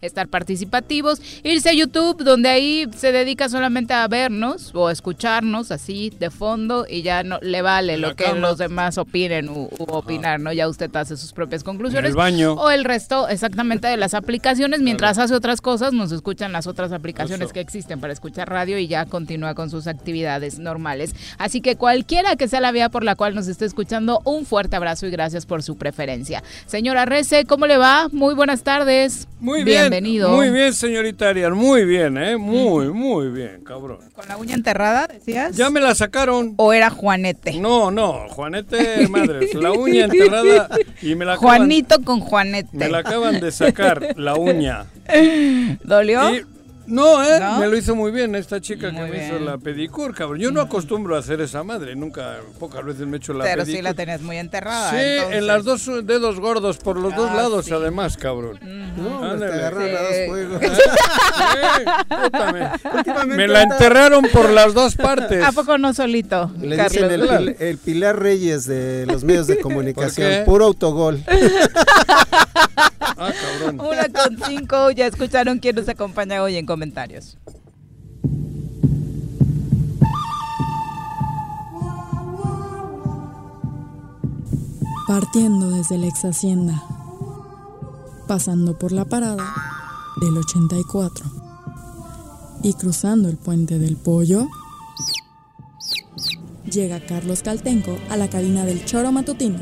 estar participativos, irse a YouTube, donde ahí se dedica solamente a vernos o escucharnos así de fondo y ya no le vale lo que los demás opinen u, opinar, ¿no? Ya usted hace sus propias conclusiones. el baño. O el resto exactamente de las aplicaciones, mientras hace otras cosas, nos escuchan las otras aplicaciones que existen para escuchar radio y ya continúa con sus actividades normales. Así que cualquiera que sea la vía por la cual nos esté escuchando, un fuerte abrazo y gracias por su preferencia. Señora Rece, ¿cómo le va? Muy buenas tardes. Muy bien. Bienvenido. Muy bien, señorita Arias. Muy bien, ¿eh? Muy, muy bien, cabrón. ¿Con la uña enterrada, decías? Ya me la sacaron. ¿O era Juanete? No, no, Juanete, madre, la uña enterrada y me la Juanito con Juanete. Me la acaban de sacar, la uña. ¿Dolió? No, ¿eh? Me lo hizo muy bien esta chica que me hizo la pedicure, cabrón. Yo no acostumbro a hacer esa madre, nunca, pocas veces me he hecho la Pero sí la tenés muy enterrada. Sí, en las dos dedos gordos, por los dos ah, lados además, cabrón. No, te agarraron sí. me la enterraron por las dos partes. ¿A poco no solito? Le dicen el, Pilar Reyes de los medios de comunicación, puro autogol. Ah, cabrón. Una con cinco, ya escucharon quién nos acompaña hoy en comentarios. Partiendo desde la ex hacienda, pasando por la parada del 84 y cruzando el puente del pollo, llega Carlos Caltenco a la cabina del choro matutino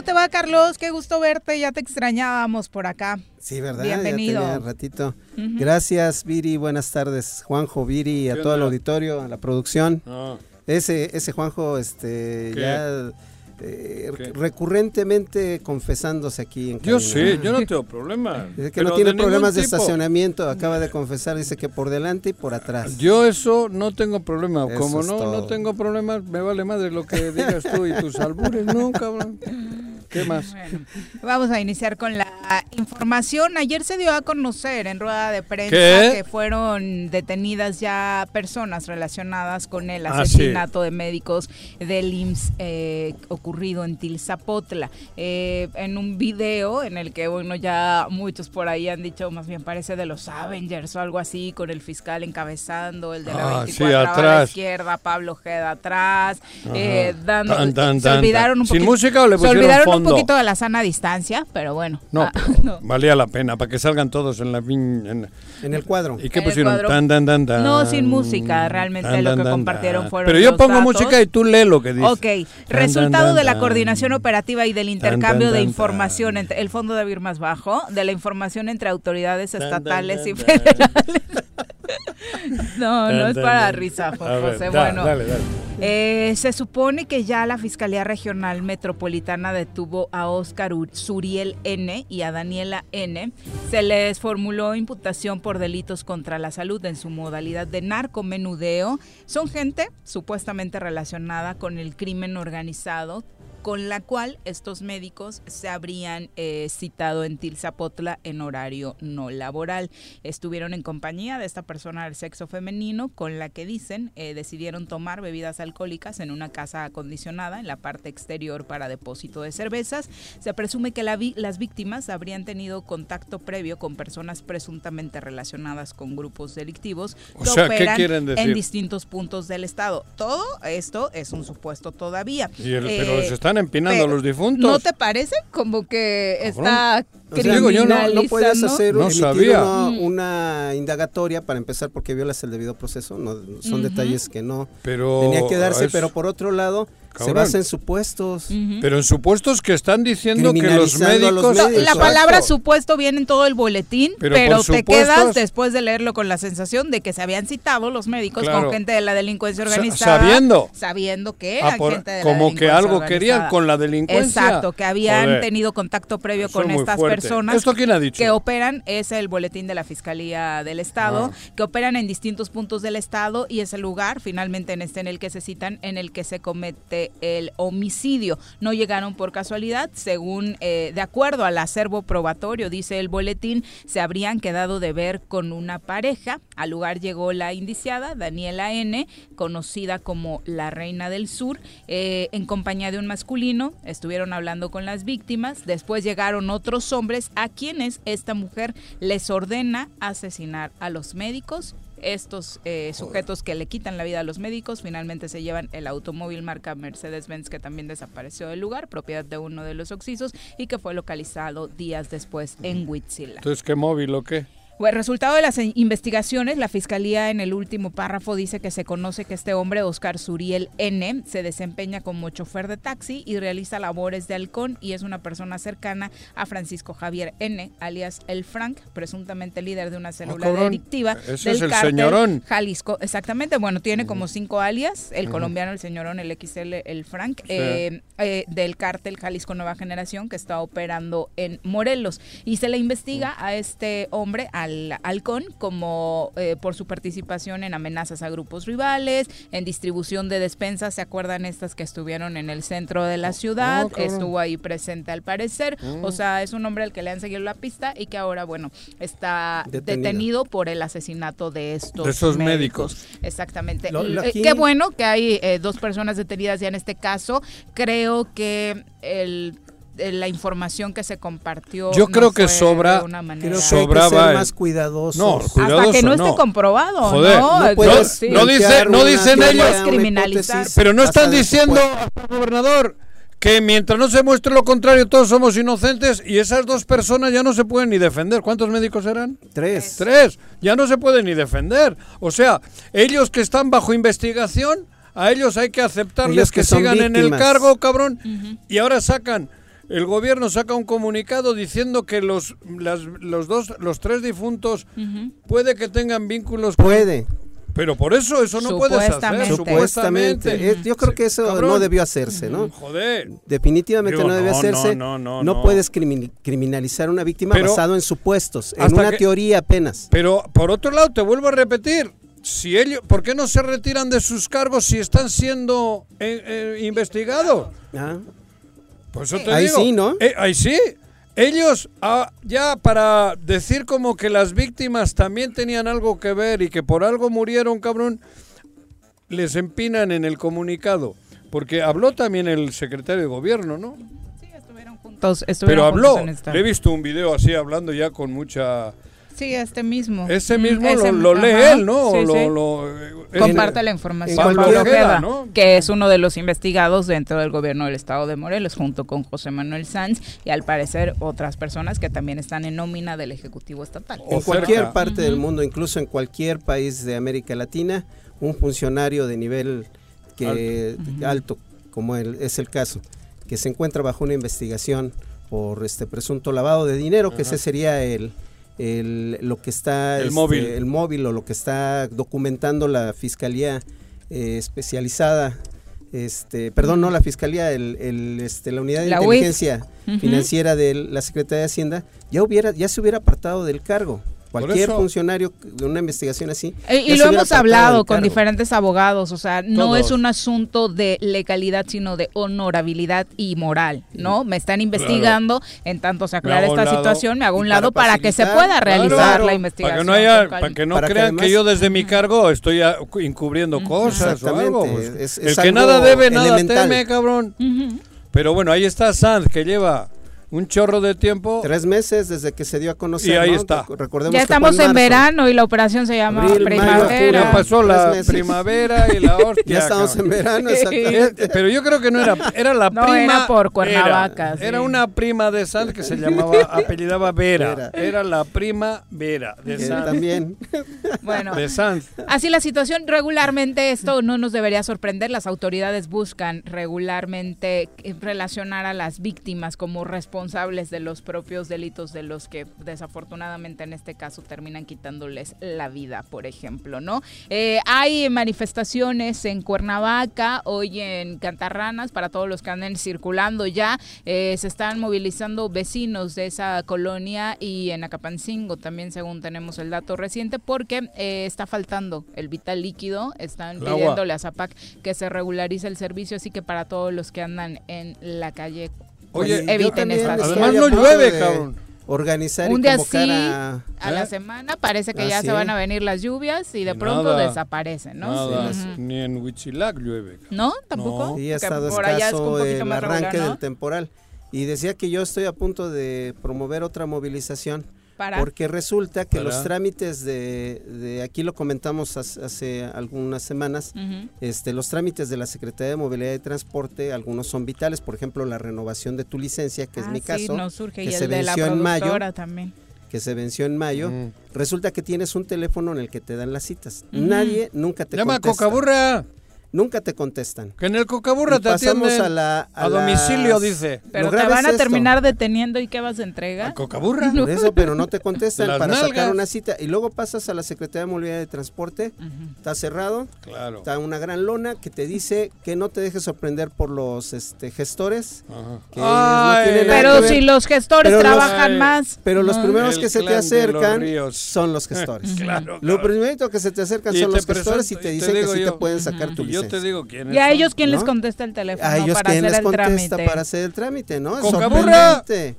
¿Cómo te va, Carlos? Qué gusto verte, ya te extrañábamos por acá. Sí, ¿verdad? Bienvenido. Ya ratito. Gracias, Viri, buenas tardes. Juanjo, Viri, a todo el auditorio, a la producción. Ah. Ese, ese Juanjo, este, ya eh, recurrentemente confesándose aquí en Yo sí, yo no tengo problema. Dice que no tiene problemas de estacionamiento, acaba de confesar, dice que por delante y por atrás. Yo eso no tengo problema, como no, no tengo problema, me vale madre lo que digas tú y tus albures, no, cabrón. ¿Qué más? vamos a iniciar con la información. Ayer se dio a conocer en rueda de prensa que fueron detenidas ya personas relacionadas con el ah, asesinato de médicos del IMSS eh, ocurrido en Tilzapotla. Eh, en un video en el que, bueno, ya muchos por ahí han dicho, más bien parece de los Avengers o algo así, con el fiscal encabezando, el de la 24 ah, a la izquierda, Pablo Geda atrás, eh, dando, se olvidaron un ¿Sin música o le pusieron un poquito de la sana distancia, pero bueno. Ah, no, valía la pena para que salgan todos en la en, en el cuadro. ¿Y qué pusieron? no, sin música, realmente lo que compartieron fueron Pero yo pongo música y tú lee lo que dice. Ok, resultado de la coordinación operativa y del intercambio de información entre el fondo de ir más bajo, de la información entre autoridades estatales y federales. No, no es para risa, José. bueno, eh, se supone que ya la Fiscalía Regional Metropolitana detuvo a Oscar Suriel N y a Daniela N. Se les formuló imputación por delitos contra la salud en su modalidad de narcomenudeo. Son gente supuestamente relacionada con el crimen organizado con la cual estos médicos se habrían eh, citado en Tilzapotla en horario no laboral. Estuvieron en compañía de esta persona del sexo femenino con la que dicen eh, decidieron tomar bebidas alcohólicas en una casa acondicionada en la parte exterior para depósito de cervezas. Se presume que las víctimas habrían tenido contacto previo con personas presuntamente relacionadas con grupos delictivos que operan en distintos puntos del estado. Todo esto es un supuesto todavía. pero eh, están empinando a los difuntos. ¿No te parece como que está no, puedes hacer Una, indagatoria para empezar porque violas el debido proceso, no, son detalles que no pero tenía que darse, pero por otro lado se basa en supuestos. Pero en supuestos que están diciendo que los médicos... la palabra supuesto viene en todo el boletín, pero, te quedas después de leerlo con la sensación de que se habían citado los médicos con gente de la delincuencia organizada. sabiendo. Sabiendo que ah, gente de Como que algo querían con la delincuencia. Exacto, que habían tenido contacto previo con estas personas. ¿Esto quién ha dicho? Que operan, es el boletín de la Fiscalía del Estado, ah. que operan en distintos puntos del Estado y es el lugar finalmente en este en el que se citan, en el que se comete el homicidio. No llegaron por casualidad, según eh, de acuerdo al acervo probatorio, dice el boletín, se habrían quedado de ver con una pareja. Al lugar llegó la indiciada, Daniela N., conocida como la Reina del Sur, eh, en compañía de un masculino. Estuvieron hablando con las víctimas. Después llegaron otros hombres a quienes esta mujer les ordena asesinar a los médicos estos eh, sujetos que le quitan la vida a los médicos finalmente se llevan el automóvil marca Mercedes-Benz que también desapareció del lugar, propiedad de uno de los oxisos y que fue localizado días después en Huitzila. Entonces, ¿qué móvil o qué? Bueno, resultado de las investigaciones, la fiscalía en el último párrafo dice que se conoce que este hombre, Oscar Suriel N., se desempeña como chofer de taxi y realiza labores de halcón y es una persona cercana a Francisco Javier N., alias El Frank, presuntamente líder de una célula Ah, delictiva Ese del es el cártel señorón. Jalisco. Exactamente, bueno, tiene como cinco alias, el colombiano, el señorón, el XL, el Frank, eh, eh, del cártel Jalisco Nueva Generación que está operando en Morelos. Y se le investiga a este hombre, al halcón, como eh, por su participación en amenazas a grupos rivales, en distribución de despensas, ¿se acuerdan estas que estuvieron en el centro de la ciudad? cabrón. Estuvo ahí presente al parecer. O sea, es un hombre al que le han seguido la pista y que ahora, bueno, está Detenido. detenido, por el asesinato de estos De esos médicos. Exactamente. Lo- lo Eh, aquí- Qué bueno que hay eh, dos personas detenidas ya en este caso. Creo que el la información que se compartió Yo no creo que sobra- Creo que Sobraba hay que ser más cuidadosos. No, hasta que no esté no. comprobado, Joder, ¿no? no puedes Sí. no dice- no dicen ellos- criminalizar. Pero no están diciendo, gobernador, que mientras no se muestre lo contrario todos somos inocentes y esas dos personas ya no se pueden ni defender. ¿Cuántos médicos eran? Tres. Tres. Ya no se pueden ni defender. O sea, ellos que están bajo investigación, a ellos hay que aceptarles Ellos que, sigan en el cargo, cabrón. Y ahora sacan, el gobierno saca un comunicado diciendo que los, las- los dos, los tres difuntos puede que tengan vínculos con- Puede, Pero por eso eso no puedes hacer, Supuestamente. supuestamente. Eh, yo creo que eso cabrón. no debió hacerse, ¿no? Joder. Definitivamente Digo, no debe no, hacerse. no, no, No, no. puedes crimi- criminalizar a una víctima Pero- basado en supuestos, en una que- teoría apenas. Pero por otro lado, te vuelvo a repetir, si ellos, ¿por qué no se retiran de sus cargos si están siendo eh, eh, investigados? Ah, Por eso te Ahí digo, sí, ¿no? eh, ahí sí. Ellos, ah, ya para decir como que las víctimas también tenían algo que ver y que por algo murieron, cabrón, les empinan en el comunicado. Porque habló también el secretario de gobierno, ¿no? Sí, estuvieron juntos. estuvieron Pero habló. juntos en esta- Le he visto un video así hablando ya con mucha... Sí, este mismo. Ese Mm, mismo ese- lo, lo lee ajá, él, ¿no? sí, lo, sí. lo- eh, es- Comparte la información en Pablo cualquier- Ojeda, ¿no? que es uno de los investigados dentro del gobierno del estado de Morelos, junto con José Manuel Sanz y al parecer otras personas que también están en nómina del Ejecutivo Estatal. O en cualquier cerca. parte del mundo, incluso en cualquier país de América Latina, un funcionario de nivel que alto, como el- es el caso, que se encuentra bajo una investigación por este presunto lavado de dinero, que ese sería el, el- lo que está El este, móvil. el móvil o lo que está documentando la fiscalía eh, especializada este perdón no la fiscalía el, el, este la unidad de La inteligencia Ujú. financiera de la Secretaría de Hacienda ya hubiera ya se hubiera apartado del cargo cualquier eso- funcionario de una investigación así Eh, Y lo hemos hablado con diferentes abogados, o sea, no Todos. es un asunto de legalidad, sino de honorabilidad y moral, ¿no? Me están investigando, en tanto se aclara esta lado. situación, me hago un lado para, que se pueda realizar Claro, la investigación. Para que no, haya, con para calma. que no Para que crean además- que yo desde mi cargo estoy a- encubriendo cosas o algo. Pues. es- es el que nada debe, nada elemental. teme, cabrón. Pero bueno, ahí está Sanz, que lleva un chorro de tiempo. tres meses desde que se dio a conocer Y ahí ¿no? está. recordemos Ya que estamos en marzo. verano y la operación se llama Abril, mayo, Ya primavera. pasó la primavera y la hostia. ya estamos en verano exactamente Pero yo creo que no era, era la No, prima. era por Cuernavaca, Era, sí. era una prima de Sanz que se llamaba, apellidaba Vera. Vera. Era la prima Vera de Sanz. también Bueno, De Sanz. Así la situación regularmente, esto no nos debería sorprender, las autoridades buscan regularmente relacionar a las víctimas como responsables de los propios delitos de los que desafortunadamente en este caso terminan quitándoles la vida, por ejemplo, ¿no? Eh, hay manifestaciones en Cuernavaca, hoy en Cantarranas, para todos los que anden circulando ya, eh, se están movilizando vecinos de esa colonia y en Acapancingo también, según tenemos el dato reciente, porque eh, está faltando el vital líquido, están pidiéndole a Zapac que se regularice el servicio, así que para todos los que andan en la calle, Oye, eviten estas Además no llueve, cabrón organizar un día sí a, la ¿Eh? semana parece que ya se van a venir las lluvias y de pronto desaparecen, ¿no? Ni en Huichilac llueve. ¿No? ¿Tampoco? Sí, ha estado escaso el arranque del temporal. Y decía que yo estoy a punto de promover otra movilización porque resulta que los trámites de, aquí lo comentamos hace, algunas semanas, este, los trámites de la Secretaría de Movilidad y Transporte, algunos son vitales, por ejemplo, la renovación de tu licencia, que es ah, mi caso, que se venció en mayo. También. Que se venció en mayo. Resulta que tienes un teléfono en el que te dan las citas. Nadie nunca te Llama contesta. Cocaburra nunca te contestan. Que en el Cocaburra te pasamos a, la, a, domicilio, dice. Pero te van a terminar deteniendo y ¿qué vas a entregar? Cocaburra? Por eso, pero no te contestan para sacar una cita. Y luego pasas a la Secretaría de Movilidad de Transporte, está cerrado, claro. está una gran lona que te dice que no te dejes sorprender por los este, gestores. pero si los gestores trabajan más. Pero los primeros que se te acercan son los gestores. Lo primero que se te acercan son los gestores y te dicen que sí te pueden sacar tu licencia te digo quién ¿Y a ellos quién les contesta el teléfono a ellos para quién hacer les el contesta trámite? para hacer el trámite, ¿no? Es sorprendente.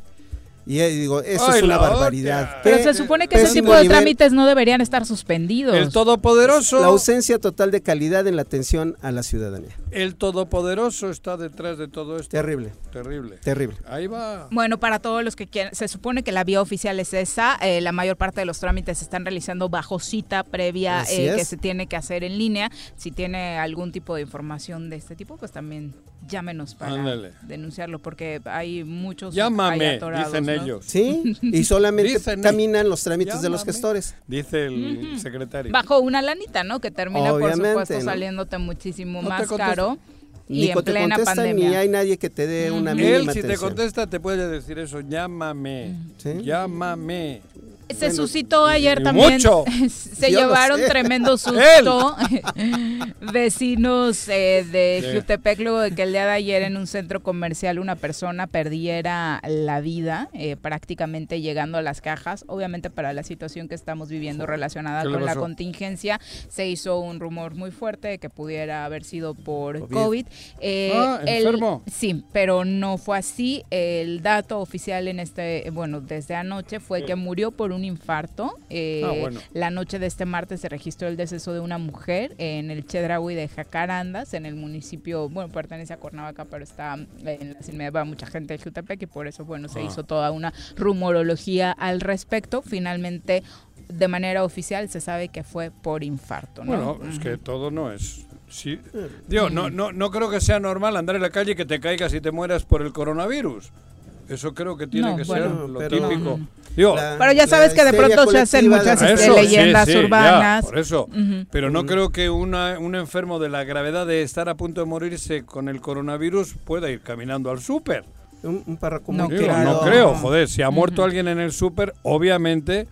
Y digo, eso es una barbaridad. Pero se supone que ese tipo de trámites no deberían estar suspendidos. El Todopoderoso. La ausencia total de calidad en la atención a la ciudadanía. El Todopoderoso está detrás de todo esto. Terrible. Terrible. Terrible. Ahí va. Bueno, para todos los que quieren, se supone que la vía oficial es esa. Eh, la mayor parte de los trámites se están realizando bajo cita previa eh, que se tiene que hacer en línea. Si tiene algún tipo de información de este tipo, pues también llámenos para denunciarlo porque hay muchos Llámame, dicen ellos. Sí, y solamente caminan los trámites de los gestores. Dice el secretario. Bajo una lanita, ¿no? Que termina por supuesto saliéndote muchísimo más caro. Y en plena pandemia. Ni hay nadie que te dé una Él, si te contesta, te puede decir eso. Llámame. Llámame se suscitó ayer también. se llevaron tremendo susto vecinos eh, de Jutepec luego de que el día de ayer en un centro comercial una persona perdiera la vida eh, prácticamente llegando a las cajas. Obviamente para la situación que estamos viviendo relacionada con la contingencia se hizo un rumor muy fuerte de que pudiera haber sido por COVID. Eh, ah, enfermo. sí, pero no fue así. El dato oficial en este, bueno, desde anoche fue que murió por un infarto. Eh, ah, la noche de este martes se registró el deceso de una mujer en el Chedraui de Jacarandas, en el municipio, bueno, pertenece a Cuernavaca, pero está en la inmediaciones mucha gente de Jutepec y por eso, bueno, se ah. hizo toda una rumorología al respecto. Finalmente, de manera oficial, se sabe que fue por infarto. Bueno, es que todo no es Sí. Digo, no, no, no creo que sea normal andar en la calle y que te caigas y te mueras por el coronavirus. Eso creo que tiene que ser lo típico. pero ya sabes que de pronto se hacen muchas este, leyendas urbanas. por eso. Pero no creo que una, un enfermo de la gravedad de estar a punto de morirse con el coronavirus pueda ir caminando al súper. Un, un no, no creo, joder. Si ha muerto alguien en el súper, obviamente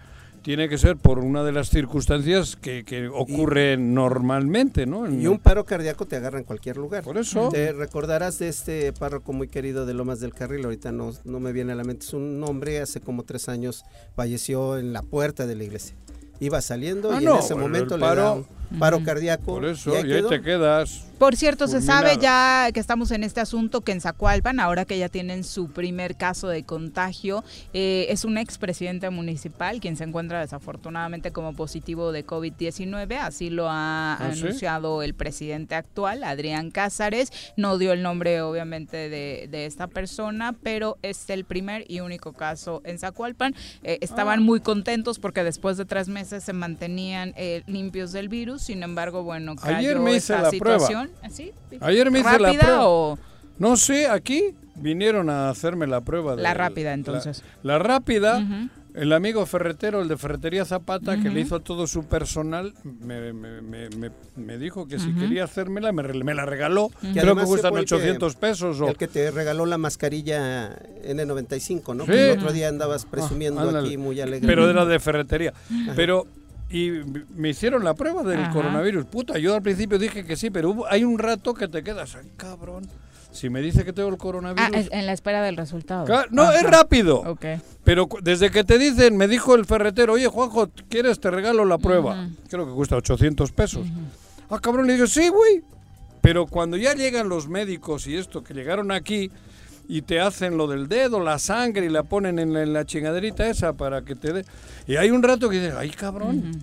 tiene que ser por una de las circunstancias que, que ocurren normalmente, ¿no? y un paro cardíaco te agarra en cualquier lugar. Por eso. Te recordarás de este párroco muy querido de Lomas del Carril, ahorita no, no me viene a la mente su nombre, hace como tres años falleció en la puerta de la iglesia. Iba saliendo ah, y en ese momento le da paro cardíaco. Por eso, y ahí te quedas. Por cierto, se sabe ya que estamos en este asunto que en Zacualpan, ahora que ya tienen su primer caso de contagio, eh, es un expresidente municipal quien se encuentra desafortunadamente como positivo de COVID-19. Así lo ha ¿Ah, anunciado el presidente actual, Adrián Cázares. No dio el nombre, obviamente, de, esta persona, pero es el primer y único caso en Zacualpan. Eh, estaban ah. muy contentos porque después de tres meses se mantenían eh, limpios del virus. Sin embargo, bueno, cayó Ayer me hice la situación. Ayer me hice la prueba. No sé, aquí vinieron a hacerme la prueba. la rápida, entonces. La, rápida, El amigo ferretero, el de Ferretería Zapata, que le hizo a todo su personal, me, me, me, me dijo que si quería hacérmela, me, me la regaló. Creo que cuestan 800 pesos. O... El que te regaló la mascarilla N95, ¿no? Que el otro día andabas ah, presumiendo aquí muy alegre. Pero era de ferretería. Pero y me hicieron la prueba del coronavirus. Puta, yo al principio dije que sí, pero hay un rato que te quedas, ay, cabrón. Si me dice que tengo el coronavirus. Ah, en la espera del resultado. No, es rápido. Pero desde que te dicen, me dijo el ferretero, oye, Juanjo, ¿quieres? Te regalo la prueba. Creo que cuesta 800 pesos. Ah, cabrón, le digo, sí, güey. Pero cuando ya llegan los médicos y esto, que llegaron aquí y te hacen lo del dedo, la sangre y la ponen en la, chingaderita esa para que te dé. Y hay un rato que dices, ay, cabrón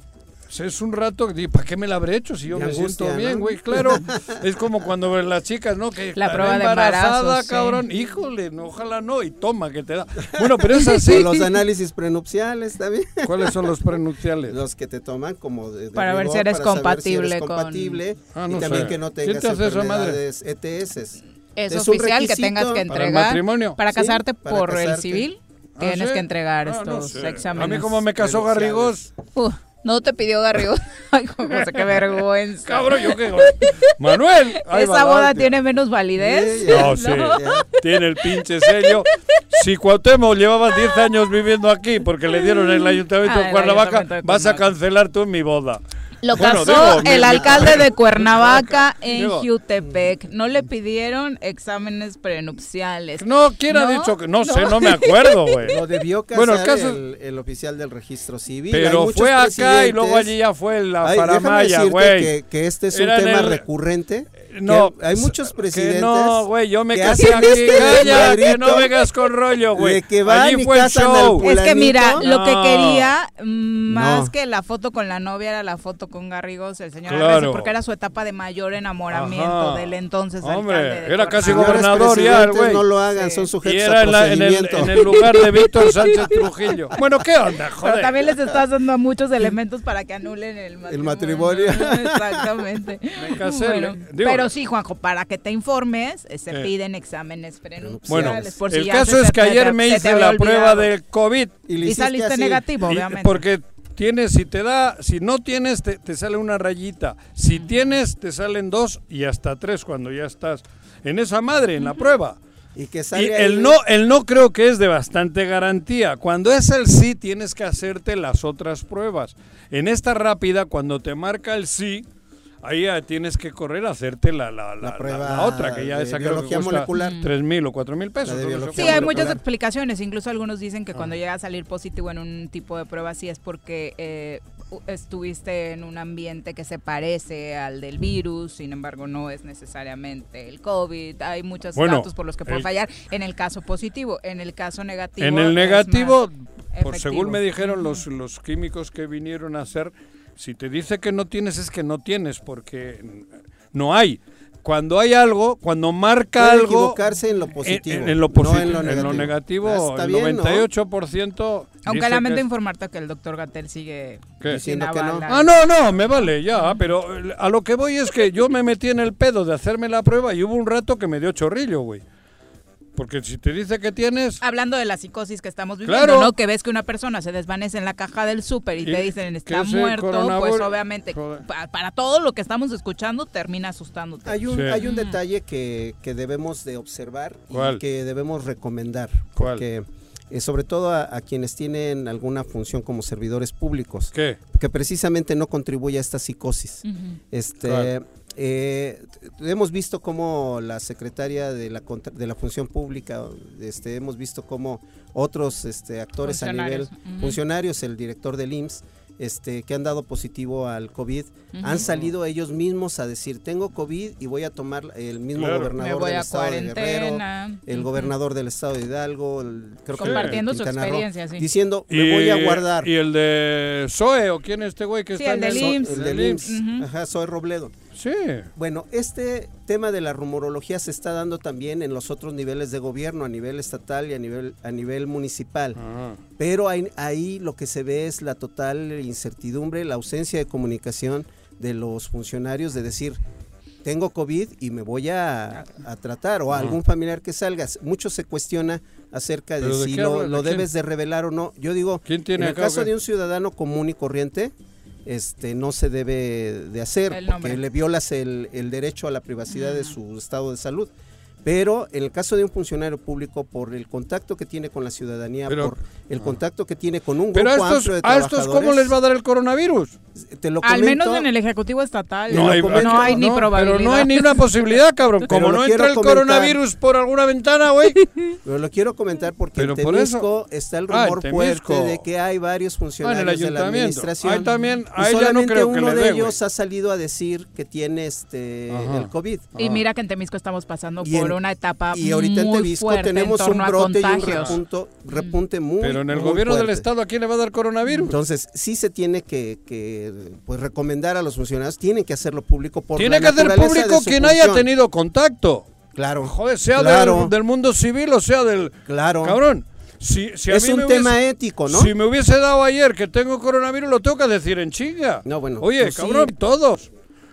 es un rato, ¿para qué me la habré hecho si yo me siento bien, güey? Claro, es como cuando las chicas, ¿no? Que la prueba embarazada, de cabrón, híjole, no, ojalá no, y toma, que te da. Bueno, pero es así. los análisis prenupciales también. ¿Cuáles son los prenupciales? Los que te toman como de, para, ver si eres compatible con... compatible ah, y también que no tengas enfermedades ETS. Es, oficial que tengas que entregar para, casarte por el civil. Ah, tienes que entregar ah, estos exámenes. A mí como me casó Garrigos. Uh. No te pidió Garrigo. Ay, José, qué vergüenza. Cabrón, yo qué. Manuel. ¿Esa boda tiene menos validez? No, sí. Tiene el pinche sello. Si Cuauhtémoc llevaba 10 años viviendo aquí porque le dieron el ayuntamiento de Cuernavaca, vas a cancelar tú mi boda. Lo casó el alcalde de Cuernavaca en Jutepec. No le pidieron exámenes prenupciales. No, ¿quién ha dicho que? No, sé, no me acuerdo, güey. Lo debió casar bueno, el, caso... el, oficial del registro civil. Pero fue acá y luego allí ya fue la Faramaya, güey. Que, que este es un tema recurrente no, hay muchos presidentes. no, güey, yo me casé aquí. Este calla, que no vengas con rollo, güey. Que Allí fue el show. Es que mira, lo que quería más que la foto con la novia era la foto con Garrigos, el señor claro. porque era su etapa de mayor enamoramiento del entonces Hombre, era casi gobernador ya, güey. No lo hagan, son sujetos y era a en, el, en el lugar de Víctor Sánchez Trujillo. Bueno, ¿qué onda, joder? Pero también les estás dando muchos elementos para que anulen el matrimonio. El matrimonio. Exactamente. Me casé. Bueno, pero sí, Juanjo, para que te informes, eh, se piden exámenes prenupciales. Bueno, por si el caso es que ayer me hice la prueba del COVID. Y, saliste negativo, obviamente. Porque tienes, si te da, si no tienes, te, sale una rayita. Si tienes, te salen dos y hasta tres cuando ya estás en esa madre, en la prueba. Y, que y el no, el no creo que es de bastante garantía. Cuando es el sí, tienes que hacerte las otras pruebas. En esta rápida, cuando te marca el sí, ahí tienes que correr a hacerte la, la, la, la otra, que ya esa creo que cuesta tres mil o cuatro mil pesos. Sí, hay muchas explicaciones. Incluso algunos dicen que cuando ah. llega a salir positivo en un tipo de prueba, sí es porque eh, estuviste en un ambiente que se parece al del virus, sin embargo no es necesariamente el COVID. Hay muchos datos por los que puede fallar en el caso positivo. En el caso negativo. En el negativo, por según me dijeron los, los químicos que vinieron a hacer si te dice que no tienes, es que no tienes, porque no hay. Cuando hay algo, cuando marca algo. equivocarse en lo positivo. En, lo positivo. en lo negativo. En lo negativo, el 98%. Aunque lamento informarte que el doctor Gatel sigue diciendo que no. Ah, no, no, me vale ya. Pero a lo que voy es que yo me metí en el pedo de hacerme la prueba y hubo un rato que me dio chorrillo, güey. Porque si te dice que tienes... Hablando de la psicosis que estamos viviendo, ¿no? Que ves que una persona se desvanece en la caja del súper y, te dicen está muerto, pues obviamente para, todo lo que estamos escuchando termina asustándote. Hay un, hay un detalle que, que, debemos de observar y que debemos recomendar. Porque eh, sobre todo a, quienes tienen alguna función como servidores públicos. ¿Qué? Que precisamente no contribuye a esta psicosis. Este... Eh, hemos visto cómo la secretaria de la, de la función pública, este, hemos visto cómo otros este, actores a nivel, funcionarios, el director del IMSS, este, que han dado positivo al COVID, han salido ellos mismos a decir, tengo COVID y voy a tomar el mismo gobernador del estado de Guerrero, el gobernador del estado de Hidalgo, creo compartiendo su experiencia, diciendo, me voy a guardar. Y el de SOE, o quién es este güey que está el en el, el del IMSS, ajá, SOE Robledo. Sí. Bueno, este tema de la rumorología se está dando también en los otros niveles de gobierno, a nivel estatal y a nivel, a nivel municipal. Ah. Pero ahí, lo que se ve es la total incertidumbre, la ausencia de comunicación de los funcionarios de decir, tengo COVID y me voy a, tratar, o algún familiar que salga. Mucho se cuestiona acerca de si lo, debes de revelar o no. Yo digo, en el caso de un ciudadano común y corriente, este no se debe de hacer porque le violas el, derecho a la privacidad de su estado de salud. Pero en el caso de un funcionario público, por el contacto que tiene con la ciudadanía, por el contacto que tiene con un grupo a estos, ¿A estos cómo les va a dar el coronavirus? Te lo Al menos en el Ejecutivo Estatal. No, hay, ni probabilidad. Pero no hay ni una posibilidad, cabrón. Como no entra el coronavirus por alguna ventana, güey. Pero lo quiero comentar porque en Temisco está el ah, rumor fuerte de que hay varios funcionarios de la administración. Ahí también, ahí ya no creo uno de ellos ha salido a decir que tiene este el COVID. Y mira que en Temisco estamos pasando por una etapa y ahorita en Temisco tenemos un brote y un repunte, muy Pero en el gobierno del estado a quién le va a dar coronavirus? Entonces, sí se tiene que, pues recomendar a los funcionarios, tienen que hacerlo público por Tiene que hacer público quien haya tenido contacto. Claro. Joder, sea Del, mundo civil o sea del Claro. Cabrón. Si, es un tema ético, ¿no? Si me hubiese dado ayer que tengo coronavirus, lo tengo que decir en chinga. No, bueno. Oye, pues cabrón, todos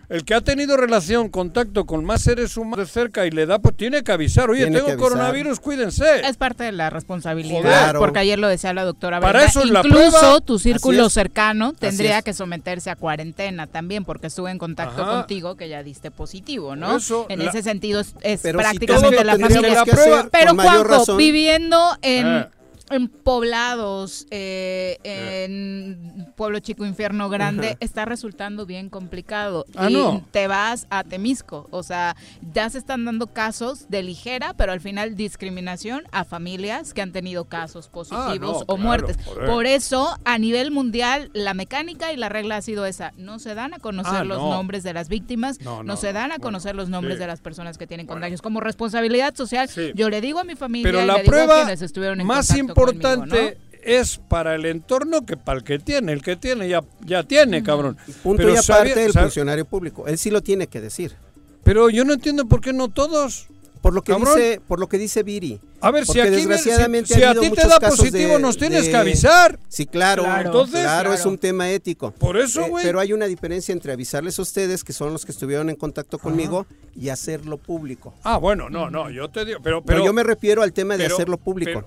el que ha tenido relación, contacto con más seres humanos de cerca y le da, pues tiene que avisar. Oye, tengo coronavirus, cuídense. Es parte de la responsabilidad, porque ayer lo decía la doctora. Para eso Incluso tu círculo cercano tendría que someterse a cuarentena también, porque estuve en contacto contigo, que ya diste positivo, ¿no? en ese sentido es, prácticamente la familia. Pero Juanjo, viviendo en... Eh en poblados, eh, en Pueblo Chico, Infierno Grande, está resultando bien complicado. Ah, y te vas a Temisco. O sea, ya se están dando casos de ligera, pero al final discriminación a familias que han tenido casos positivos ah, o muertes. Por eso, a nivel mundial, la mecánica y la regla ha sido esa. No se dan a conocer ah, los nombres de las víctimas, no, se dan a conocer los nombres de las personas que tienen contagios. Como responsabilidad social, yo le digo a mi familia pero la le digo prueba a quienes estuvieron en más importante es para el entorno que para el que tiene. El que tiene ya, ya tiene, cabrón. Punto y aparte del funcionario público. Él sí lo tiene que decir. Pero yo no entiendo por qué no todos. Por lo que dice, por lo que dice Viri. A ver, si aquí desgraciadamente si, a ti te da positivo, nos tienes que avisar. Sí, claro. Claro, Entonces, claro, es un tema ético. Por eso, eh, güey. pero hay una diferencia entre avisarles a ustedes, que son los que estuvieron en contacto conmigo, y hacerlo público. Ah, bueno, no, no, yo te digo, pero, pero, yo me refiero al tema de hacerlo público.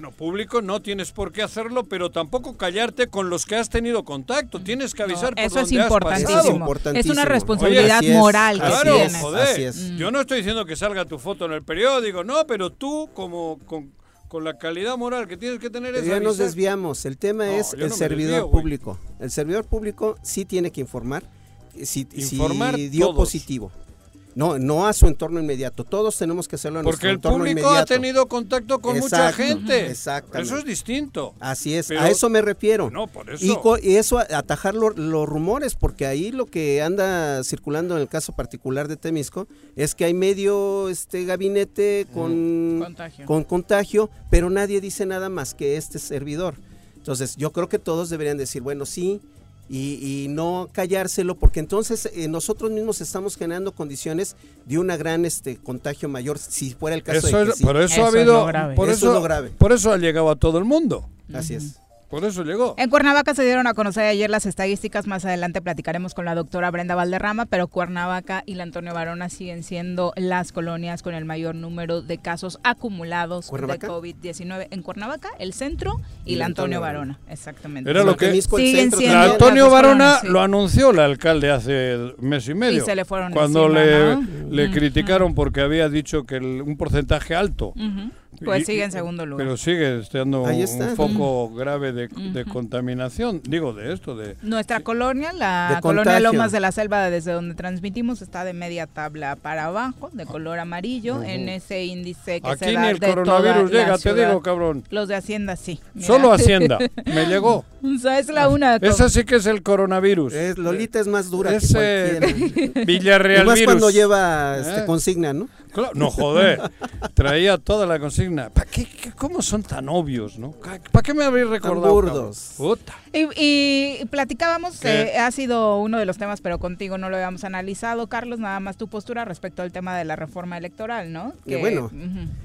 Bueno, público no tienes por qué hacerlo, pero tampoco callarte con los que has tenido contacto. Tienes que avisar por eso es importantísimo. Es una responsabilidad moral que claro, Joder, Yo no estoy diciendo que salga tu foto en el periódico, no, pero tú como con, la calidad moral que tienes que tener es Ya nos desviamos. El tema es el servidor público. El servidor público sí tiene que informar si, informar dio positivo. No, no a su entorno inmediato. Todos tenemos que hacerlo en Porque nuestro entorno inmediato. Porque el público ha tenido contacto con mucha gente. Exactamente. Eso es distinto. Así es, a eso me refiero. No, por eso. Y, eso, atajar los rumores, porque ahí lo que anda circulando en el caso particular de Temisco es que hay medio este gabinete con contagio. con contagio, pero nadie dice nada más que este servidor. Entonces, yo creo que todos deberían decir, bueno, sí, y, no callárselo, porque entonces eh, nosotros mismos estamos generando condiciones de una gran este contagio mayor, si fuera el caso de que Por eso, ha habido, por eso, grave. por eso ha llegado a todo el mundo. Así es. Por eso llegó. En Cuernavaca se dieron a conocer ayer las estadísticas. Más adelante platicaremos con la doctora Brenda Valderrama, pero Cuernavaca y la Antonio Varona siguen siendo las colonias con el mayor número de casos acumulados de COVID-19. En Cuernavaca, el centro y, la Antonio, Varona. Exactamente. Era lo que siguen siendo Antonio Varona lo anunció el alcalde hace mes y medio. Y se le fueron Cuando le, le criticaron porque había dicho que un porcentaje alto. Pues sigue en segundo lugar. Pero sigue estando un foco grave de, contaminación, digo, de esto. de Nuestra colonia, la colonia Lomas de la Selva, desde donde transmitimos, está de media tabla para abajo, de color amarillo, en ese índice que Aquí se da ni el coronavirus llega, te digo, cabrón. Los de Hacienda sí. Solo Hacienda, me llegó. O sea, es la una. Esa sí que es el coronavirus. Lolita es más dura Ese que Villarreal más cuando lleva este, ¿Eh? consigna, ¿no? No joder, traía toda la consigna. ¿Para qué, ¿Cómo son tan obvios, no? ¿Para qué me habéis recordado? Puta. Y, platicábamos, eh, ha sido uno de los temas, pero contigo no lo habíamos analizado, Carlos, nada más tu postura respecto al tema de la reforma electoral, ¿no? Que, bueno,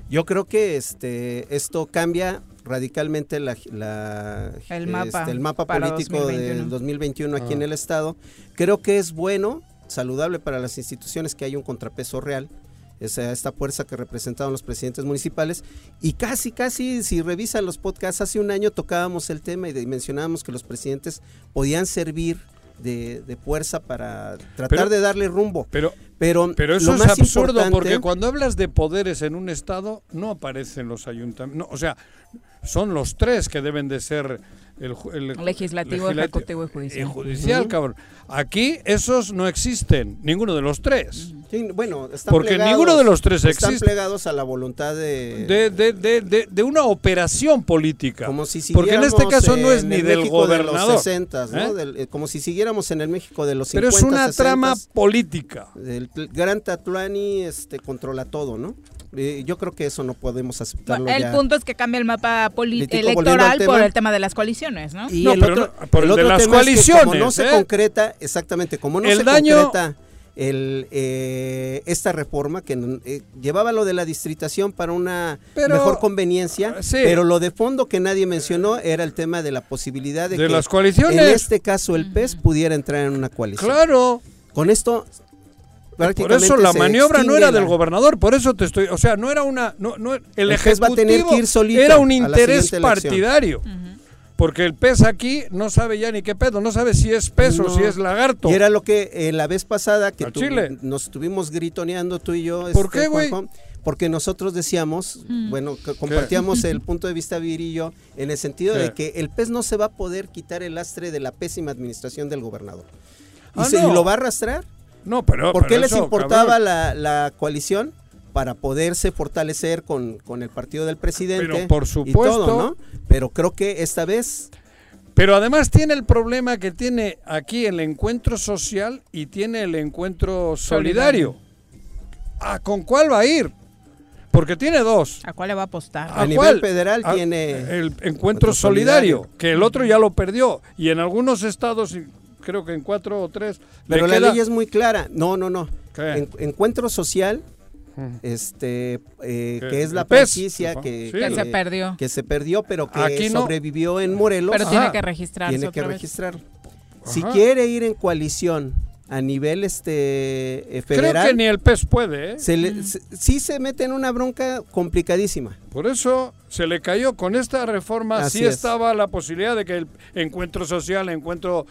yo creo que este esto cambia radicalmente la, el, mapa, este, el mapa político del 2021 aquí en el estado. Creo que es bueno saludable para las instituciones que haya un contrapeso real, esa, esta fuerza que representaban los presidentes municipales. Y casi, casi, si revisan los podcasts, hace un año tocábamos el tema y mencionábamos que los presidentes podían servir de, fuerza para tratar de darle rumbo. Pero, pero, pero eso es absurdo porque cuando hablas de poderes en un estado no aparecen los ayuntamientos. o sea, son los tres que deben de ser el, legislativo, ejecutivo y judicial. judicial, cabrón. Aquí esos no existen, ninguno de los tres. bueno, están Porque ninguno de los tres existe. Están plegados a la voluntad de... De, de, de, una operación política. Como si Porque en este caso no es ni del gobernador. De los 60, ¿no? ¿Eh? Eh, como si siguiéramos en el México de los 50, Pero es una trama política. El gran Tatuani este, controla todo, ¿no? Yo creo que eso no podemos aceptarlo. el punto es que cambia el mapa electoral por el tema de las coaliciones, ¿no? Y el otro, por el, de las coaliciones. como no se ¿eh? concreta, exactamente, como no se concreta el, eh, esta reforma que eh, llevaba lo de la distritación para una mejor conveniencia, pero lo de fondo que nadie mencionó era el tema de la posibilidad de, que las coaliciones. en este caso el PES pudiera entrar en una coalición. Claro. Con esto por eso la maniobra no era del gobernador, por eso te estoy, o sea, no era una, no, no el, ejecutivo va a tener que ir solito era un interés partidario. Porque el pez aquí no sabe ya ni qué pedo, no sabe si es pez o si es lagarto. Y era lo que eh, la vez pasada que nos estuvimos gritoneando tú y yo. ¿Por este, qué, güey? porque nosotros decíamos, mm. bueno, compartíamos el punto de vista virillo en el sentido de que el pez no se va a poder quitar el lastre de la pésima administración del gobernador. ¿Y, ah, lo va a arrastrar? No, pero. ¿Por qué les importaba la, coalición? Para poderse fortalecer con, el partido del presidente. Pero por supuesto. ¿no? Pero creo que esta vez. Pero además tiene el problema que tiene aquí el encuentro social y tiene el encuentro solidario. ¿A con cuál va a ir? Porque tiene dos. ¿A cuál le va a apostar? A, nivel federal tiene. El encuentro solidario, que el otro ya lo perdió. Y en algunos estados, creo que en cuatro o tres. Pero la ley es muy clara. No, no, no. encuentro social, este, eh, que es la franquicia que, se perdió. Que se perdió, pero que sobrevivió en Morelos. Pero tiene que registrarse. Tiene que registrar. Si quiere ir en coalición a nivel este federal. Creo que ni el PES puede, ¿eh? sí se mete en una bronca complicadísima. Por eso se le cayó con esta reforma, sí estaba la posibilidad de que el encuentro social, encuentro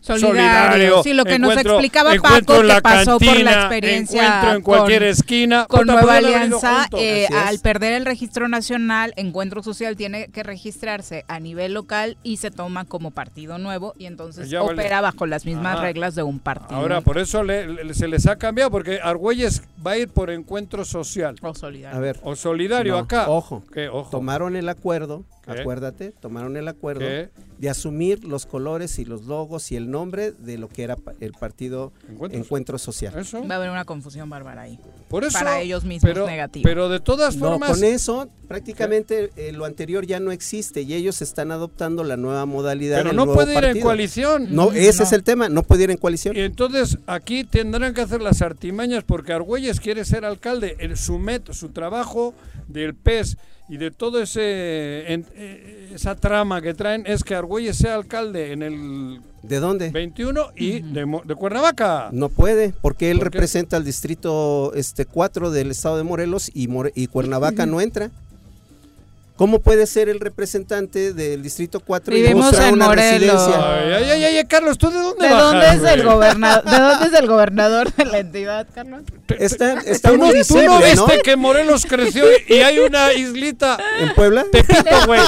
solidario, sí, lo que nos explicaba Paco, que pasó por la experiencia encuentro en cualquier esquina. Con Nueva Alianza, eh, al perder el registro nacional, Encuentro Social tiene que registrarse a nivel local y se toma como partido nuevo y entonces opera bajo las mismas reglas de un partido. Ahora, por eso se les ha cambiado, porque Argüelles va a ir por encuentro social. O solidario. A ver. O solidario Ojo. Tomaron el acuerdo, acuérdate, tomaron el acuerdo de asumir los colores y los logos y el nombre de lo que era el partido Encuentro Social. Va a haber una confusión bárbara ahí. Por eso, para ellos mismos pero, Pero de todas formas. con eso, prácticamente eh, lo anterior ya no existe y ellos están adoptando la nueva modalidad. Pero no puede ir en coalición. No, ese es el tema, no puede ir en coalición. Y entonces aquí tendrán que hacer las artimañas porque Argüelles quiere ser alcalde. El, su, met, su trabajo del PES y de todo ese eh, esa trama que traen es que Argüelles sea alcalde en el ¿De dónde? 21 y de, de, Cuernavaca. No puede, porque él representa al distrito este 4 del estado de Morelos y, y Cuernavaca no entra. ¿Cómo puede ser el representante del Distrito 4 Vivimos y en una Morelos. Ay, ay, ay, Carlos, ¿tú de dónde ¿De dónde es el gobernador? ¿De dónde es el gobernador de la entidad, Carlos? Está, está ¿Tú, muy no, ¿Tú no viste que Morelos creció y hay una islita en Puebla? Tepito, güey.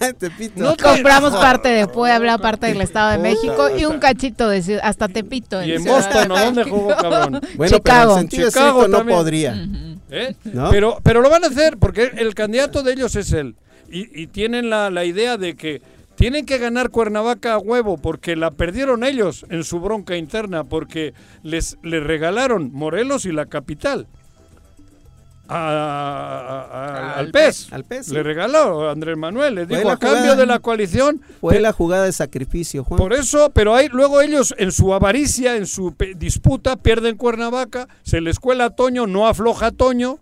Tepito. No compramos parte de Puebla, parte del Estado de México y un cachito de hasta Tepito. Y en Boston, ¿dónde jugó, cabrón? Bueno, Chicago. pero en sentido Chicago no podría. ¿Eh? Pero, pero lo van a hacer porque el candidato de ellos es él. Y, tienen la, la, idea de que tienen que ganar Cuernavaca a huevo porque la perdieron ellos en su bronca interna porque les, les regalaron Morelos y la capital. Al, pez. Al pez Le regaló Andrés Manuel, le dijo a cambio de la coalición. Fue la jugada de sacrificio, Juan. Por eso, pero hay, luego ellos en su avaricia, en su disputa, pierden Cuernavaca, se les cuela Toño, no afloja Toño.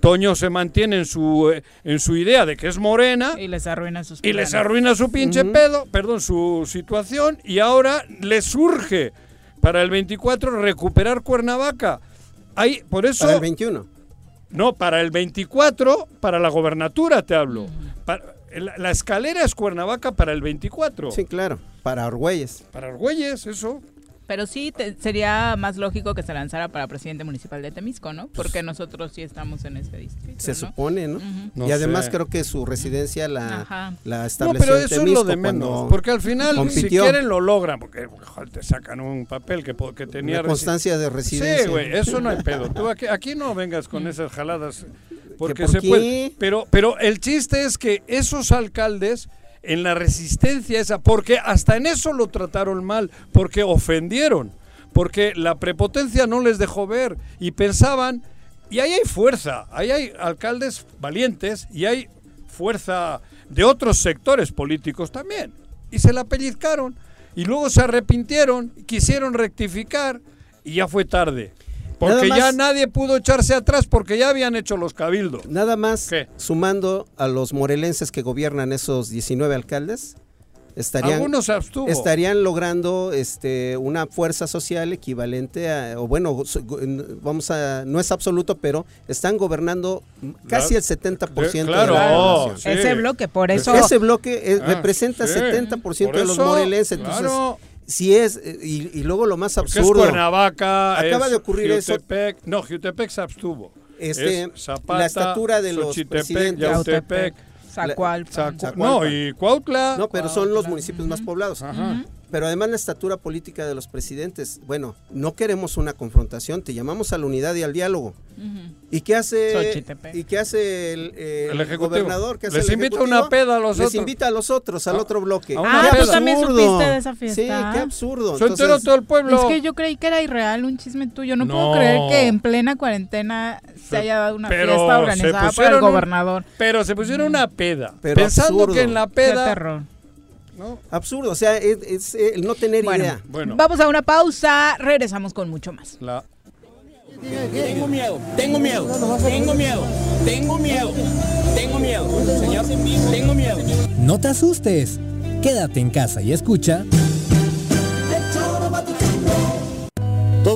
Toño se mantiene en su, eh, en su idea de que es morena. Y les arruina sus Y les arruina su pinche pedo, perdón, su situación. Y ahora le surge para el 24 recuperar Cuernavaca. Hay, por eso... Para el 21. No, para el 24, para la gobernatura te hablo. la, escalera es Cuernavaca para el 24. Sí, claro, para Argüelles. Para Argüelles, eso. Pero sí sería más lógico que se lanzara para presidente municipal de Temisco, ¿no? Porque nosotros sí estamos en ese distrito. Se supone, ¿no? y además creo que su residencia la, la estableció No, pero eso es lo de menos. Porque al final, si quieren, lo logran. Porque te sacan un papel que, que tenía. Una constancia de residencia. Sí, güey, eso no hay pedo. Tú aquí, aquí no vengas con esas jaladas. Porque se puede. Pero, pero el chiste es que esos alcaldes en la resistencia esa, porque hasta en eso lo trataron mal, porque ofendieron, porque la prepotencia no les dejó ver y pensaban, y ahí hay fuerza, ahí hay alcaldes valientes y hay fuerza de otros sectores políticos también, y se la pellizcaron, y luego se arrepintieron, quisieron rectificar, y ya fue tarde. Porque ya nadie pudo echarse atrás porque ya habían hecho los cabildos. Nada más sumando a los morelenses que gobiernan esos 19 alcaldes, estarían, estarían logrando este, una fuerza social equivalente a, o bueno, vamos a, no es absoluto, pero están gobernando casi el 70% de la Ese bloque, por eso. Ese bloque eh, ah, representa el 70% de los morelenses. Entonces, si es, eh, y, luego lo más absurdo. Es Cuernavaca, acaba de ocurrir Jutepec, eso. No, Jutepec se abstuvo. Este, la estatura de los presidentes. Yautepec, No, y Cuautla. No, pero son los municipios más poblados. Ajá. Pero además la estatura política de los presidentes, bueno, no queremos una confrontación, te llamamos a la unidad y al diálogo. ¿Y qué hace y qué hace el, gobernador? ¿Qué Les invita una peda a los otros. Les invita a los otros, al ah, otro bloque. Ah, tú también supiste de esa fiesta. Sí, qué absurdo. Se enteró todo el pueblo. Es que yo creí que era irreal, un chisme tuyo. No, puedo creer que en plena cuarentena se haya dado una fiesta organizada por el gobernador. pero se pusieron una peda. pensando que en la peda... Terror. Absurdo, o sea, es, el no tener idea. Vamos a una pausa, regresamos con mucho más. Tengo miedo, tengo miedo, tengo miedo, tengo miedo, tengo miedo, señor, tengo miedo. No te asustes, quédate en casa y escucha.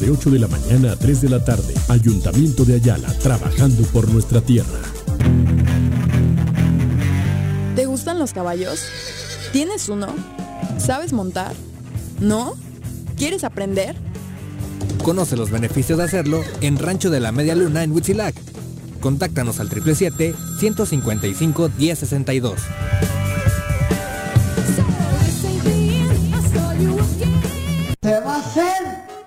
de 8 de la mañana a 3 de la tarde. Ayuntamiento de Ayala, trabajando por nuestra tierra. ¿Te gustan los caballos? ¿Tienes uno? ¿Sabes montar? ¿No? ¿Quieres aprender? Conoce los beneficios de hacerlo en Rancho de la Media Luna en Huitzilac. Contáctanos al 777-155-1062. ¿Se va a hacer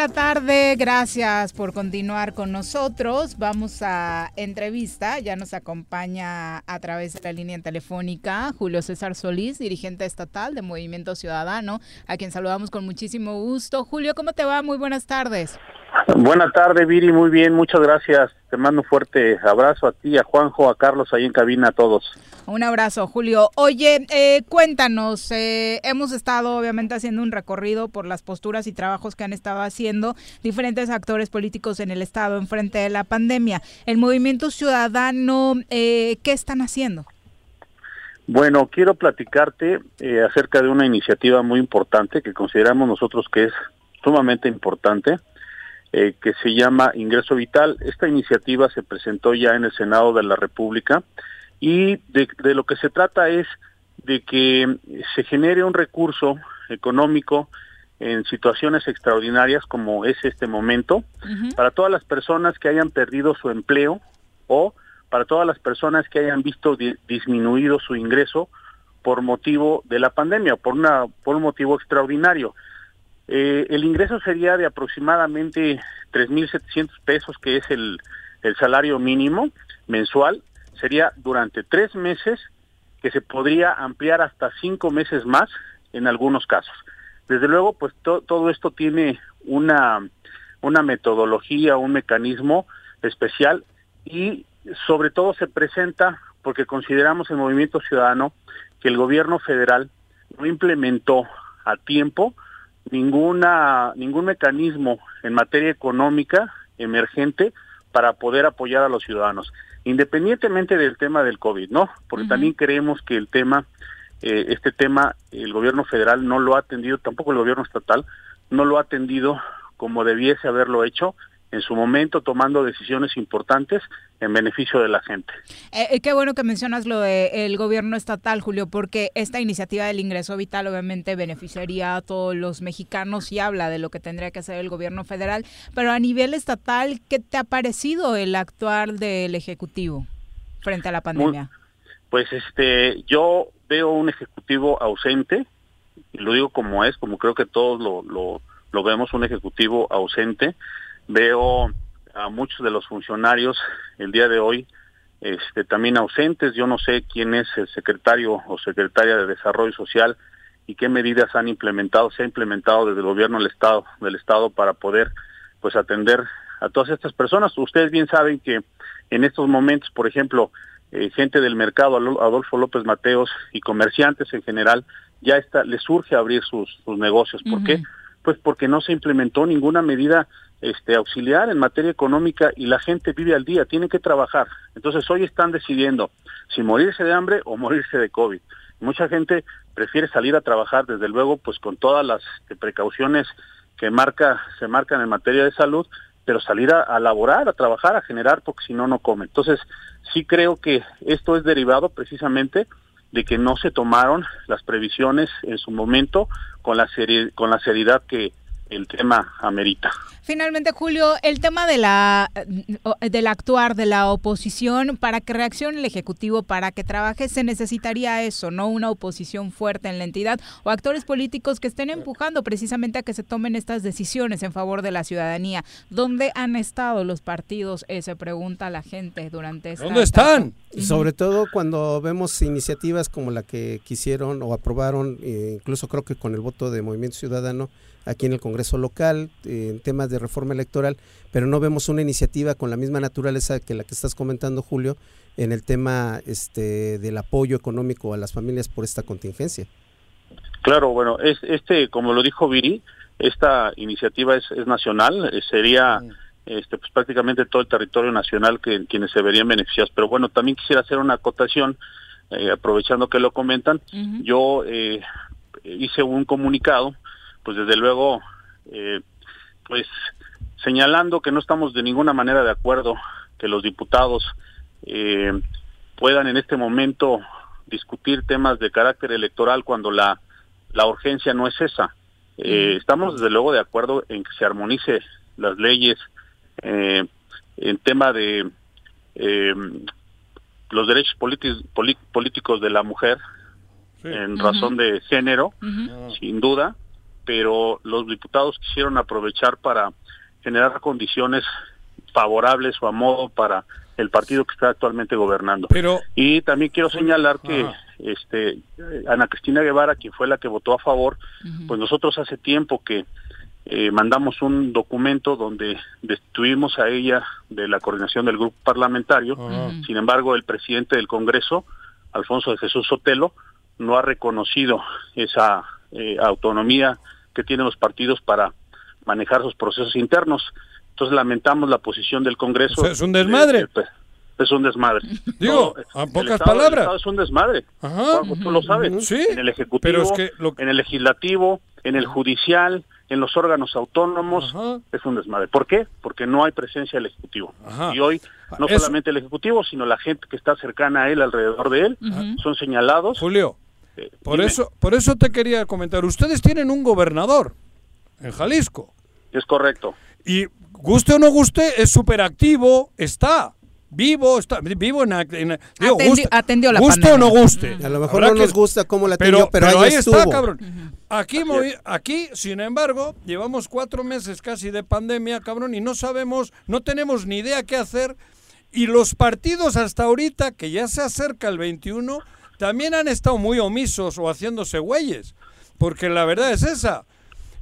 La tarde, gracias por continuar con nosotros. Vamos a entrevista, ya nos acompaña a través de la línea telefónica Julio César Solís, dirigente estatal de Movimiento Ciudadano, a quien saludamos con muchísimo gusto. Julio, ¿cómo te va? Muy buenas tardes. Buenas tardes, Viri, muy bien, muchas gracias. Te mando un fuerte abrazo a ti, a Juanjo, a Carlos ahí en cabina, a todos. Un abrazo, Julio. Oye, eh, cuéntanos, eh, hemos estado obviamente haciendo un recorrido por las posturas y trabajos que han estado haciendo diferentes actores políticos en el Estado en frente de la pandemia. El movimiento ciudadano, eh, ¿qué están haciendo? Bueno, quiero platicarte eh, acerca de una iniciativa muy importante que consideramos nosotros que es sumamente importante. Eh, que se llama Ingreso Vital. Esta iniciativa se presentó ya en el Senado de la República y de, lo que se trata es de que se genere un recurso económico en situaciones extraordinarias como es este momento para todas las personas que hayan perdido su empleo o para todas las personas que hayan visto disminuido su ingreso por motivo de la pandemia por una por un motivo extraordinario. Eh, el ingreso sería de aproximadamente 3.700 pesos, que es el, el salario mínimo mensual. Sería durante tres meses, que se podría ampliar hasta cinco meses más en algunos casos. Desde luego, pues todo esto tiene una, una metodología, un mecanismo especial y sobre todo se presenta porque consideramos el movimiento ciudadano que el gobierno federal no implementó a tiempo ninguna ningún mecanismo en materia económica emergente para poder apoyar a los ciudadanos, independientemente del tema del COVID, ¿no? Porque también creemos que el tema, eh, este tema, el gobierno federal no lo ha atendido, tampoco el gobierno estatal, no lo ha atendido como debiese haberlo hecho en su momento tomando decisiones importantes en beneficio de la gente. Eh, eh, qué bueno que mencionas lo del gobierno estatal, Julio, porque esta iniciativa del ingreso vital obviamente beneficiaría a todos los mexicanos y habla de lo que tendría que hacer el gobierno federal, pero a nivel estatal, ¿qué te ha parecido el actuar del Ejecutivo frente a la pandemia? pues este, yo veo un Ejecutivo ausente, y lo digo como es, como creo que todos lo, lo, lo vemos, un Ejecutivo ausente, Veo a muchos de los funcionarios el día de hoy este, también ausentes. Yo no sé quién es el secretario o secretaria de Desarrollo Social y qué medidas han implementado, se ha implementado desde el gobierno del Estado, del Estado para poder pues atender a todas estas personas. Ustedes bien saben que en estos momentos, por ejemplo, eh, gente del mercado, Adolfo López Mateos y comerciantes en general, ya está, les surge abrir sus, sus negocios. ¿Por qué? Pues porque no se implementó ninguna medida este, auxiliar en materia económica y la gente vive al día, tiene que trabajar. Entonces hoy están decidiendo si morirse de hambre o morirse de COVID. Mucha gente prefiere salir a trabajar, desde luego, pues con todas las este, precauciones que marca, se marcan en materia de salud, pero salir a, a laborar, a trabajar, a generar, porque si no, no come. Entonces, sí creo que esto es derivado precisamente de que no se tomaron las previsiones en su momento con la, con la seriedad que el tema amerita. Finalmente, Julio, el tema de la del actuar de la oposición para que reaccione el ejecutivo, para que trabaje, se necesitaría eso, no una oposición fuerte en la entidad o actores políticos que estén empujando precisamente a que se tomen estas decisiones en favor de la ciudadanía. ¿Dónde han estado los partidos? Eh, se pregunta la gente durante esta. ¿Dónde están? Y sobre todo cuando vemos iniciativas como la que quisieron o aprobaron, eh, incluso creo que con el voto de Movimiento Ciudadano aquí en el Congreso local, eh, en temas de reforma electoral, pero no vemos una iniciativa con la misma naturaleza que la que estás comentando, Julio, en el tema este, del apoyo económico a las familias por esta contingencia. Claro, bueno, es, este, como lo dijo Viri, esta iniciativa es, es nacional, eh, sería mm. este, pues, prácticamente todo el territorio nacional que quienes se verían beneficiados. Pero bueno, también quisiera hacer una acotación, eh, aprovechando que lo comentan. Yo hice un comunicado, pues desde luego, pues señalando que no estamos de ninguna manera de acuerdo que los diputados eh, puedan en este momento discutir temas de carácter electoral cuando la, la urgencia no es esa. Eh, estamos desde luego de acuerdo en que se armonice las leyes eh, en tema de los derechos políticos de la mujer en razón de género, sin duda, pero los diputados quisieron aprovechar para generar condiciones favorables o a modo para el partido que está actualmente gobernando. Pero y también quiero señalar que este Ana Cristina Guevara, quien fue la que votó a favor, pues nosotros hace tiempo que eh, mandamos un documento donde destituimos a ella de la coordinación del grupo parlamentario. Sin embargo, el presidente del Congreso, Alfonso de Jesús Sotelo, no ha reconocido esa eh, autonomía que tienen los partidos para manejar sus procesos internos. Entonces lamentamos la posición del Congreso. es un desmadre. Pues, es un desmadre. Digo, a pocas palabras. es un desmadre. tú lo sabes. Sí, en el Ejecutivo, en el Legislativo, en el Judicial, en los órganos autónomos, es un desmadre. ¿Por qué? Porque no hay presencia del Ejecutivo. Y hoy, no solamente el Ejecutivo, sino la gente que está cercana a él, alrededor de él, son señalados. Julio, por, eso, por eso te quería comentar. Ustedes tienen un gobernador en Jalisco. Es correcto. Y guste o no guste, es súper activo, está vivo, está vivo en, atendió, la guste o no guste. A lo mejor no nos gusta cómo la atendió, pero, ahí, está, cabrón. Aquí, aquí, sin embargo, llevamos cuatro meses casi de pandemia, cabrón, y no sabemos, no tenemos ni idea qué hacer. Y los partidos hasta ahorita, que ya se acerca el 21, también han estado muy omisos o haciéndose güeyes. Porque la verdad es esa.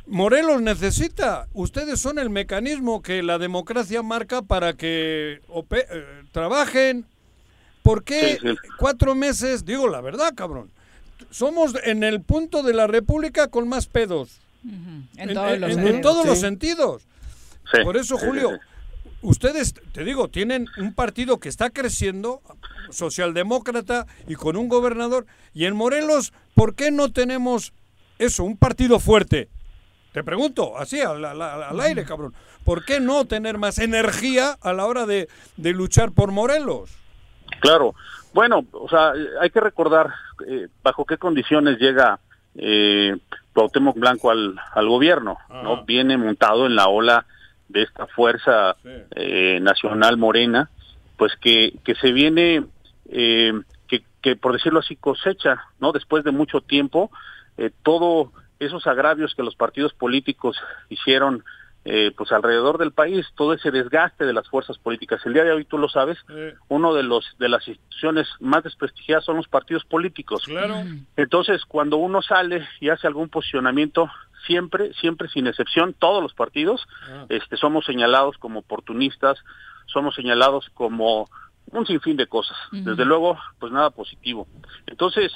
Morelos necesita. Ustedes son el mecanismo que la democracia marca para que eh, trabajen. ¿Por qué cuatro meses? Digo la verdad, cabrón. Somos en el punto de la República con más pedos. En, todos, los, sentidos. Por eso, Julio, ustedes, te digo, tienen un partido que está creciendo, socialdemócrata y con un gobernador. Y en Morelos, ¿por qué no tenemos eso, un partido fuerte? Te pregunto, así, al, aire, cabrón. ¿Por qué no tener más energía a la hora de, luchar por Morelos? Claro. Bueno, o sea, hay que recordar eh, bajo qué condiciones llega eh, Cuauhtémoc Blanco al, al gobierno, ¿no? Viene montado en la ola de esta fuerza eh, nacional morena, pues que, que se viene, eh, que, que por decirlo así cosecha, ¿no? Después de mucho tiempo, eh, todo esos agravios que los partidos políticos hicieron eh, pues alrededor del país, todo ese desgaste de las fuerzas políticas. El día de hoy, tú lo sabes, uno de los de las instituciones más desprestigiadas son los partidos políticos. Claro. Entonces, cuando uno sale y hace algún posicionamiento, siempre, siempre sin excepción, todos los partidos, ah. este, somos señalados como oportunistas, somos señalados como un sinfín de cosas. Desde luego, pues nada positivo. Entonces,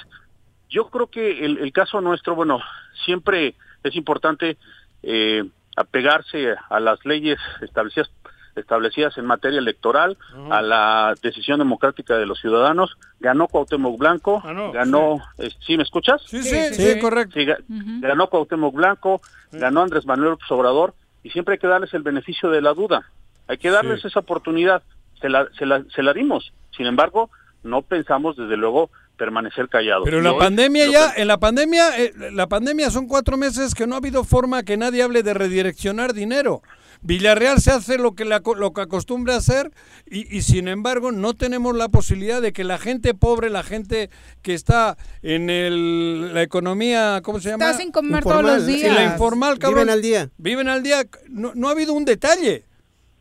yo creo que el, caso nuestro, bueno, siempre es importante eh, apegarse a las leyes establecidas establecidas en materia electoral, a la decisión democrática de los ciudadanos. Ganó Cuauhtémoc Blanco, ganó, sí. me escuchas? Sí, sí, sí, correcto. Ganó Cuauhtémoc Blanco, ganó Andrés Manuel Obrador, y siempre hay que darles el beneficio de la duda. Hay que darles esa oportunidad. Se la, se, la, se la dimos. Sin embargo, no pensamos desde luego permanecer callados. Pero la pandemia ya, en la pandemia, eh, la pandemia son cuatro meses que no ha habido forma que nadie hable de redireccionar dinero. Villarreal se hace lo que, lo que acostumbra hacer y, sin embargo no tenemos la posibilidad de que la gente pobre, la gente que está en el, la economía, ¿cómo se llama? Está sin comer todos los días. la informal, cabrón. Viven al día. Viven al día. No, no ha habido un detalle.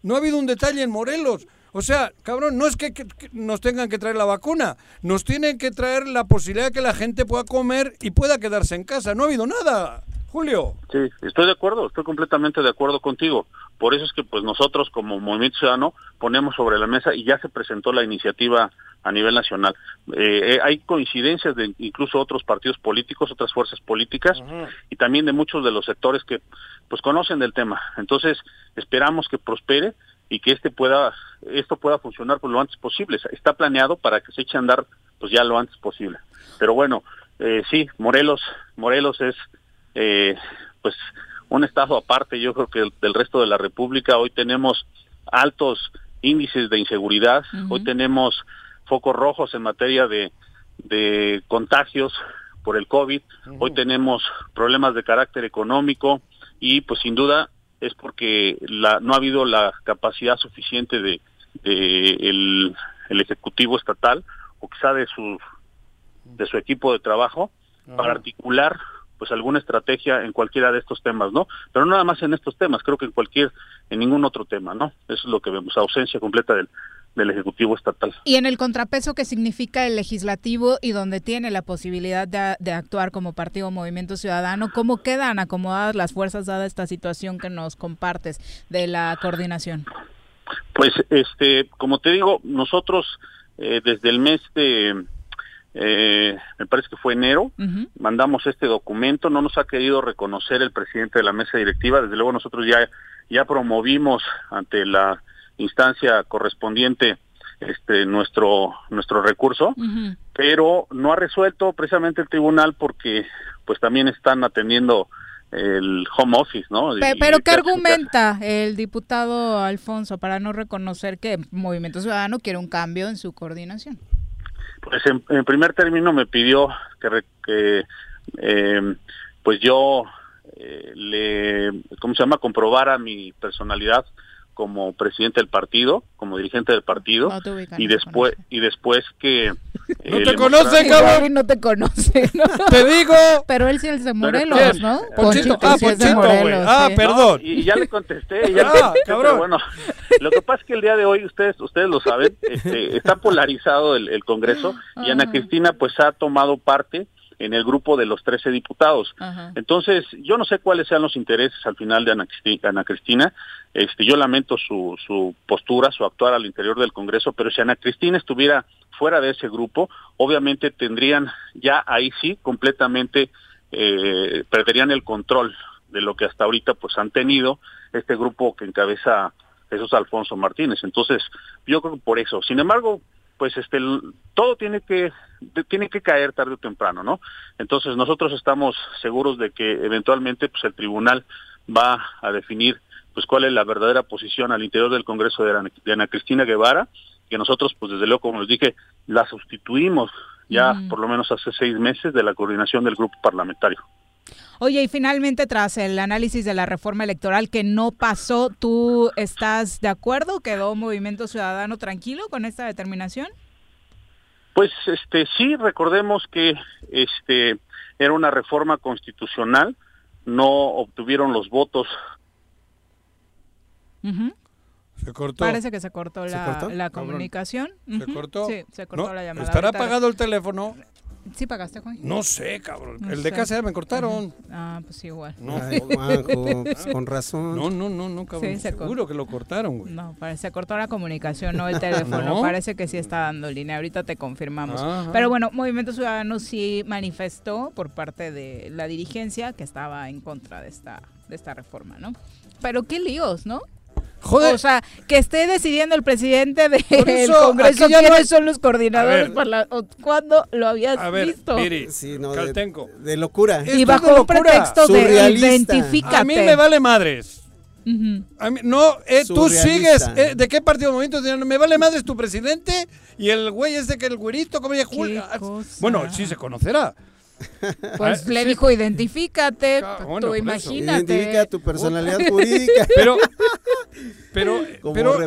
No ha habido un detalle en Morelos. O sea, cabrón, no es que, nos tengan que traer la vacuna, nos tienen que traer la posibilidad de que la gente pueda comer y pueda quedarse en casa. No ha habido nada, Julio. Sí, estoy de acuerdo, estoy completamente de acuerdo contigo. Por eso es que pues nosotros como Movimiento Ciudadano ponemos sobre la mesa y ya se presentó la iniciativa a nivel nacional. Eh, eh, hay coincidencias de incluso otros partidos políticos, otras fuerzas políticas y también de muchos de los sectores que pues conocen del tema. Entonces esperamos que prospere y que este pueda esto pueda funcionar por lo antes posible. Está planeado para que se eche a andar pues ya lo antes posible. Pero bueno, eh, sí, Morelos Morelos es eh, pues un estado aparte, yo creo que del resto de la República. Hoy tenemos altos índices de inseguridad, hoy tenemos focos rojos en materia de, de contagios por el COVID, hoy tenemos problemas de carácter económico y pues sin duda es porque la, no ha habido la capacidad suficiente de, el, ejecutivo estatal o quizá de su de su equipo de trabajo para articular pues alguna estrategia en cualquiera de estos temas, ¿no? Pero no nada más en estos temas, creo que en cualquier, en ningún otro tema, ¿no? Eso es lo que vemos, ausencia completa del, del Ejecutivo Estatal. Y en el contrapeso que significa el legislativo y donde tiene la posibilidad de, actuar como partido Movimiento Ciudadano, ¿cómo quedan acomodadas las fuerzas dada esta situación que nos compartes de la coordinación? Pues, este, como te digo, nosotros eh, desde el mes de, eh, me parece que fue enero, mandamos este documento, no nos ha querido reconocer el presidente de la mesa directiva, desde luego nosotros ya, ya promovimos ante la instancia correspondiente este nuestro nuestro recurso pero no ha resuelto precisamente el tribunal porque pues también están atendiendo el home office, ¿no? Pero, ¿qué argumenta el diputado Alfonso para no reconocer que Movimiento Ciudadano quiere un cambio en su coordinación? Pues en, primer término me pidió que, eh, pues yo eh, le, ¿cómo se llama? Comprobara mi personalidad como presidente del partido, como dirigente del partido, y después y después que eh, no te conoce, cabrón. No te conoce, ¿no? Te digo. Pero él sí es de Morelos, ¿no? Ponchito, ah, Ponchito, güey. Ah, perdón. y ya le contesté, ya ah, cabrón. bueno, lo que pasa es que el día de hoy ustedes ustedes lo saben, este, está polarizado el, el Congreso y Ana ah. Cristina pues ha tomado parte en el grupo de los 13 diputados. Entonces, yo no sé cuáles sean los intereses al final de Ana, Ana Cristina. Este, yo lamento su, su postura, su actuar al interior del Congreso, pero si Ana Cristina estuviera fuera de ese grupo, obviamente tendrían ya ahí sí completamente eh, perderían el control de lo que hasta ahorita pues han tenido este grupo que encabeza Jesús Alfonso Martínez. Entonces, yo creo que por eso. Sin embargo, pues este todo tiene que tiene que caer tarde o temprano, ¿no? Entonces nosotros estamos seguros de que eventualmente pues el tribunal va a definir pues cuál es la verdadera posición al interior del Congreso de Ana, Cristina Guevara, que nosotros pues desde luego como les dije la sustituimos ya por lo menos hace seis meses de la coordinación del grupo parlamentario. Oye, y finalmente, tras el análisis de la reforma electoral que no pasó, ¿tú estás de acuerdo? ¿Quedó Movimiento Ciudadano tranquilo con esta determinación? Pues este sí, recordemos que este era una reforma constitucional, no obtuvieron los votos. Se cortó. Parece que se cortó la, la comunicación. ¿Se cortó? Sí, se cortó la llamada. ¿Estará apagado el teléfono? ¿Sí pagaste, Juan? No sé, cabrón. el de casa me cortaron. Ah, pues igual. No, Juanjo, pues, con razón. No, no, no, no, cabrón. Seguro que lo cortaron, güey. No, parece se cortó la comunicación, no el teléfono. Parece que sí está dando línea. Ahorita te confirmamos. Pero bueno, Movimiento Ciudadano sí manifestó por parte de la dirigencia que estaba en contra de esta, de esta reforma, ¿no? Pero qué líos, ¿no? Joder. O sea, que esté decidiendo el presidente del Congreso quiénes son los coordinadores para la, ¿Cuándo lo habías a ver, visto? sí, no, de, locura. Y bajo un pretexto de identifícate. A mí me vale madres. no, eh, tú sigues. Eh, ¿De qué partido movimiento? Me vale madres tu presidente y el güey ese que el güerito, como ella Bueno, sí se conocerá. Pues le dijo, identifícate, tú imagínate. Identifica tu personalidad jurídica. Pero, pero,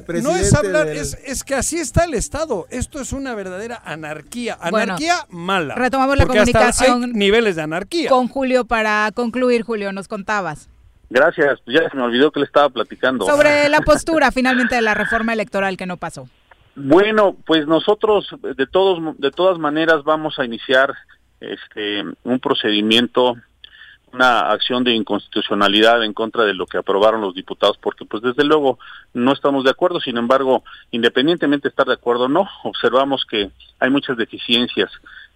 pero no es hablar, es, es, que así está el Estado. Esto es una verdadera anarquía. Anarquía mala. Retomamos la comunicación. niveles de anarquía. Con Julio para concluir, Julio, nos contabas. Gracias, ya se me olvidó que le estaba platicando. Sobre la postura finalmente de la reforma electoral que no pasó. Bueno, pues nosotros de todos de todas maneras vamos a iniciar este, un procedimiento, una acción de inconstitucionalidad en contra de lo que aprobaron los diputados, porque pues desde luego no estamos de acuerdo, sin embargo, independientemente de estar de acuerdo o no, observamos que hay muchas deficiencias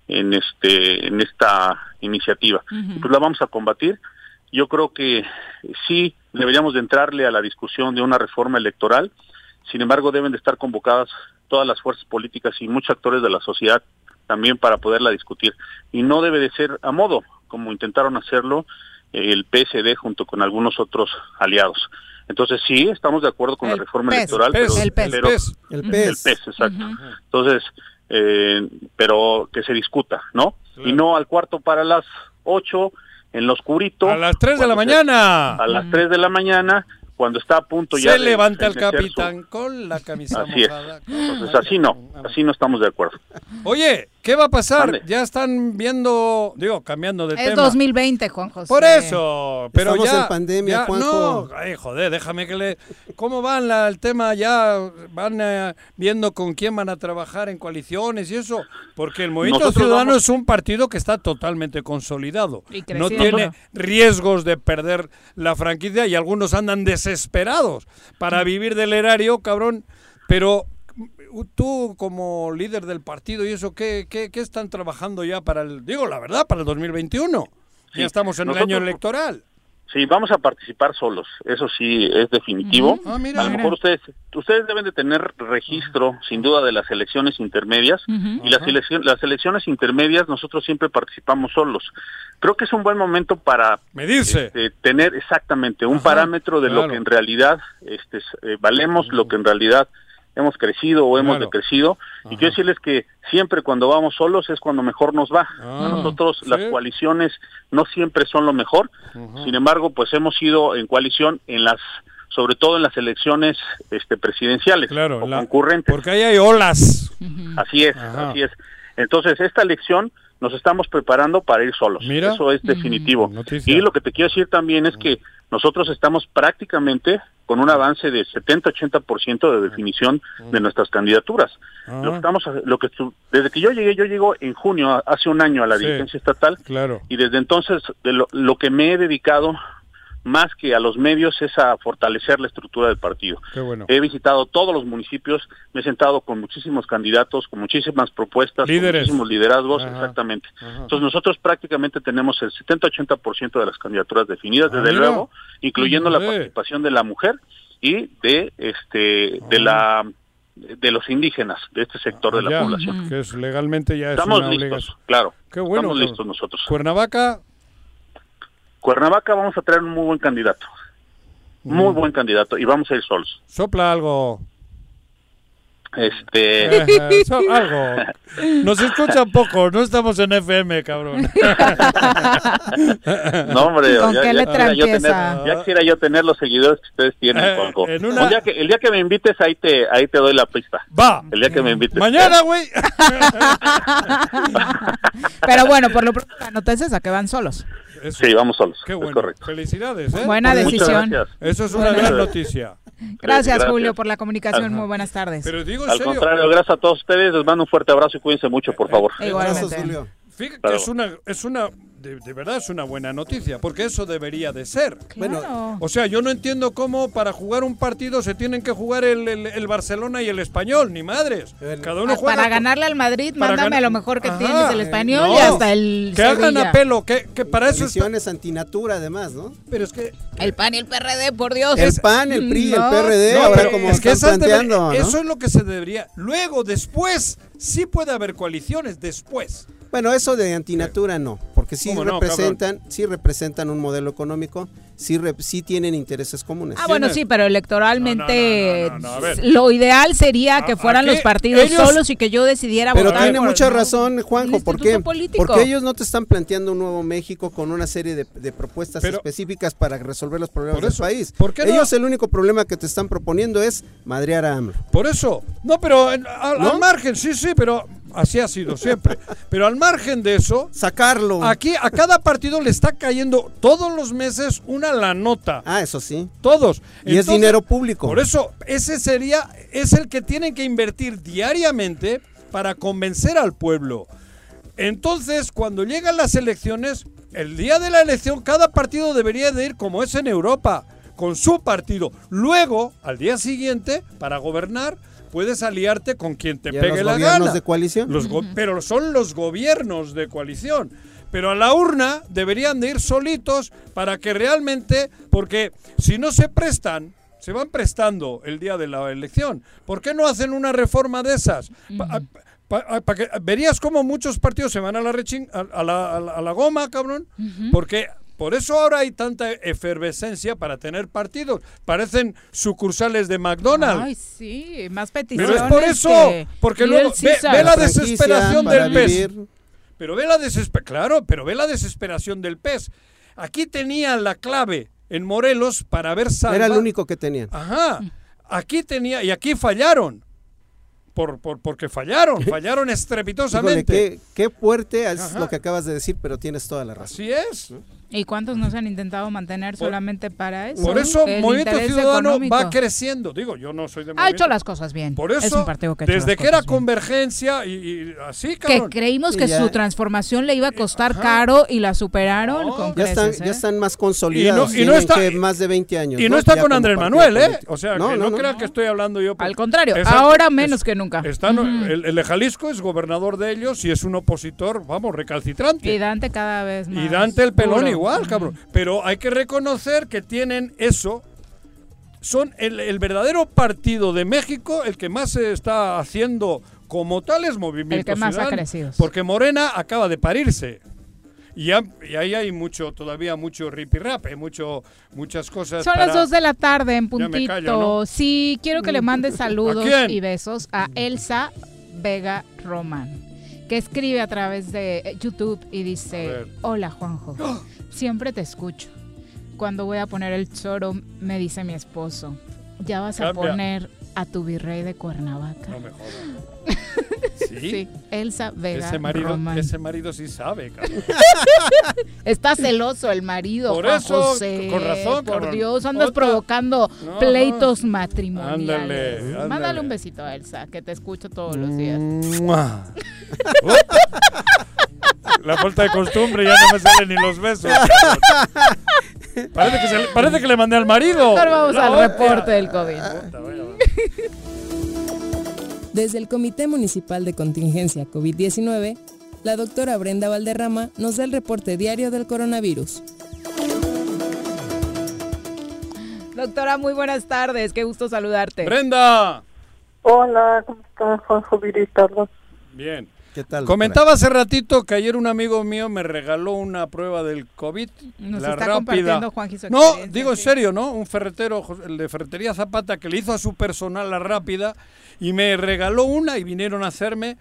en este en esta iniciativa. Pues la vamos a combatir. Yo creo que sí deberíamos de entrarle a la discusión de una reforma electoral, sin embargo deben de estar convocadas todas las fuerzas políticas y muchos actores de la sociedad también para poderla discutir. Y no debe de ser a modo, como intentaron hacerlo eh, el PSD junto con algunos otros aliados. Entonces sí, estamos de acuerdo con la reforma electoral, pero, el PES, pero, el PES, exacto. Entonces, eh, pero que se discuta, ¿no? Y no al cuarto para las ocho, en lo oscurito. A las tres de la mañana. a las tres de la mañana cuando está a punto ya se levanta el capitán con la camisa así mojada. Es. Entonces así no, así no estamos de acuerdo. Oye, ¿qué va a pasar? Ya están viendo, digo, cambiando de tema. Es 2020, Juan José. Por eso, pero Estamos ya en pandemia, Juanjo. No, ay, joder, déjame que le ¿Cómo van la, el tema ya van eh, viendo con quién van a trabajar en coaliciones y eso? Porque el Movimiento Ciudadano es un partido que está totalmente consolidado. no tiene riesgos de perder la franquicia y algunos andan des desesperados para vivir del erario, cabrón. Pero tú como líder del partido y eso, ¿qué, qué, están trabajando ya para el, digo la verdad, para el 2021? ya estamos en el año electoral. Sí, vamos a participar solos, eso sí es definitivo. Ah, a lo mejor ustedes ustedes deben de tener registro, sin duda, de las elecciones intermedias. Y las, elecciones, las elecciones intermedias nosotros siempre participamos solos. Creo que es un buen momento para medirse, este, tener exactamente un parámetro de lo que en realidad este, eh, valemos, lo que en realidad hemos crecido o hemos decrecido. Y quiero decirles que siempre cuando vamos solos es cuando mejor nos va. Ah, Nosotros las coaliciones no siempre son lo mejor. Sin embargo, pues hemos ido en coalición en las sobre todo en las elecciones este presidenciales claro, o concurrentes. Porque ahí hay olas. Así es, así es. Entonces, esta elección nos estamos preparando para ir solos. Eso es definitivo. Y lo que te quiero decir también es que nosotros estamos prácticamente con un avance de 70-80% de definición de nuestras candidaturas. Ah. Lo que estamos, lo que desde que yo llegué, yo llego en junio, hace un año a la dirigencia estatal, claro. y desde entonces de lo, lo que me he dedicado más que a los medios es a fortalecer la estructura del partido. He visitado todos los municipios, me he sentado con muchísimos candidatos, con muchísimas propuestas, con muchísimos liderazgos, exactamente. Entonces nosotros prácticamente tenemos el 70-80% de las candidaturas definidas, desde ah, luego, incluyendo la participación de la mujer y de este de la de los indígenas, de este sector de la población. Que es legalmente ya Estamos es listos, claro. Qué bueno. Estamos listos nosotros. Cuernavaca, Cuernavaca vamos a traer un muy buen candidato. Muy buen candidato y vamos a ir solos. Sopla algo. Este. algo. Nos escuchan poco, no estamos en FM, cabrón. no, hombre, ya, quisiera yo tener, ya quisiera yo tener los seguidores que ustedes tienen, eh, el, día que, el día que me invites, ahí te, ahí te doy la pista. Va. El día que me invites. Mañana, güey. Pero bueno, por lo pronto, notas a que van solos. Sí, vamos solos. Qué bueno. correcto. Felicidades. ¿eh? Buena decisión. Eso es una gran noticia. Gracias, Julio, por la comunicación. Muy buenas tardes. Pero digo Al contrario, gracias a todos ustedes. Les mando un fuerte abrazo y cuídense mucho, por favor. Igualmente. Fíjate que es una, es una de, verdad es una buena noticia, porque eso debería de ser. Bueno, o sea, yo no entiendo cómo para jugar un partido se tienen que jugar el, Barcelona y el español, ni madres. Cada uno ah, juega para ganarle al Madrid, mándame a lo mejor que tienes el español y hasta el Que hagan a pelo, que, que para eso es antinatura además, ¿no? Pero es que el PAN y el PRD, por Dios. El PAN, el PRI, el PRD, ahora como es que planteando, Eso es lo que se debería. Luego, después, sí puede haber coaliciones, después. Bueno, eso de antinatura no, porque sí representan, sí representan un modelo económico sí, sí tienen intereses comunes. Ah, bueno, sí, pero electoralmente lo ideal sería que fueran los partidos solos y que yo decidiera pero votar. Pero tiene mucha razón, Juanjo, ¿por qué? Porque ellos no te están planteando un nuevo México con una serie de, propuestas específicas para resolver los problemas del país. ¿por qué ellos el único problema que te están proponiendo es madrear a AMLO. Por eso, no, pero al, al margen, sí, sí, pero así ha sido siempre. Pero al margen de eso, sacarlo. Aquí a cada partido le está cayendo todos los meses una la nota. Ah, eso sí. Todos. Y es dinero público. Por eso, ese sería, es el que tienen que invertir diariamente para convencer al pueblo. Entonces, cuando llegan las elecciones, el día de la elección, cada partido debería de ir como es en Europa, con su partido. Luego, al día siguiente, para gobernar, puedes aliarte con quien te pegue la gana. de coalición? Pero son los gobiernos de coalición pero a la urna deberían de ir solitos para que realmente, porque si no se prestan, se van prestando el día de la elección. ¿Por qué no hacen una reforma de esas? verías cómo muchos partidos se van a la, a, la, a la, goma, cabrón, porque por eso ahora hay tanta efervescencia para tener partidos. Parecen sucursales de McDonald's. Ay, sí, más peticiones. Pero es por eso, porque luego ve, la desesperación del pez. Pero ve la desesperación, claro, pero ve la desesperación del pez. Aquí tenían la clave en Morelos para ver salva. Era el único que tenían. Ajá. Aquí tenía, y aquí fallaron. Por, por, porque fallaron, fallaron estrepitosamente. qué, qué, fuerte es lo que acabas de decir, pero tienes toda la razón. Así es. ¿Y cuántos no se han intentado mantener solamente para eso? Por eso el Movimiento Ciudadano va creciendo. Digo, yo no soy de Ha hecho las cosas bien. Por eso, es un partido que desde que era convergencia y, así, cabrón. Que creímos que su transformación le iba a costar caro y la superaron con ya, están, ya ¿eh? están más consolidados. Y no, está, que más de 20 años. Y no, está con Andrés Manuel, ¿eh? O sea, no, que no, crean que estoy hablando yo. Al contrario, ahora menos que nunca. Están, el, el, de Jalisco es gobernador de ellos y es un opositor, vamos, recalcitrante. Y Dante cada vez más. Y Dante el pelón igual, cabrón. Pero hay que reconocer que tienen eso. Son el, verdadero partido de México, el que más se está haciendo como tales movimientos. El que más ha crecido. Porque Morena acaba de parirse. Y, ahí hay mucho, todavía mucho rap, mucho, muchas cosas. Son las dos de la tarde en puntito. Sí, quiero que le mande saludos y besos a Elsa Vega Román, que escribe a través de YouTube y dice, hola Juanjo. ¡Ah! Siempre te escucho. Cuando voy a poner el choro, me dice mi esposo, ya vas a poner a tu virrey de Cuernavaca. No me ¿Sí? Elsa Vega ese marido, Ese marido sí sabe, Está celoso el marido, Por eso, con razón, Por Dios, andas provocando pleitos matrimoniales. Ándale, Mándale un besito a Elsa, que te escucho todos los días. La falta de costumbre ya no me salen ni los besos. Parece que, le mandé al marido. Ahora vamos al reporte del COVID. Desde el Comité Municipal de Contingencia COVID-19, la doctora Brenda Valderrama nos da el reporte diario del coronavirus. Doctora, muy buenas tardes. Qué gusto saludarte. Brenda. Hola, ¿cómo estás, Juanjo Virita? Bien. ¿Qué tal? Comentaba hace ratito que ayer un amigo mío me regaló una prueba del COVID. Nos la está rápida. compartiendo Juan No, digo en serio, ¿no? Un ferretero, el de Ferretería Zapata, que le hizo a su personal la rápida y me regaló una y vinieron a hacerme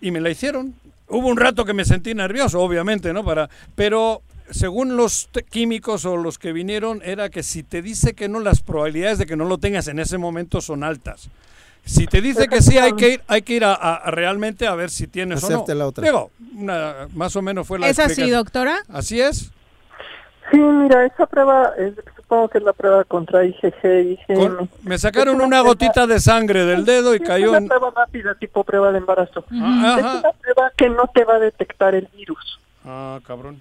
y me la hicieron. Hubo un rato que me sentí nervioso, obviamente, ¿no? Para, pero según los químicos o los que vinieron, era que si te dice que no, las probabilidades de que no lo tengas en ese momento son altas. Si te dice que sí, hay que ir, hay que ir a, realmente a ver si tienes o no. La otra. Digo, más o menos fue la ¿Es así, doctora? Así es. Sí, mira, esa prueba, supongo que es la prueba contra IgG, IgM. me sacaron una, gotita de sangre del dedo y cayó en... Es una prueba rápida, tipo prueba de embarazo. Es una prueba que no te va a detectar el virus. Ah, cabrón.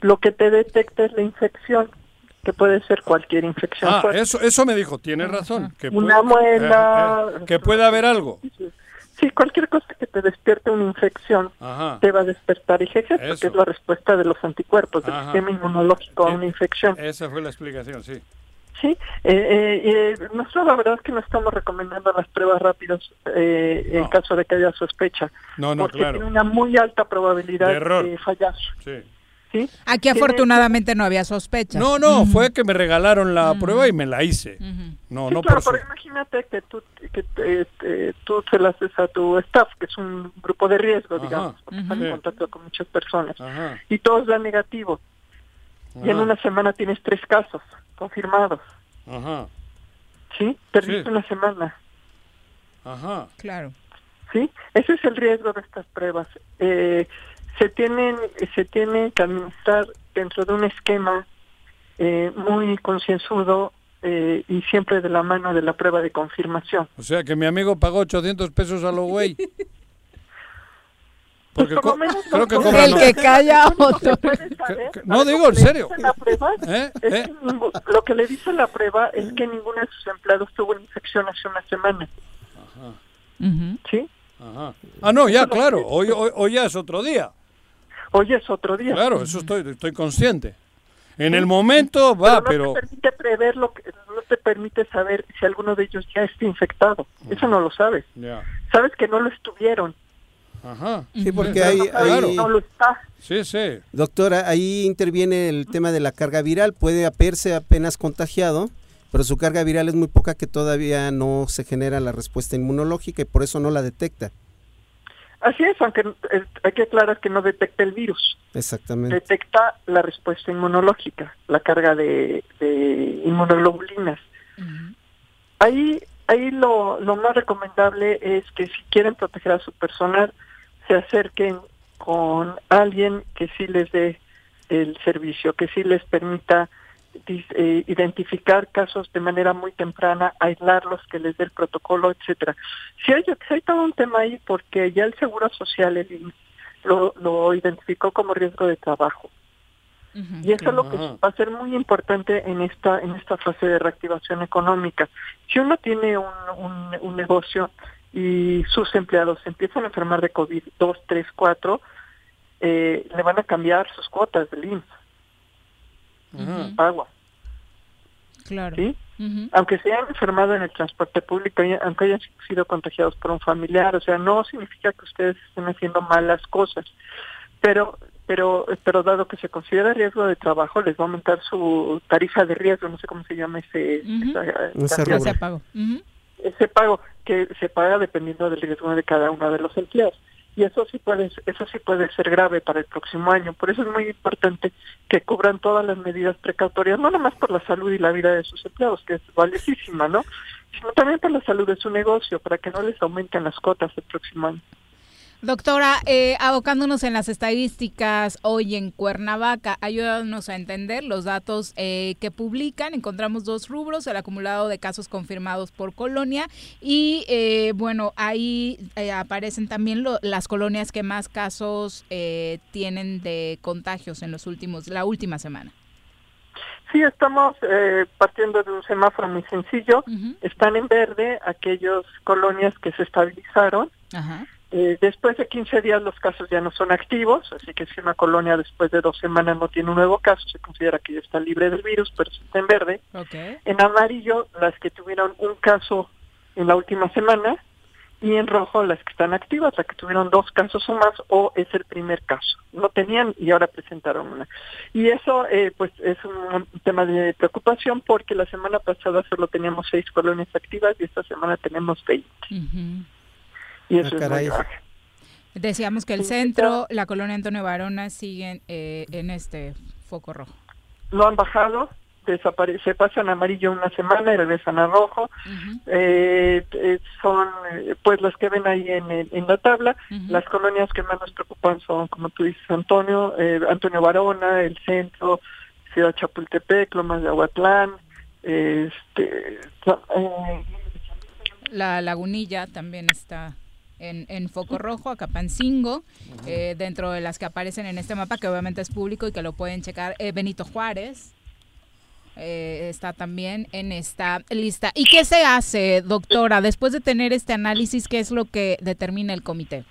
lo que te detecta es la infección que puede ser cualquier infección. Ah, eso, eso me dijo, tiene razón. Que Una muela. Eh, eh, que puede haber algo. Sí, cualquier cosa que te despierte una infección te va a despertar IgG, porque es la respuesta de los anticuerpos, del sistema inmunológico a una infección. Esa fue la explicación, sí. Sí, eh, eh, nosotros la verdad es que no estamos recomendando las pruebas rápidas eh, en caso de que haya sospecha, no, no, porque tiene una muy alta probabilidad de, fallar. Sí. Aquí afortunadamente no había sospecha. No, no, fue que me regalaron la prueba y me la hice. No, no claro, pero imagínate que tú que tú se la haces a tu staff, que es un grupo de riesgo, digamos, porque están en contacto con muchas personas, y todos dan negativo. Y en una semana tienes tres casos confirmados. Ajá. ¿Sí? Perdiste una semana. Ajá. Claro. ¿Sí? Ese es el riesgo de estas pruebas. Eh, se tienen se tiene que administrar dentro de un esquema eh, muy concienzudo eh, y siempre de la mano de la prueba de confirmación. O sea que mi amigo pagó 800 pesos a lo güey. Porque creo que el que calla otro. no digo en serio. ¿Eh? ¿Eh? lo que le dice la prueba es que ninguno de sus empleados tuvo una infección hace una semana. Ajá. ¿Sí? Ajá. Ah, no, ya, claro. Hoy, hoy, hoy, ya es otro día. Hoy es otro día. Claro, eso estoy, estoy consciente. En el momento va, pero... No te permite prever lo que, no te permite saber si alguno de ellos ya está infectado. Eso no lo sabes. Sabes que no lo estuvieron. Ajá. Sí, porque hay, no lo está. Sí, sí. Doctora, ahí interviene el tema de la carga viral. Puede haberse apenas contagiado, pero su carga viral es muy poca que todavía no se genera la respuesta inmunológica y por eso no la detecta. Así es, aunque eh, hay que aclarar que no detecta el virus. Exactamente. Detecta la respuesta inmunológica, la carga de, inmunoglobulinas. Ahí, ahí lo, lo más recomendable es que si quieren proteger a su personal, se acerquen con alguien que sí les dé el servicio, que sí les permita eh, identificar casos de manera muy temprana, aislarlos, que les dé el protocolo, etcétera. Si hay, hay todo un tema ahí porque ya el Seguro Social lo, lo identificó como riesgo de trabajo. y eso es lo que va a ser muy importante en esta en esta fase de reactivación económica. Si uno tiene un, un, negocio y sus empleados empiezan a enfermar de COVID 2, 3, 4, le van a cambiar sus cuotas del IMSS agua. Claro. ¿Sí? Aunque se hayan enfermado en el transporte público, aunque hayan sido contagiados por un familiar, o sea, no significa que ustedes estén haciendo malas cosas, pero pero pero dado que se considera riesgo de trabajo, les va a aumentar su tarifa de riesgo, no sé cómo se llama ese, ese pago. Ese pago que se paga dependiendo del riesgo de cada uno de los empleados y eso sí puede eso sí puede ser grave para el próximo año. Por eso es muy importante que cubran todas las medidas precautorias no nomás por la salud y la vida de sus empleados que es valiosísima no sino también por la salud de su negocio para que no les aumenten las cotas el próximo año Doctora, eh, abocándonos en las estadísticas hoy en Cuernavaca, ayúdanos a entender los datos eh, que publican. Encontramos dos rubros, el acumulado de casos confirmados por colonia y eh, bueno, ahí eh, aparecen también las colonias que más casos tienen de contagios en los últimos, la última semana. Sí, estamos partiendo de un semáforo muy sencillo. Están en verde aquellas colonias que se estabilizaron. Ajá eh, después de 15 días los casos ya no son activos, así que si una colonia después de dos semanas no tiene un nuevo caso, se considera que ya está libre del virus, pero está en verde. En amarillo, las que tuvieron un caso en la última semana, y en rojo las que están activas, las que tuvieron dos casos o más o es el primer caso. No tenían y ahora presentaron una. Y eso eh, pues es un tema de preocupación porque la semana pasada solo teníamos seis colonias activas y esta semana tenemos 20. Y eso ah, es Decíamos que el centro, la colonia Antonio Barona siguen eh, en este foco rojo. Lo han bajado, desaparece, pasan amarillo una semana y regresan a rojo. Eh, eh, son pues las que ven ahí en, en la tabla. Las colonias que más nos preocupan son, como tú dices, Antonio, Antonio Barona, el centro, Ciudad Chapultepec, Lomas de Aguatlán, este, la Lagunilla también está en, en foco rojo, Acapancingo, eh, dentro de las que aparecen en este mapa, que obviamente es público y que lo pueden checar, eh, Benito Juárez. eh, está también en esta lista. ¿Y qué se hace, doctora, después de tener este análisis? ¿Qué es lo que determina el comité?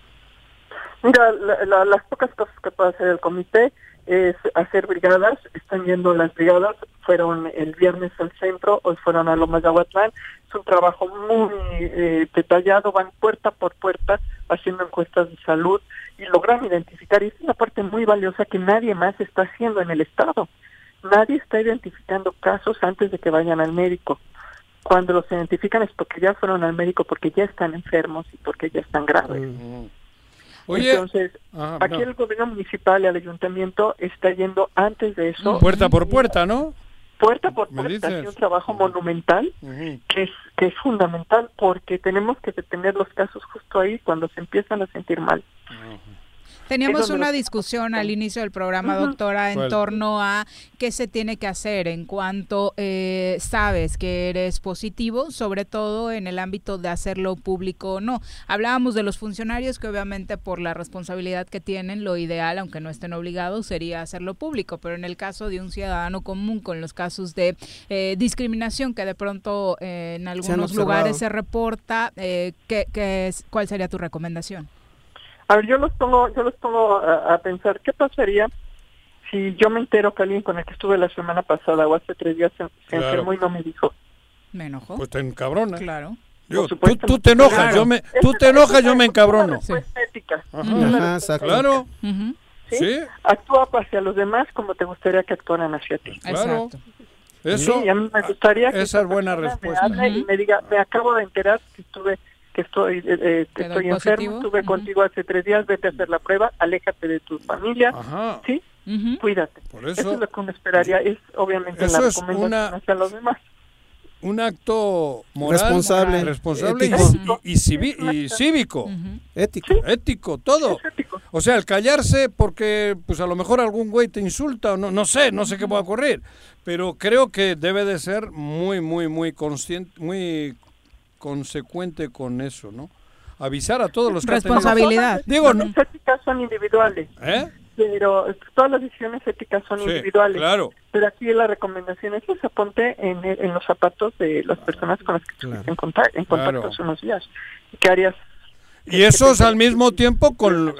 Mira, la- la- las pocas cosas que puede hacer el comité es hacer brigadas. Están yendo las brigadas. Fueron el viernes al centro, hoy fueron a Lomas de Aguatlán. Es un trabajo muy eh, detallado. Van puerta por puerta haciendo encuestas de salud y logran identificar. Y es una parte muy valiosa que nadie más está haciendo en el Estado. Nadie está identificando casos antes de que vayan al médico. Cuando los identifican es porque ya fueron al médico, porque ya están enfermos y porque ya están graves. Oye, Entonces, Ajá, aquí no. el gobierno municipal y el ayuntamiento está yendo antes de eso. Puerta por puerta, ¿no? Puerta por puerta, hace un trabajo monumental que es que es fundamental porque tenemos que detener los casos justo ahí cuando se empiezan a sentir mal. Es donde una discusión al inicio del programa, doctora, en ¿Cuál? torno a qué se tiene que hacer en cuanto eh, sabes que eres positivo, sobre todo en el ámbito de hacerlo público o no. Hablábamos de los funcionarios que obviamente por la responsabilidad que tienen, lo ideal, aunque no estén obligados, sería hacerlo público, pero en el caso de un ciudadano común, con los casos de eh, discriminación que de pronto eh, en algunos lugares se reporta, eh, ¿qué, qué es, ¿cuál sería tu recomendación? A ver, yo los pongo, yo los pongo a, a pensar, ¿qué pasaría si yo me entero que alguien con el que estuve la semana pasada o hace tres días se, se Claro. enfermó y no me dijo? Me enojó. Pues te encabrona. Claro. Digo, Por tú, te enojas, Claro. yo me, tú es te enojas, yo me encabrono. respuesta ética. Ajá. Ajá. Claro. ¿sí? Sí. Actúa hacia los demás como te gustaría que actuaran hacia ti. Claro. Eso, Sí, a mí me gustaría que esa es buena persona respuesta. Me hable y me diga, me acabo de enterar que estuve que estoy eh, eh, que ¿Quedó estoy enfermo, estuve contigo hace tres días, vete a hacer la prueba, aléjate de tu familia, Ajá. sí, cuídate. Por eso- es lo que uno esperaría, es obviamente Eso la es recomendación una- hacia los demás. un acto moral, Responsable. responsable y- Ético. y, y civi- y cívico, Ético. ético, todo. O sea, el callarse porque pues a lo mejor algún güey te insulta o no, no sé, no sé qué va a ocurrir, pero creo que debe de ser muy, muy, muy consciente, muy consecuente con eso, ¿no? Avisar a todos los que Responsabilidad. Digo, Las no, decisiones éticas son individuales, ¿eh? pero todas las decisiones éticas son Sí, individuales. claro. Pero aquí la recomendación es que se ponte en, en los zapatos de las personas con las que estuviste en contacto, en contacto Claro. hace unos días. ¿Qué harías? Y eso es al mismo tiempo con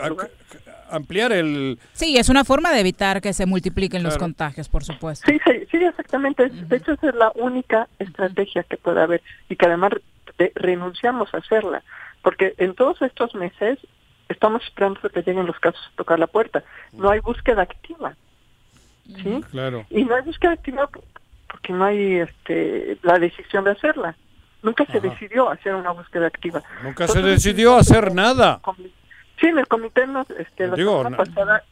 ampliar el Sí, es una forma de evitar que se multipliquen los Claro. contagios, por supuesto. Sí, sí, sí, exactamente. De hecho, esa es la única estrategia que puede haber y que además re- renunciamos a hacerla. Porque en todos estos meses estamos esperando que lleguen los casos a tocar la puerta. No hay búsqueda activa. ¿sí? Claro. Y no hay búsqueda activa porque no hay este, la decisión de hacerla. Nunca se decidió hacer una búsqueda activa. Nunca se decidió hacer nada. Sí, en el comité nos, este, la Digo, semana no- pasada,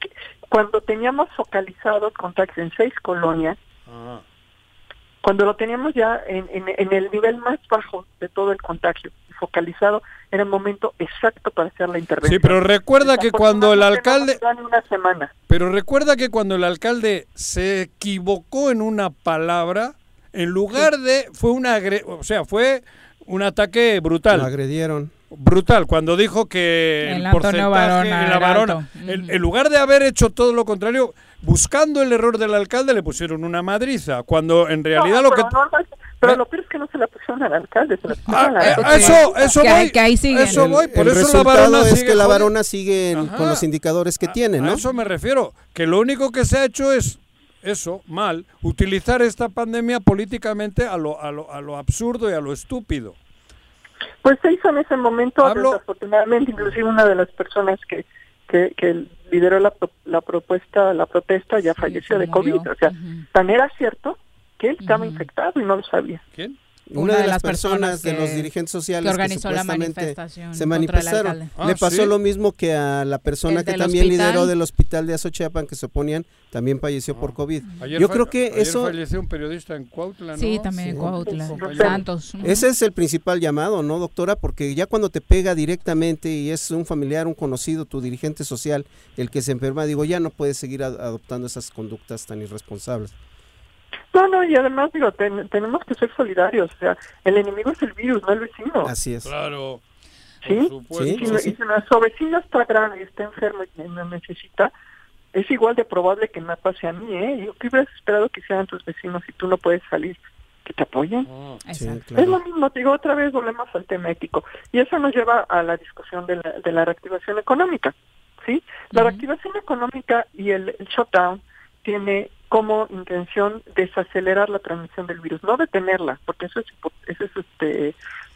cuando teníamos focalizados contactos en seis colonias, cuando lo teníamos ya en, en, en el nivel más bajo de todo el contagio y focalizado, era el momento exacto para hacer la intervención. Sí, pero recuerda que cuando el alcalde Ya en una semana. Pero recuerda que cuando el alcalde se equivocó en una palabra, en lugar de fue una o sea, fue un ataque brutal. Lo agredieron. Brutal, cuando dijo que El porcentaje Varona en la varona, en, en lugar de haber hecho todo lo contrario, buscando el error del alcalde, le pusieron una madriza, cuando en realidad No, lo que... pero, no, pero lo peor es que no se la pusieron al alcalde, se la pusieron Ah, a eh, la eso, eso Que voy, ahí- que ahí siguen. eso voy, por el eso la resultado varona es sigue que la varona sigue en- con los indicadores que tiene, A ¿no? eso me refiero, que lo único que se ha hecho es eso, mal, utilizar esta pandemia políticamente a lo, a lo, a lo absurdo y a lo estúpido. Pues se hizo en ese momento, Hablo- desafortunadamente, inclusive una de las personas que, que, que lideró la, pro- la propuesta, la protesta, ya falleció de murió. COVID. O sea, tan era cierto que él estaba infectado y no lo sabía. ¿Quién? Una, de las personas, de que- los dirigentes sociales que organizó la supuestamente manifestación se manifestaron. Le Ah, pasó ¿sí? lo mismo que a la persona El que también hospital. lideró del hospital de Azochiapan que se oponían, también falleció por COVID. Ah. Ayer Yo creo que ayer eso falleció un periodista en Cuautla, ¿no? Sí, también en Sí. Cuautla, compañero. Santos. ese es el principal llamado, ¿no, doctora? Porque ya cuando te pega directamente y es un familiar, un conocido, tu dirigente social, el que se enferma, digo, ya no puedes seguir adoptando esas conductas tan irresponsables. No, no, y además, digo, ten- tenemos que ser solidarios. O sea, el enemigo es el virus, no el vecino. Así es. Claro. ¿Sí? Y, si, nuestro vecino está grave, está enfermo y no necesita, es igual de probable que me pase a mí, ¿eh? ¿Qué hubieras esperado que sean tus vecinos si tú no puedes salir? Que te apoyen. Ah, es lo mismo, te digo, otra vez volvemos al tema ético. Y eso nos lleva a la discusión de la, de la reactivación económica, ¿sí? La reactivación económica y el, shutdown tiene como intención desacelerar la transmisión del virus, no detenerla, porque eso es, eso es este,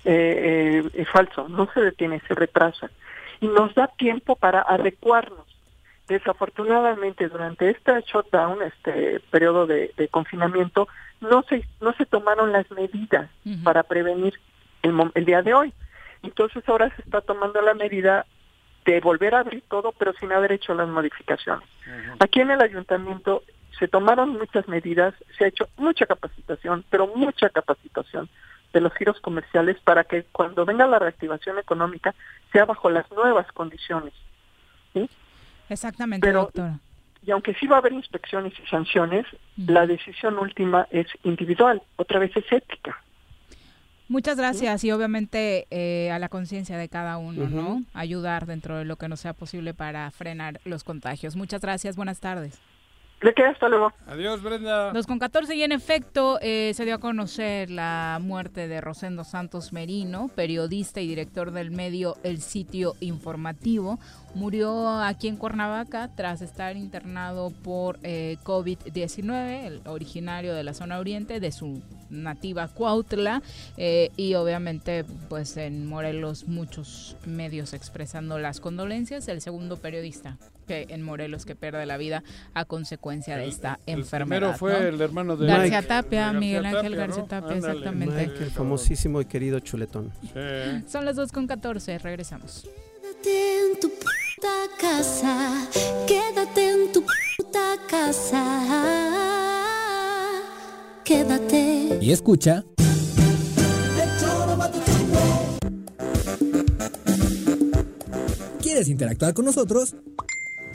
eh, eh, falso, no se detiene, se retrasa. Y nos da tiempo para adecuarnos Desafortunadamente, durante este shutdown, este periodo de, confinamiento, no se, no se tomaron las medidas para prevenir el, el día de hoy. Entonces ahora se está tomando la medida de volver a abrir todo, pero sin haber hecho las modificaciones. Aquí en el ayuntamiento se tomaron muchas medidas, se ha hecho mucha capacitación, pero mucha capacitación de los giros comerciales para que cuando venga la reactivación económica sea bajo las nuevas condiciones. ¿sí? Exactamente, doctora. Y aunque sí va a haber inspecciones y sanciones, la decisión última es individual, otra vez es ética. Muchas gracias y obviamente eh, a la conciencia de cada uno, ¿no? Ayudar dentro de lo que no sea posible para frenar los contagios. Muchas gracias, buenas tardes. ¿De qué? Hasta luego. Adiós, Brenda. Dos con 14 y en efecto eh, se dio a conocer la muerte de Rosendo Santos Merino, periodista y director del medio El Sitio Informativo. Murió aquí en Cuernavaca tras estar internado por eh, COVID-19, el originario de la zona oriente de su nativa Cuautla eh, y obviamente pues en Morelos muchos medios expresando las condolencias. El segundo periodista que en Morelos que pierde la vida a consecuencia de esta enfermedad. Primero fue el hermano de García Tapia, Miguel Ángel García Tapia, exactamente. el famosísimo y querido chuletón. Son las 2 con 14, regresamos. Quédate en tu puta casa, quédate en tu puta casa. Quédate. Y escucha. ¿Quieres interactuar con nosotros?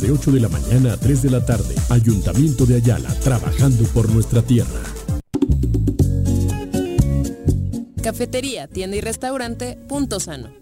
de 8 de la mañana a 3 de la tarde. Ayuntamiento de Ayala, trabajando por nuestra tierra. Cafetería, tienda y restaurante, punto sano.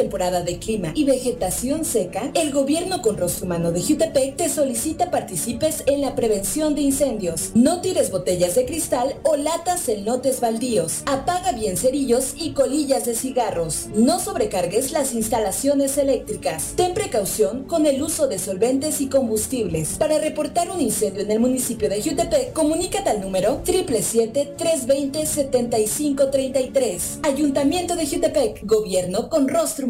Temporada de clima y vegetación seca, el gobierno con rostro humano de Jutepec te solicita participes en la prevención de incendios. No tires botellas de cristal o latas en lotes baldíos. Apaga bien cerillos y colillas de cigarros. No sobrecargues las instalaciones eléctricas. Ten precaución con el uso de solventes y combustibles. Para reportar un incendio en el municipio de Jutepec, comunícate al número 777-320-7533. Ayuntamiento de Jutepec, gobierno con rostro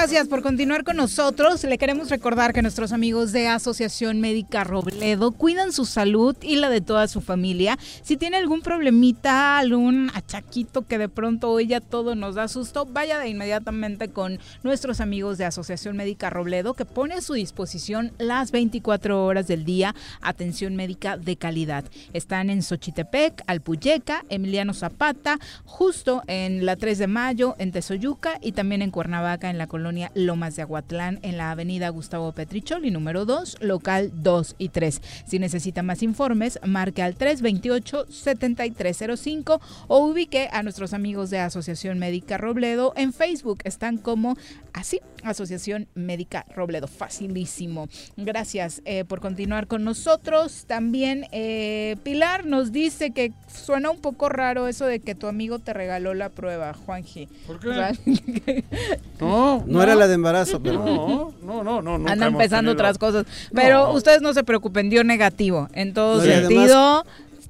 Gracias por continuar con nosotros. Le queremos recordar que nuestros amigos de Asociación Médica Robledo cuidan su salud y la de toda su familia. Si tiene algún problemita, algún achaquito que de pronto hoy ya todo nos da susto, vaya de inmediatamente con nuestros amigos de Asociación Médica Robledo que pone a su disposición las 24 horas del día atención médica de calidad. Están en Xochitepec, Alpuyeca, Emiliano Zapata, justo en la 3 de mayo, en Tezoyuca y también en Cuernavaca, en la colonia Lomas de Aguatlán, en la avenida Gustavo Petricholi, número 2, local 2 y 3. Si necesita más informes, marque al 328-7305 o ubique a nuestros amigos de Asociación Médica Robledo en Facebook. Están como así, Asociación Médica Robledo. Facilísimo. Gracias eh, por continuar con nosotros. También eh, Pilar nos dice que suena un poco raro eso de que tu amigo te regaló la prueba, Juanji. ¿Por qué? no, no, era la de embarazo, pero. No, no, no, no. Anda empezando otras cosas. Pero ustedes no se preocupen, dio negativo. En todo sentido,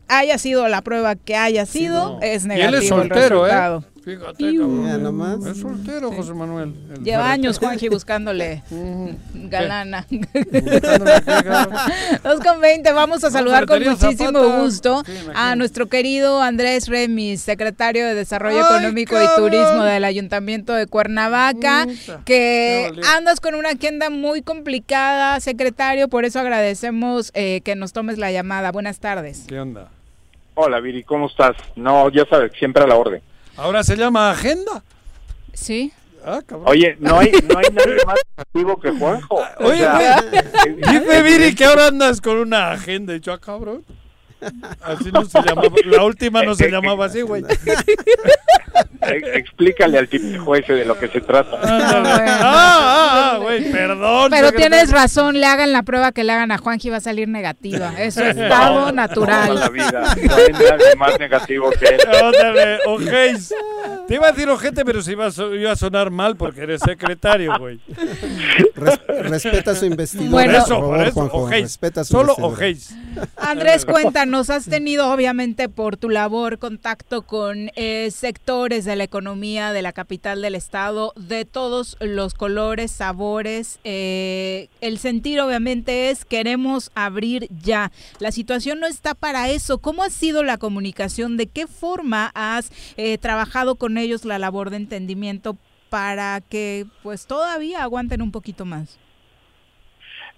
haya sido la prueba que haya sido, es negativo. Y él es soltero, el ¿eh? Fíjate, cabrón. Es soltero, José Manuel. Lleva años Juanji buscándole galana. Dos con 20, vamos a saludar con muchísimo gusto a nuestro querido Andrés Remis, secretario de Desarrollo Económico y Turismo del Ayuntamiento de Cuernavaca, que andas con una agenda muy complicada, secretario, por eso agradecemos eh, que nos tomes la llamada. Buenas tardes. ¿Qué onda? Hola, Viri, ¿cómo estás? No, ya sabes, siempre a la orden. Ahora se llama agenda. Sí. Ah, cabrón. Oye, no hay, no hay nadie más activo que Juanjo. Oye, dice Viri que ahora andas con una agenda. Y yo, ah, cabrón. Así no se llamaba. La última no se llamaba así, güey. Explícale al tipo ese de lo que se trata. Ah, ah, güey, perdón. Pero tienes razón, le hagan la prueba que le hagan a Juanji, va a salir negativa. Eso es estado natural. Toda la vida. No hay nadie más negativo que él. Óndale, ojéis. Te iba a decir ojete, pero se iba a, so- iba a sonar mal porque eres secretario, güey. Res- respeta su investidor. Por Bueno. eso, por por favor, eso, Juanjo, ojéis. respeta su Solo ojéis. Andrés, cuéntanos, has tenido obviamente por tu labor contacto con eh, sectores de la economía de la capital del estado, de todos los colores, sabores. eh, el sentir obviamente es queremos abrir ya. La situación no está para eso. ¿Cómo ha sido la comunicación? ¿De qué forma has eh, trabajado con ellos la labor de entendimiento para que pues todavía aguanten un poquito más?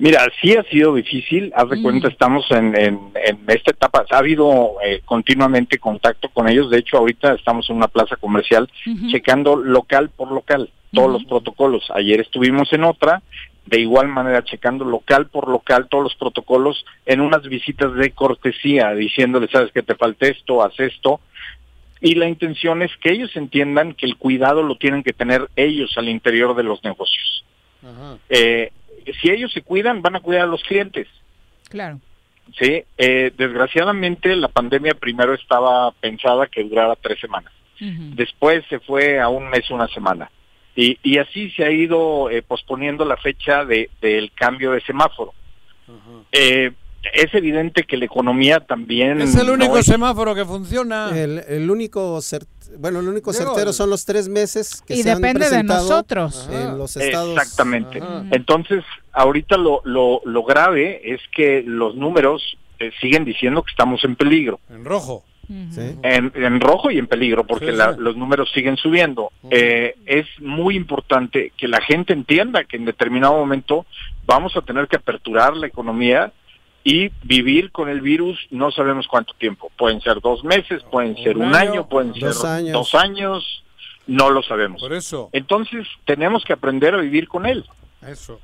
Mira, sí ha sido difícil. Haz de Mm. cuenta, estamos en, en, en esta etapa. Ha habido eh, continuamente contacto con ellos. De hecho, ahorita estamos en una plaza comercial checando local por local todos los protocolos. Ayer estuvimos en otra, de igual manera checando local por local todos los protocolos en unas visitas de cortesía, diciéndole, sabes que te falta esto, haz esto. Y la intención es que ellos entiendan que el cuidado lo tienen que tener ellos al interior de los negocios. Eh, si ellos se cuidan, van a cuidar a los clientes. Claro. Sí, eh, desgraciadamente la pandemia primero estaba pensada que durara tres semanas. Después se fue a un mes, una semana. Y, y así se ha ido eh, posponiendo la fecha de, del cambio de semáforo. Eh, es evidente que la economía también... Es el no único es- semáforo que funciona. El, el único cer- bueno, lo único certero son los tres meses que y se depende han de nosotros. en los estados. Exactamente. Entonces, ahorita lo, lo, lo grave es que los números eh, siguen diciendo que estamos en peligro. En rojo. En, en rojo y en peligro, porque Sí, la- los números siguen subiendo. Eh, es muy importante que la gente entienda que en determinado momento vamos a tener que aperturar la economía y vivir con el virus no sabemos cuánto tiempo. Pueden ser dos meses, pueden ser un, año, año, pueden dos ser años. dos años, no lo sabemos. Por eso. Entonces tenemos que aprender a vivir con él. Eso.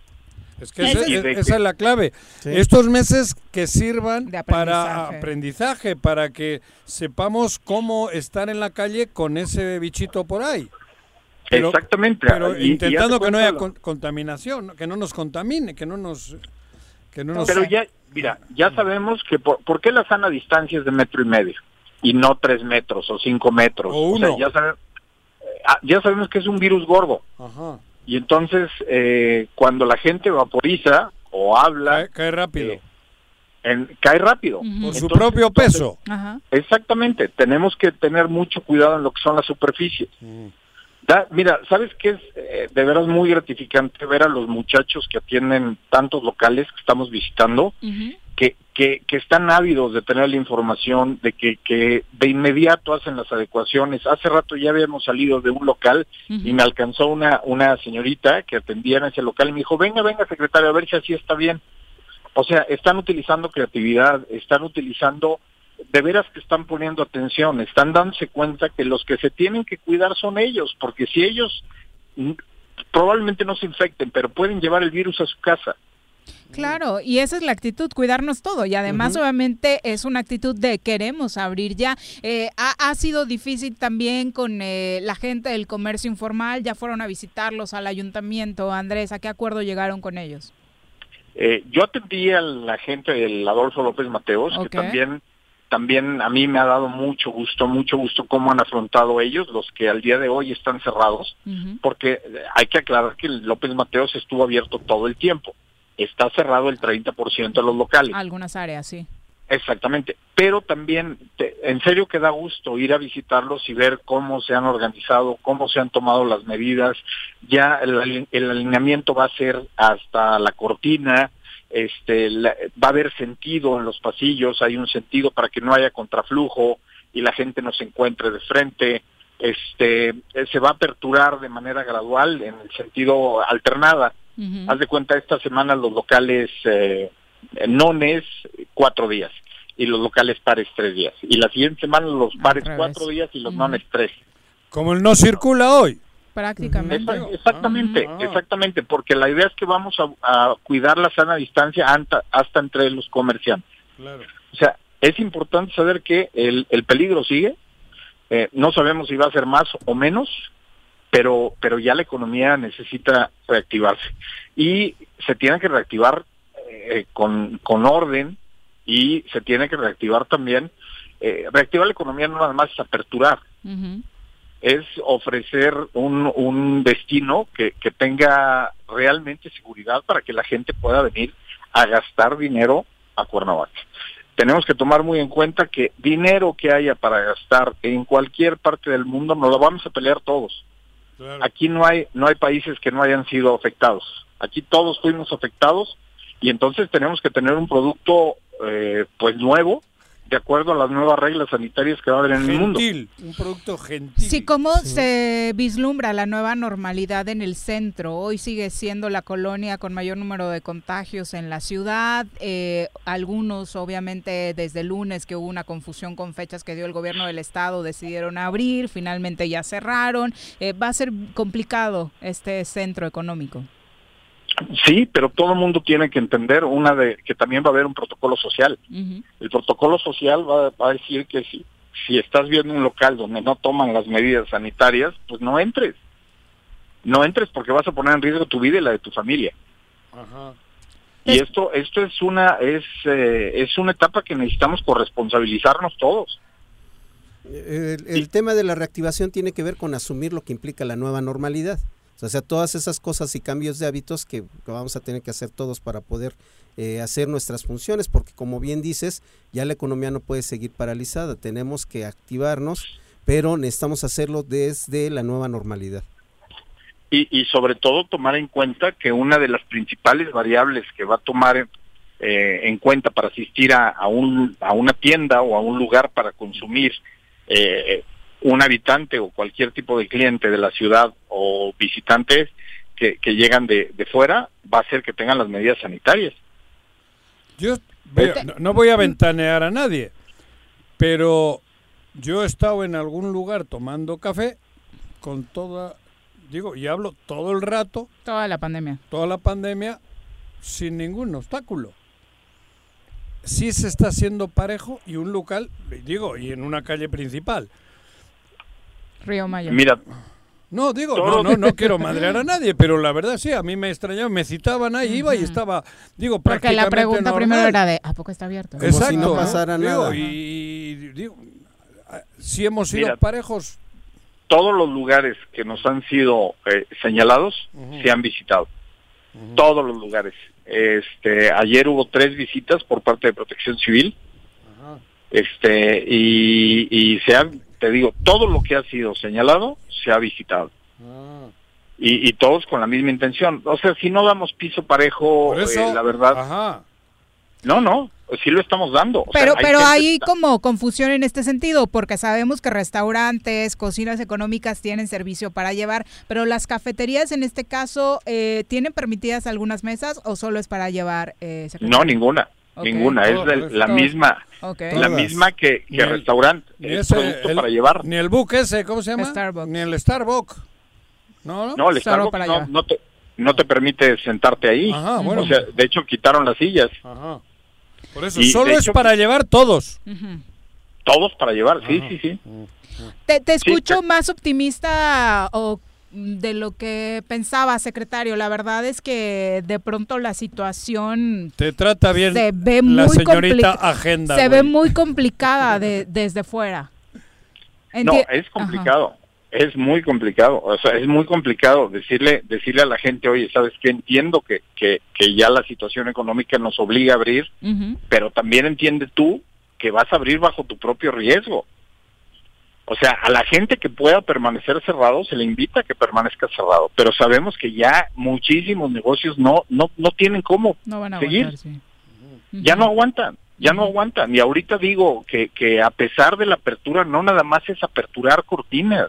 Es que es esa es la clave. Sí. Estos meses que sirvan para aprendizaje. para que sepamos cómo estar en la calle con ese bichito por ahí. Pero- Exactamente. Pero Y- intentando que no haya contaminación, que no nos contamine, que no nos... Que no nos... Pero ya, mira, ya sabemos que por, ¿por qué la sana distancia es de metro y medio y no tres metros o cinco metros. O sea, uno. ya, sabe- ah, ya sabemos que es un virus gordo. Ajá. Y entonces, eh, cuando la gente vaporiza o habla, Cae, cae rápido. eh, en- cae rápido. Por su Entonces, propio entonces, peso. Ajá. Exactamente, tenemos que tener mucho cuidado en lo que son las superficies. Mm. Da- mira, ¿sabes qué es eh, de veras muy gratificante ver a los muchachos que atienden tantos locales que estamos visitando, que, que, que están ávidos de tener la información, de que, que de inmediato hacen las adecuaciones. Hace rato ya habíamos salido de un local y me alcanzó una, una señorita que atendía en ese local y me dijo, venga, venga, secretario, a ver si así está bien. O sea, están utilizando creatividad, están utilizando, de veras que están poniendo atención, están dándose cuenta que los que se tienen que cuidar son ellos, porque si ellos probablemente no se infecten, pero pueden llevar el virus a su casa. Claro, y esa es la actitud, cuidarnos todo. Y además, obviamente, es una actitud de queremos abrir ya. Eh, ha, ha sido difícil también con eh, la gente del comercio informal. Ya fueron a visitarlos al ayuntamiento. Andrés, ¿a qué acuerdo llegaron con ellos? Eh, yo atendí a la gente del Adolfo López Mateos, que también, también a mí me ha dado mucho gusto, mucho gusto cómo han afrontado ellos, los que al día de hoy están cerrados, porque eh, hay que aclarar que el López Mateos estuvo abierto todo el tiempo. Está cerrado el 30% de los locales. Algunas áreas, sí. Exactamente, pero también te- en serio que da gusto ir a visitarlos y ver cómo se han organizado, cómo se han tomado las medidas. Ya el, el alineamiento va a ser hasta la cortina, este, la- va a haber sentido en los pasillos, hay un sentido para que no haya contraflujo y la gente no se encuentre de frente. Este, eh, se va a aperturar de manera gradual en el sentido alternada. Haz de cuenta, esta semana los locales eh, nones, cuatro días, y los locales pares, tres días. Y la siguiente semana los pares, cuatro días, y los nones, tres. Como el no circula hoy. Prácticamente. Exa- Exactamente, exactamente, porque la idea es que vamos a, a cuidar la sana distancia anta- hasta entre los comerciantes. Claro. O sea, es importante saber que el, el peligro sigue, eh, no sabemos si va a ser más o menos, pero, pero ya la economía necesita reactivarse. Y se tiene que reactivar eh, con, con orden y se tiene que reactivar también. eh, reactivar la economía no nada más es aperturar, es ofrecer un, un destino que, que tenga realmente seguridad para que la gente pueda venir a gastar dinero a Cuernavaca. Tenemos que tomar muy en cuenta que dinero que haya para gastar en cualquier parte del mundo nos lo vamos a pelear todos. Aquí no hay no hay países que no hayan sido afectados. Aquí todos fuimos afectados y entonces tenemos que tener un producto eh, pues nuevo de acuerdo a las nuevas reglas sanitarias que va a haber en el mundo. Gentil, un producto gentil. Sí, ¿cómo se vislumbra la nueva normalidad en el centro? Hoy sigue siendo la colonia con mayor número de contagios en la ciudad. eh, algunos, obviamente, desde el lunes que hubo una confusión con fechas que dio el gobierno del estado, decidieron abrir, finalmente ya cerraron. Eh, va a ser complicado este centro económico. Sí, pero todo el mundo tiene que entender una de que también va a haber un protocolo social. El protocolo social va, va a decir que si si estás viendo un local donde no toman las medidas sanitarias, pues no entres. No entres porque vas a poner en riesgo tu vida y la de tu familia. Y esto esto es una es eh, es una etapa que necesitamos corresponsabilizarnos todos. El, el tema de la reactivación tiene que ver con asumir lo que implica la nueva normalidad. O sea, todas esas cosas y cambios de hábitos que, vamos a tener que hacer todos para poder eh, hacer nuestras funciones, porque como bien dices, ya la economía no puede seguir paralizada, tenemos que activarnos pero necesitamos hacerlo desde la nueva normalidad. Y, y sobre todo tomar en cuenta que una de las principales variables que va a tomar eh, en cuenta para asistir a, a, un, a una tienda o a un lugar para consumir eh, un habitante o cualquier tipo de cliente de la ciudad o visitantes que, que llegan de, de fuera va a ser que tengan las medidas sanitarias. Yo no, no voy a ventanear a nadie, pero yo he estado en algún lugar tomando café con toda, digo, y hablo todo el rato, Toda la pandemia. toda la pandemia, sin ningún obstáculo. Sí se está haciendo parejo y un local, digo, y en una calle principal. Río Mayo. Mira, No, digo, no, no, no quiero madrear a nadie, pero la verdad sí, a mí me extrañaba, me citaban ahí, iba y estaba, digo, Porque prácticamente la pregunta normal. primero era de, ¿a poco está abierto? Como si Exacto, no pasara Digo, nada. Y, y digo, ah, si hemos sido Mira. parejos, todos los lugares que nos han sido eh, señalados se han visitado. Todos los lugares. Este, ayer hubo tres visitas por parte de Protección Civil. Este, y, y se han, te digo, todo lo que ha sido señalado se ha visitado. Ah. Y, y todos con la misma intención. O sea, si no damos piso parejo, eso, eh, la verdad, ajá, no, no, sí lo estamos dando. O sea, Pero, hay pero hay como confusión en este sentido, porque sabemos que restaurantes, cocinas económicas tienen servicio para llevar, pero las cafeterías en este caso, eh, ¿tienen permitidas algunas mesas o solo es para llevar? Eh? No, ninguna. Ninguna, es la misma, la Todas. misma que, que el- restaurante, ni es ese, producto el- para llevar. ni el book ese, ¿cómo se llama? Starbucks. Ni el Starbucks. No, no. No, el Starbucks para no, te, no te permite sentarte ahí. Ajá, bueno. O sea, de hecho quitaron las sillas. Ajá. Por eso, Y, solo es hecho, para llevar todos. Todos para llevar, sí, Ajá. sí, sí. Te, te escucho pero- más optimista o de lo que pensaba, secretario. La verdad es que de pronto la situación Te trata bien se ve la muy señorita agenda. se ve muy complicada de, desde fuera. No, es complicado. Es muy complicado. O sea, es muy complicado decirle decirle a la gente, oye, ¿sabes qué? Entiendo que, que, que ya la situación económica nos obliga a abrir, pero también entiende tú que vas a abrir bajo tu propio riesgo. O sea, a la gente que pueda permanecer cerrado se le invita a que permanezca cerrado, pero sabemos que ya muchísimos negocios no no no tienen cómo No van a seguir. aguantar, sí. ya no aguantan, ya no aguantan. Y ahorita digo que, que a pesar de la apertura, no nada más es aperturar cortinas.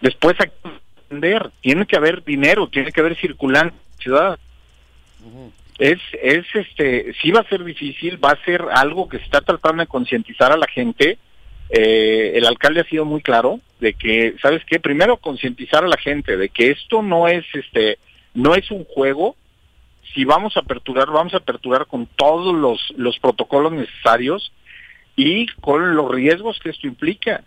Después hay que vender, tiene que haber dinero, tiene que haber circulante en la ciudad. Es, es este, sí va a ser difícil, va a ser algo que se está tratando de concientizar a la gente. Eh, el alcalde ha sido muy claro de que, ¿sabes qué? Primero concientizar a la gente de que esto no es, este, no es un juego, si vamos a aperturar, vamos a aperturar con todos los, los protocolos necesarios y con los riesgos que esto implica.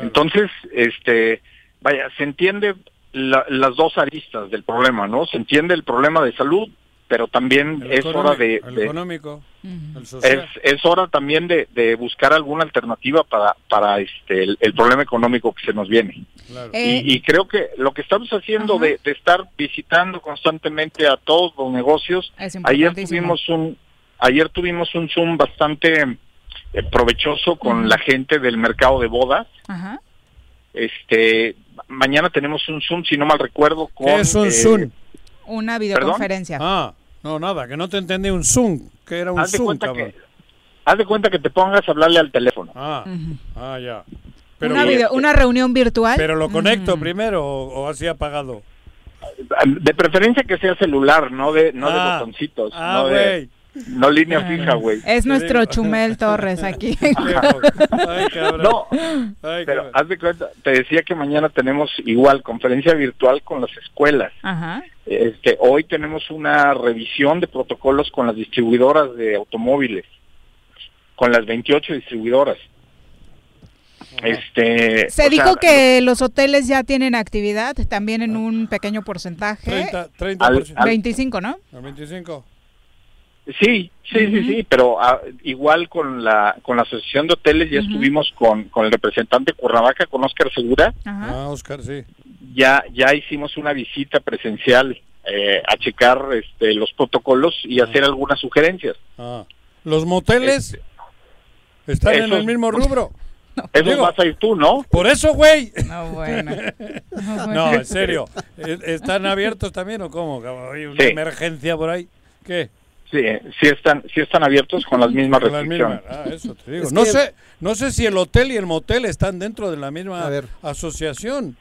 Entonces, este, vaya, se entiende la- las dos aristas del problema, ¿no? Se entiende el problema de salud, pero también El es hora de, de- económico, el es, social. es hora también de, de buscar alguna alternativa para, para este, el, el problema económico que se nos viene. Claro. Eh, Y, y creo que lo que estamos haciendo de, de estar visitando constantemente a todos los negocios, Es ayer tuvimos un ayer tuvimos un zoom bastante eh, provechoso con la gente del mercado de bodas. Ajá. Este mañana tenemos un zoom si no mal recuerdo con ¿Qué es un eh, Zoom? Una videoconferencia. Ah, no, nada, que no te entendí un Zoom, que era un haz de Zoom, cuenta cabrón. que haz de cuenta que te pongas a hablarle al teléfono. Ah, ah, ya. Pero, una, video- una reunión virtual. pero lo conecto primero o, o así apagado. De preferencia que sea celular, no de no Ah. de botoncitos, Ah, no de. No línea fija, güey. Es nuestro digo. Chumel Torres aquí. Ay. No, Ay, pero haz de cuenta, te decía que mañana tenemos igual conferencia virtual con las escuelas. Ajá. Este, hoy tenemos una revisión de protocolos con las distribuidoras de automóviles, con las 28 distribuidoras. Este, Se dijo sea, que los hoteles ya tienen actividad, también en un pequeño porcentaje. 30, 30%. Al- al- 25, ¿no? ¿A 25? Sí, sí, sí, sí, pero ah, igual con la con la asociación de hoteles ya estuvimos con, con el representante de Cuernavaca, con Oscar Segura. Ah, Oscar, sí. ya ya hicimos una visita presencial eh, a checar este, los protocolos y hacer algunas sugerencias. Ah. ¿Los moteles están en el mismo rubro? Eso vas a ir tú, ¿no? Por eso, güey. No, bueno. No, en serio. ¿E- ¿Están abiertos también o cómo? ¿Hay una Sí. emergencia por ahí? ¿Qué? Sí, sí están, sí están abiertos con las mismas Con las restricciones. mismas. Ah, eso te digo. Es no que- sé, no sé si el hotel y el motel están dentro de la misma A ver. asociación.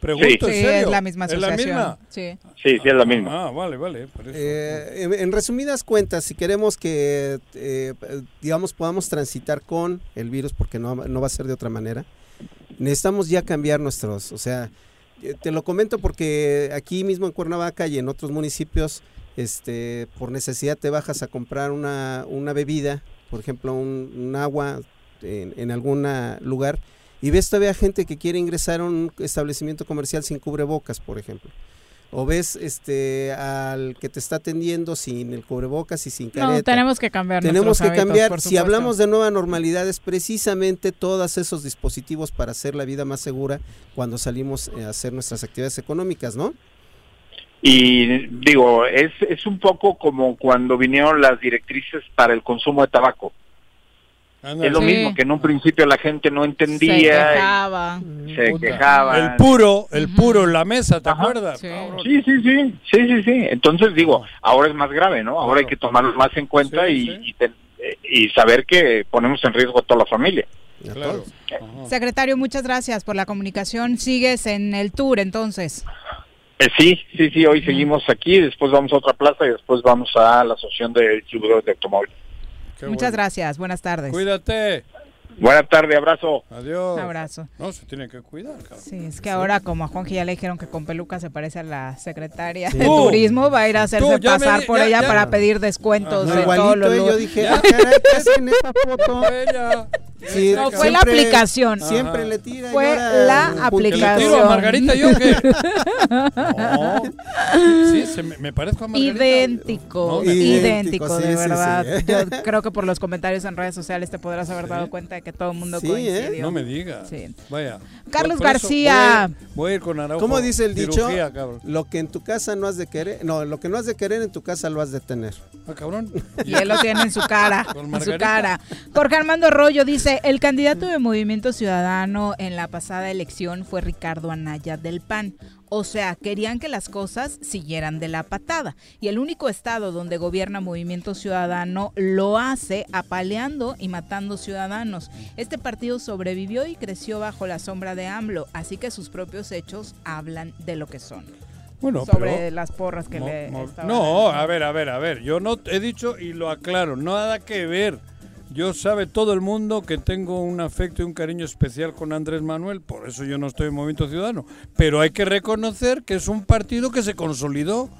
Pregunto, Sí. ¿en Sí, serio? es la misma ¿Es la asociación. misma? Sí. Sí, sí es la misma. Ah, vale, vale. por eso. Eh, en, en resumidas cuentas, si queremos que, eh, digamos, podamos transitar con el virus, porque no, no va a ser de otra manera, necesitamos ya cambiar nuestros, o sea, eh, te lo comento porque aquí mismo en Cuernavaca y en otros municipios, este, por necesidad te bajas a comprar una, una bebida, por ejemplo, un, un agua en, en algún lugar, y ves todavía gente que quiere ingresar a un establecimiento comercial sin cubrebocas, por ejemplo. O ves este al que te está atendiendo sin el cubrebocas y sin careta. No, tenemos que cambiar Tenemos que hábitos, cambiar. Si hablamos de nueva normalidad, es precisamente todos esos dispositivos para hacer la vida más segura cuando salimos a hacer nuestras actividades económicas, ¿no? Y digo, es, es un poco como cuando vinieron las directrices para el consumo de tabaco. Es lo Sí. mismo que en un principio la gente no Se entendía, y quejaba. se quejaba. El puro, el puro en la mesa, ¿te Ajá. acuerdas? Sí. Sí, sí, sí, sí, sí, sí. Entonces digo, ahora es más grave, ¿no? Ahora hay que tomarlo más en cuenta Sí, y, sí. y ten- eh, y saber que ponemos en riesgo a toda la familia. Claro. Ajá. Secretario, muchas gracias por la comunicación. Sigues en el tour entonces. Eh, sí, sí, sí, hoy seguimos aquí, después vamos a otra plaza y después vamos a la Asociación de Distribuidores de Automóviles. Qué Muchas bueno. gracias. Buenas tardes. Cuídate. Buena tarde, abrazo. Adiós. Un abrazo. No, se tiene que cuidar, cabrón. Sí, es que ahora como a Juanji ya le dijeron que con peluca se parece a la secretaria Sí. de Tú, turismo, va a ir a hacerse tú, me pasar di- por ya- ella ya. para pedir descuentos No, de todos los yo dije, ah, caray, ¿qué hacen esa foto? Ella. Sí, No, fue la siempre- aplicación. Siempre Ajá. le tira. Fue ahora la un ¿Que aplicación. le tiro a Margarita yo qué? No. Sí, se me, me parezco a Margarita. Idéntico, No, me- idéntico, Idéntico, sí, de sí, verdad. sí. Yo creo que por los comentarios en redes sociales te podrás haber dado cuenta de que todo el mundo Sí, coincidió. ¿eh? No me digas. Sí. Vaya. Carlos Por- por eso García. Voy a, ir, voy a ir con Araujo. ¿Cómo dice el dicho? Cabrón. Lo que en tu casa no has de querer, no, lo que no has de querer en tu casa lo has de tener. Ah, cabrón. Y él lo tiene en su cara, en su cara. Jorge Armando Arroyo dice, el candidato de Movimiento Ciudadano en la pasada elección fue Ricardo Anaya del PAN. O sea, querían que las cosas siguieran de la patada. Y el único estado donde gobierna Movimiento Ciudadano lo hace apaleando y matando ciudadanos. Este partido sobrevivió y creció bajo la sombra de AMLO, así que sus propios hechos hablan de lo que son. Bueno, sobre pero- las porras que Mo- le mo- No, a ver, a ver, a ver. Yo no he dicho y lo aclaro, nada que ver. Yo sabe todo el mundo que tengo un afecto y un cariño especial con Andrés Manuel, por eso yo no estoy en Movimiento Ciudadano. Pero hay que reconocer que es un partido que se consolidó.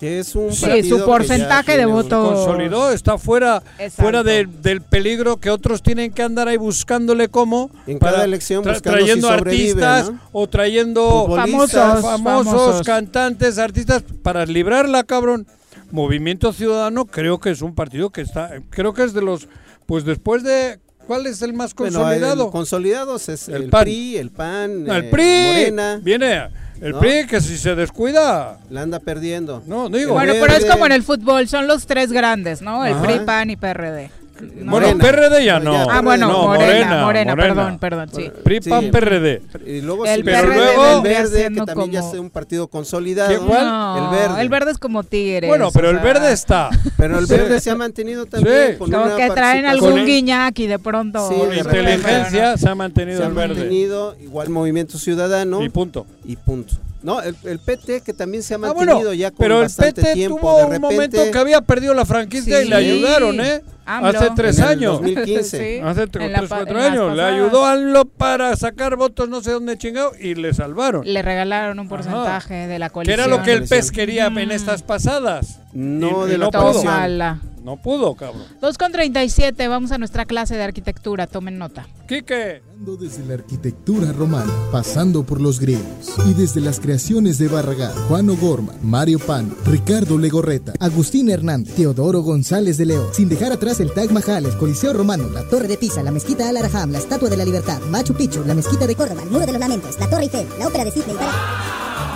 Que es un Sí, partido su que porcentaje ya de tiene un- voto- Consolidó, está fuera, Exacto. fuera de- del peligro que otros tienen que andar ahí buscándole cómo. En cada elección trayendo artistas ¿no? o trayendo famosos, famosos. cantantes, artistas para librarla, cabrón. Movimiento Ciudadano creo que es un partido que está, creo que es de los, pues después de, ¿cuál es el más Bueno, consolidado? el consolidados es El. PRI, el PAN, No, el eh, PRI, Morena, viene el ¿no? PRI que si se descuida, la anda perdiendo. no, digo, Bueno, pero es como en el fútbol, son los tres grandes, ¿no? El Ajá. PRI, PAN y PRD. ¿No? bueno, Morena. PRD ya Ya, no. Ah, bueno, no, Morena, Morena, perdón, perdón, sí. PRI, Sí. PRD. Y luego El sí, Pero PRD, luego- el verde, que también ya como- es un partido consolidado. ¿Qué, cuál? No, El verde. El verde es como Tigres. Bueno, pero o el sea, verde está. Pero el verde se ha mantenido también Sí. con Como una que traen algún el- y de pronto. Sí, Con inteligencia se ha mantenido se ha el verde. mantenido igual Movimiento Ciudadano Y punto. y punto. No, el, el PT que también se ha Ah, mantenido bueno, ya con pero el PT tiempo. tuvo de un momento que había perdido la franquicia y le ayudaron, ¿eh? AMLO. Hace tres En el años. 2015. Sí, Hace en tres, la tres, pa- cuatro en años. Le ayudó a AMLO para sacar votos no sé dónde chingado y le salvaron. Le regalaron un porcentaje de la Que coalición. era lo que el. PES quería en Mm. estas pasadas. No Y- de y la no pudo. mala. No pudo, cabrón. 2 con 37, vamos a nuestra clase de arquitectura, tomen nota. Quique. Desde la arquitectura romana, pasando por los griegos, y desde las creaciones de Barragán, Juan O'Gorman, Mario Pan, Ricardo Legorreta, Agustín Hernández, Teodoro González de León, sin dejar atrás el Taj Mahal, el Coliseo Romano, la Torre de Pisa, la Mezquita Al Araham, la Estatua de la Libertad, Machu Picchu, la Mezquita de Córdoba, el Muro de los Lamentos, la Torre Eiffel, la Ópera de Sydney.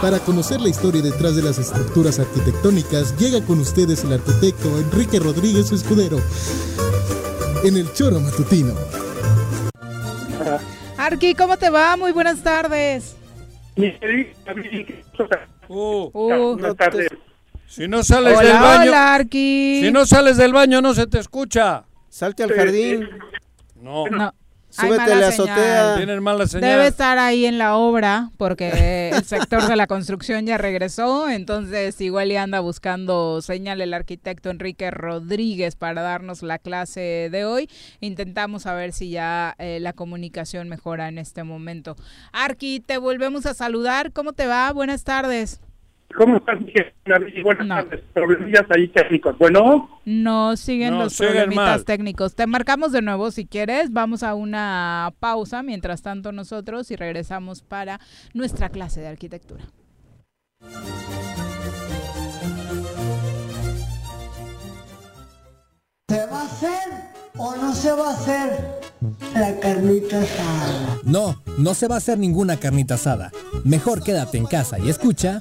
Para conocer la historia detrás de las estructuras arquitectónicas, llega con ustedes el arquitecto Enrique Rodríguez Escudero en el Choro Matutino. Arqui, ¿cómo te va? Muy buenas tardes. Uh, Uh, no te- si no sales del Hola, baño, hola, Arqui. si no sales del baño no se te escucha. Salte al jardín. No. No. Súbete a la señal. azotea. Tienes mala señal. Debe estar ahí en la obra porque el sector de la construcción ya regresó, entonces igual ya anda buscando señal el arquitecto Enrique Rodríguez para darnos la clase de hoy. Intentamos a ver si ya eh, la comunicación mejora en este momento. Arqui, te volvemos a saludar. ¿Cómo te va? Buenas tardes. ¿Cómo estás, Miguel? Buenas tardes. Problemillas ahí técnicos. Bueno, No siguen No, los siguen problemitas mal. técnicos. Te marcamos de nuevo si quieres. Vamos a una pausa mientras tanto nosotros y regresamos para nuestra clase de arquitectura. ¿Se va a hacer o no se va a hacer la carnita asada? No, no se va a hacer ninguna carnita asada. Mejor quédate en casa y escucha.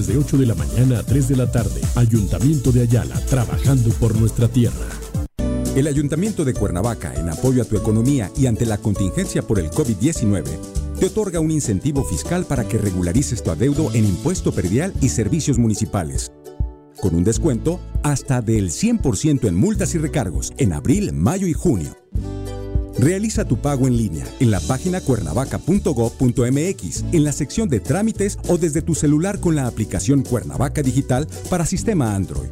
de 8 de la mañana a 3 de la tarde. Ayuntamiento de Ayala, trabajando por nuestra tierra. El Ayuntamiento de Cuernavaca, en apoyo a tu economía y ante la contingencia por el COVID-19, te otorga un incentivo fiscal para que regularices tu adeudo en impuesto perdial y servicios municipales. Con un descuento hasta del 100% en multas y recargos en abril, mayo y junio. Realiza tu pago en línea en la página cuernavaca.gov.mx, en la sección de trámites o desde tu celular con la aplicación Cuernavaca Digital para sistema Android.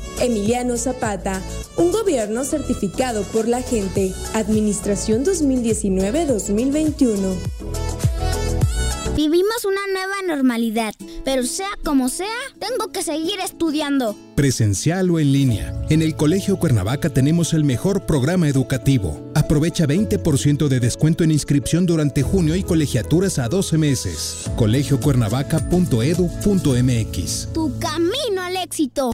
Emiliano Zapata, un gobierno certificado por la gente. Administración 2019-2021. Vivimos una nueva normalidad, pero sea como sea, tengo que seguir estudiando. Presencial o en línea. En el Colegio Cuernavaca tenemos el mejor programa educativo. Aprovecha 20% de descuento en inscripción durante junio y colegiaturas a 12 meses. colegiocuernavaca.edu.mx. Tu camino al éxito.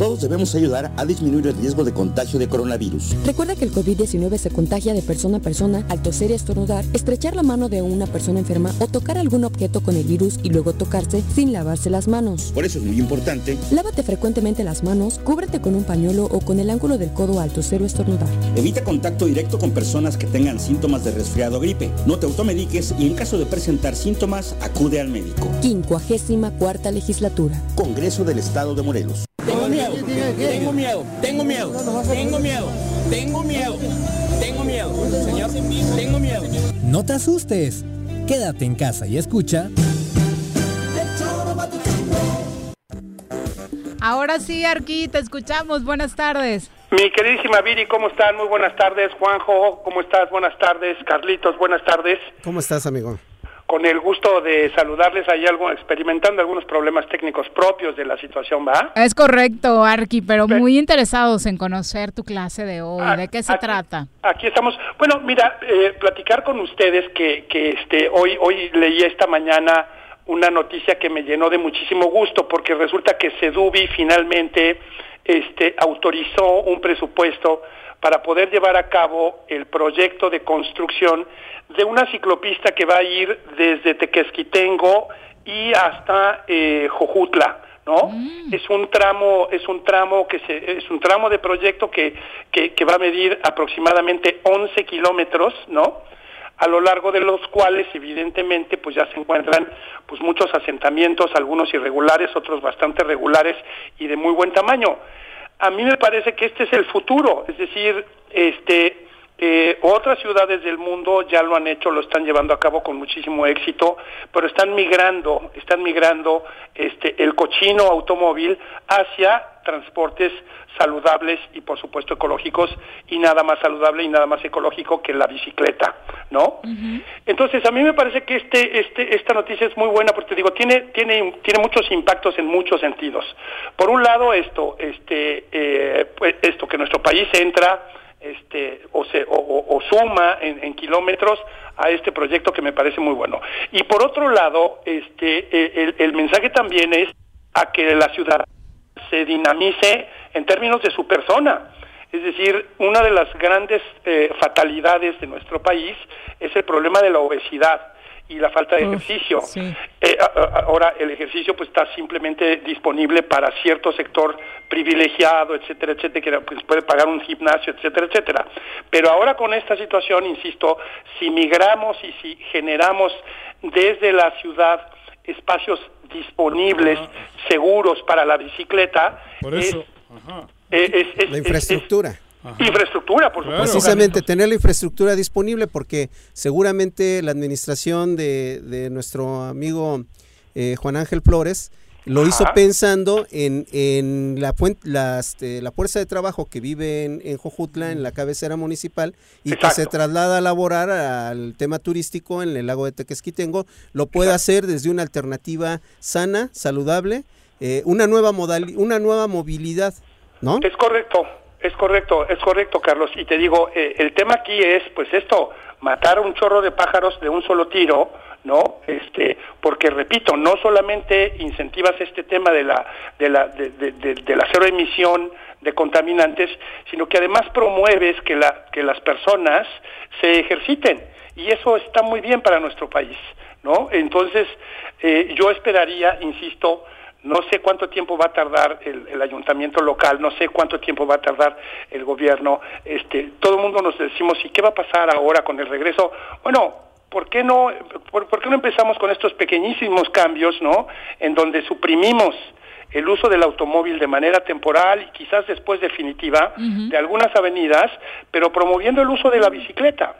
Todos debemos ayudar a disminuir el riesgo de contagio de coronavirus. Recuerda que el COVID-19 se contagia de persona a persona al toser y estornudar, estrechar la mano de una persona enferma o tocar algún objeto con el virus y luego tocarse sin lavarse las manos. Por eso es muy importante Lávate frecuentemente las manos, cúbrete con un pañuelo o con el ángulo del codo al toser o estornudar. Evita contacto directo con personas que tengan síntomas de resfriado o gripe. No te automediques y en caso de presentar síntomas, acude al médico. Quincuagésima cuarta legislatura. Congreso del Estado de Morelos. Tengo miedo, tengo miedo, tengo miedo, tengo miedo, tengo miedo, tengo miedo, señor, tengo miedo. No te asustes. Quédate en casa y escucha. Ahora sí, Arqui, te escuchamos. Buenas tardes. Mi queridísima Viri, ¿cómo están? Muy buenas tardes. Juanjo, ¿cómo estás? Buenas tardes. Carlitos, buenas tardes. ¿Cómo estás, amigo? con el gusto de saludarles ahí algo, experimentando algunos problemas técnicos propios de la situación, ¿va? Es correcto, Arqui, pero muy interesados en conocer tu clase de hoy. ¿De qué se trata? Aquí estamos. Bueno, mira, eh, platicar con ustedes que, que este, hoy, hoy leí esta mañana una noticia que me llenó de muchísimo gusto porque resulta que Sedubi finalmente este, autorizó un presupuesto para poder llevar a cabo el proyecto de construcción de una ciclopista que va a ir desde Tequesquitengo y hasta eh, Jojutla. ¿no? Mm. Es un tramo, es un tramo que se, es un tramo de proyecto que, que, que va a medir aproximadamente 11 kilómetros, ¿no? A lo largo de los cuales, evidentemente, pues ya se encuentran pues muchos asentamientos, algunos irregulares, otros bastante regulares y de muy buen tamaño. A mí me parece que este es el futuro, es decir, este eh, otras ciudades del mundo ya lo han hecho, lo están llevando a cabo con muchísimo éxito, pero están migrando, están migrando este, el cochino automóvil hacia transportes saludables y por supuesto ecológicos y nada más saludable y nada más ecológico que la bicicleta, ¿no? Entonces a mí me parece que este, este, esta noticia es muy buena porque digo tiene, tiene, tiene muchos impactos en muchos sentidos. Por un lado esto, este, eh, pues, esto que nuestro país entra este, o, se, o, suma en, kilómetros a este proyecto que me parece muy bueno. Y por otro lado, este, eh, el, mensaje también es a que la ciudad se dinamice en términos de su persona. Es decir, una de las grandes eh, fatalidades de nuestro país es el problema de la obesidad y la falta de ejercicio. Eh, ahora el ejercicio pues está simplemente disponible para cierto sector privilegiado, etcétera, etcétera, que pues, puede pagar un gimnasio, etcétera, etcétera. Pero ahora con esta situación, insisto, si migramos y si generamos desde la ciudad espacios disponibles, seguros para la bicicleta, Por eso. La infraestructura. Infraestructura, por supuesto. Precisamente tener la infraestructura disponible porque seguramente la administración de, de nuestro amigo eh, Juan Ángel Flores lo hizo pensando en, en la, este, la fuerza de trabajo que vive en, en, Jojutla, en la cabecera municipal, y que se traslada a laborar al tema turístico en el lago de Tequesquitengo, lo puede hacer desde una alternativa sana, saludable, eh, una nueva modal, una nueva movilidad, ¿no? Es correcto, es correcto, es correcto, Carlos. Y te digo, eh, el tema aquí es, pues esto, matar a un chorro de pájaros de un solo tiro, ¿no? Este, porque repito, no solamente incentivas este tema de la, de la, de, de, la cero emisión de contaminantes, sino que además promueves que la, que las personas se ejerciten. Y eso está muy bien para nuestro país, ¿no? Entonces, eh, yo esperaría, insisto, no sé cuánto tiempo va a tardar el, ayuntamiento local, no sé cuánto tiempo va a tardar el gobierno. Este, todo el mundo nos decimos, ¿y qué va a pasar ahora con el regreso? Bueno, ¿por qué no, por, qué no empezamos con estos pequeñísimos cambios, no? En donde suprimimos el uso del automóvil de manera temporal y quizás después definitiva de algunas avenidas, pero promoviendo el uso de la bicicleta,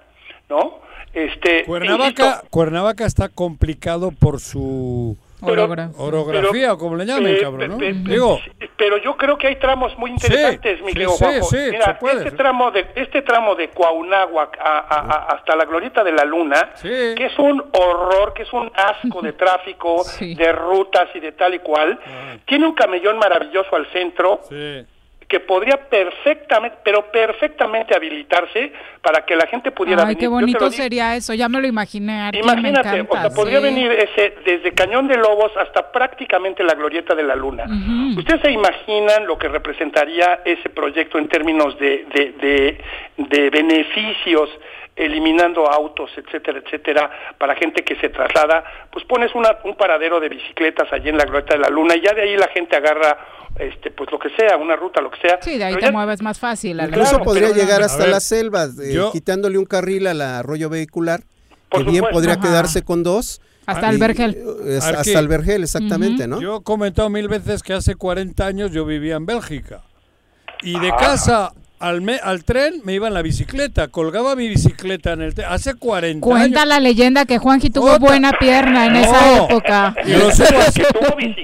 ¿no? Este, Cuernavaca, Cuernavaca está complicado por su orografía, o como le llamen, eh, cabrón, ¿no? Digo. Pero yo creo que hay tramos muy interesantes, mi querido Mira, este, tramo de, este tramo de Cuauhnáhuac hasta la Glorieta de la Luna, que es un horror, que es un asco de tráfico, de rutas y de tal y cual, tiene un camellón maravilloso al centro. Sí que podría perfectamente, pero perfectamente habilitarse para que la gente pudiera Ay, qué bonito sería eso, ya me lo imaginé. Imagínate, o sea, podría venir ese desde Cañón de Lobos hasta prácticamente la Glorieta de la Luna. ¿Ustedes se imaginan lo que representaría ese proyecto en términos de, de, de, de beneficios? eliminando autos, etcétera, etcétera, para gente que se traslada, pues pones una, un paradero de bicicletas allí en la Glorieta de la Luna y ya de ahí la gente agarra este pues lo que sea, una ruta, lo que sea. Sí, de ahí te mueves más fácil. Incluso podría llegar hasta las selvas, eh, quitándole un carril al arroyo vehicular, que bien podría quedarse con dos. Hasta el Vergel. Eh, hasta el Vergel, exactamente, ¿no? Yo he comentado mil veces que hace 40 años yo vivía en Bélgica. Y de casa al, al tren me iba en la bicicleta, colgaba mi bicicleta en el tren. Hace 40 Cuenta la leyenda que Juanji tuvo buena pierna en esa época.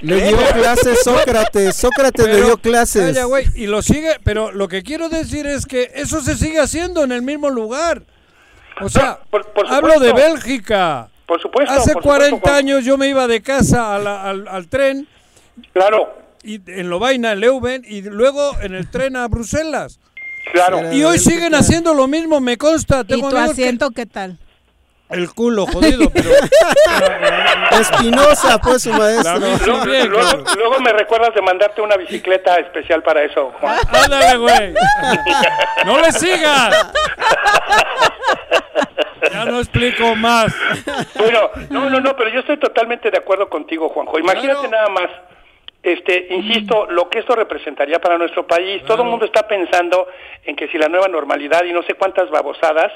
le dio clases Sócrates, Sócrates le dio clases. y lo sigue, pero lo que quiero decir es que eso se sigue haciendo en el mismo lugar. O sea, hablo de Bélgica. Por supuesto. Hace por 40 supuesto, Juan. años yo me iba de casa a la- al, al tren. Claro. Y en Lovaina, en Leuven, y luego en el tren a Bruselas. Claro. Y hoy siguen haciendo lo mismo, me consta. ¿Y Tengo tu amigos que- asiento qué tal? El culo, jodido, pero... Espinosa, pues, su maestro. Luego, luego- luego me recuerdas de mandarte una bicicleta especial para eso, Juan. Ándale, güey. ¡No le sigas! Ya no explico más. Bueno, no, no, no, pero yo estoy totalmente de acuerdo contigo, Juanjo. Imagínate nada más, este, insisto, lo que esto representaría para nuestro país. Todo el mundo está pensando en que si la nueva normalidad y no sé cuántas babosadas,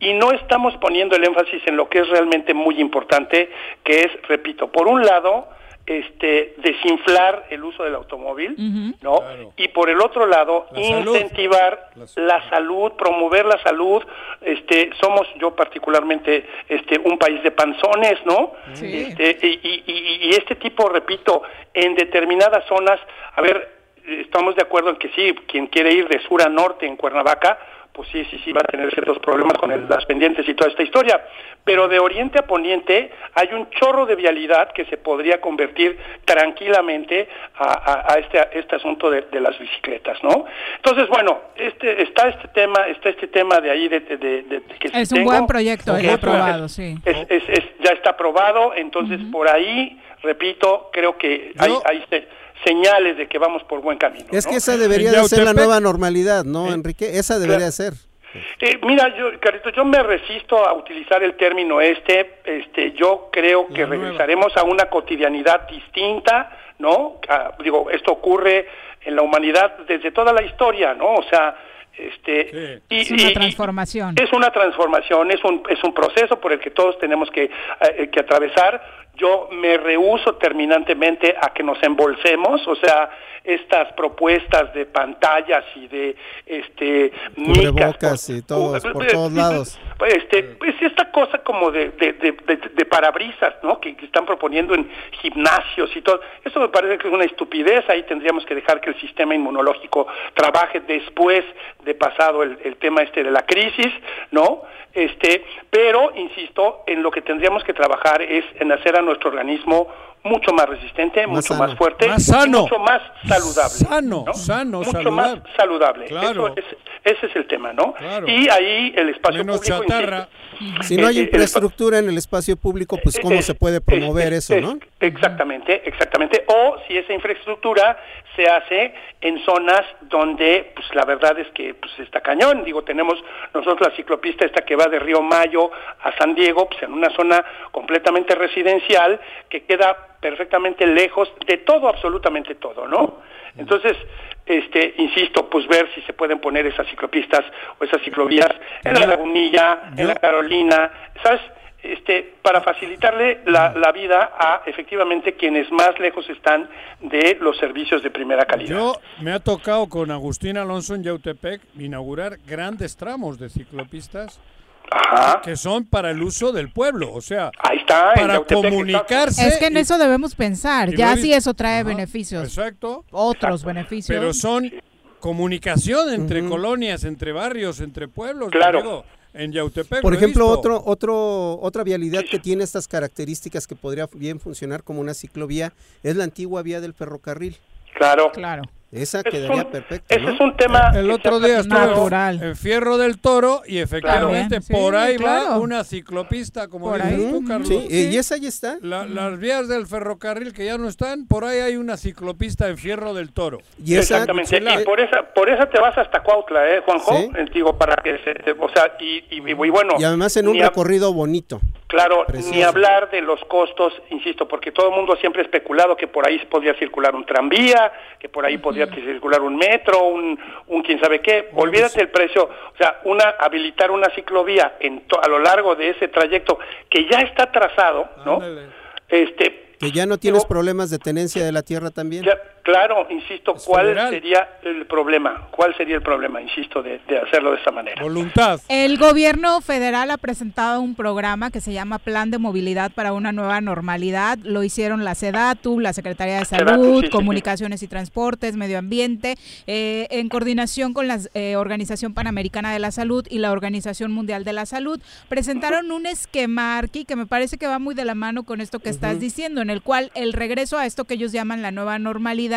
y no estamos poniendo el énfasis en lo que es realmente muy importante, que es, repito, por un lado, este, desinflar el uso del automóvil, ¿no? Y por el otro lado, La salud. incentivar la salud, promover la salud. Este, somos yo particularmente este un país de panzones, ¿no? Sí. Este, y, y- y- y este tipo, repito, en determinadas zonas, a ver, estamos de acuerdo en que sí, quien quiere ir de sur a norte en Cuernavaca, pues sí, sí, sí va a tener ciertos problemas con el- las pendientes y toda esta historia. Pero de oriente a poniente hay un chorro de vialidad que se podría convertir tranquilamente a, a- a este, a este asunto de, de las bicicletas, ¿no? Entonces, bueno, este, está este tema, está este tema de ahí de, de- de- de- que Es un tengo, buen proyecto, es- aprobado, sí. es, es- es- ya está aprobado, entonces por ahí, repito, creo que hay, hay se- señales de que vamos por buen camino. Es ¿no? que esa debería de ser la nueva normalidad, ¿no, Enrique? Esa debería ser. Eh, mira, yo, Carlito, yo me resisto a utilizar el término este. Este, yo creo que regresaremos a una cotidianidad distinta, ¿no? Ah, digo, esto ocurre en la humanidad desde toda la historia, ¿no? O sea, este, y, Es una y- y- transformación. es una transformación, es un, es un proceso por el que todos tenemos que, eh, que atravesar. Yo me rehuso terminantemente a que nos embolsemos, o sea, estas propuestas de pantallas y de este micas y todos, por todos lados. este, pues esta cosa como de, de, de, de- de parabrisas, ¿no? Que, que están proponiendo en gimnasios y todo. Eso me parece que es una estupidez. Ahí tendríamos que dejar que el sistema inmunológico trabaje después de pasado el, el tema este de la crisis, ¿no? Este, pero insisto, en lo que tendríamos que trabajar es en hacer a nuestro organismo mucho más resistente, mucho sano. más fuerte, Más y sano. mucho más saludable. Sano, ¿no? sano, mucho saludable. más saludable. Claro. Eso es- ese es el tema, ¿no? Claro. Y ahí el espacio Menos público chatarra. Si no hay eh, eh, el infraestructura en el espacio público, pues cómo es- se puede promover es- eso, es- ¿no? Exactamente, exactamente. O si esa infraestructura se hace en zonas donde, pues la verdad es que pues está cañón. Digo, tenemos nosotros la ciclopista esta que va de Río Mayo a San Diego, pues en una zona completamente residencial que queda perfectamente lejos de todo, absolutamente todo, ¿no? Entonces, este, insisto, pues ver si se pueden poner esas ciclopistas o esas ciclovías en la Lagunilla, en la Carolina, ¿sabes? Este, para facilitarle la, la vida a efectivamente quienes más lejos están de los servicios de primera calidad. Yo me ha tocado con Agustín Alonso en Yautepec inaugurar grandes tramos de ciclopistas que son para el uso del pueblo, o sea, está, en para está- comunicarse. Es que en y- eso debemos pensar, ya si eso trae Ajá, beneficios. Exacto. Otros beneficios. Pero son comunicación entre colonias, entre barrios, entre pueblos. Claro. Digo, en Yautepec. Por ejemplo, otro, otro, otra vialidad que tiene estas características que podría bien funcionar como una ciclovía es la antigua vía del ferrocarril. Claro. Claro. Esa quedaría es un- perfecta. ese ¿no? es un tema El que otro día platicado. en Fierro del Toro y efectivamente Claro. por Sí, ahí va una ciclopista, como Por dices ahí. tú, Carlos. Sí, y esa ya está. La- Las vías del ferrocarril que ya no están, por ahí hay una ciclopista en Fierro del Toro. Exactamente. Y por esa, por esa te vas hasta Cuautla, ¿eh, Juanjo? Eh, Digo, para que se, te- o sea, y, y, y bueno. Y además en un recorrido bonito. Claro, Precioso. ni hablar de los costos, insisto, porque todo el mundo siempre ha especulado que por ahí podía circular un tranvía, que por ahí podía circular un metro, un, un quién sabe qué. Olvídate el precio, o sea, una habilitar una ciclovía en to- a lo largo de ese trayecto que ya está trazado, ¿no? Este, Que ya no tienes problemas de tenencia de la tierra también. ya, claro, insisto, ¿cuál sería el problema? ¿Cuál sería el problema, insisto, de, hacerlo de esta manera? Voluntad. El gobierno federal ha presentado un programa que se llama Plan de Movilidad para una Nueva Normalidad. Lo hicieron la SEDATU, la Secretaría de Salud, Comunicaciones y Transportes, Medio Ambiente, eh, en coordinación con la eh, Organización Panamericana de la Salud y la Organización Mundial de la Salud. Presentaron un esquema, Arqui, que me parece que va muy de la mano con esto que estás diciendo, en el cual el regreso a esto que ellos llaman la nueva normalidad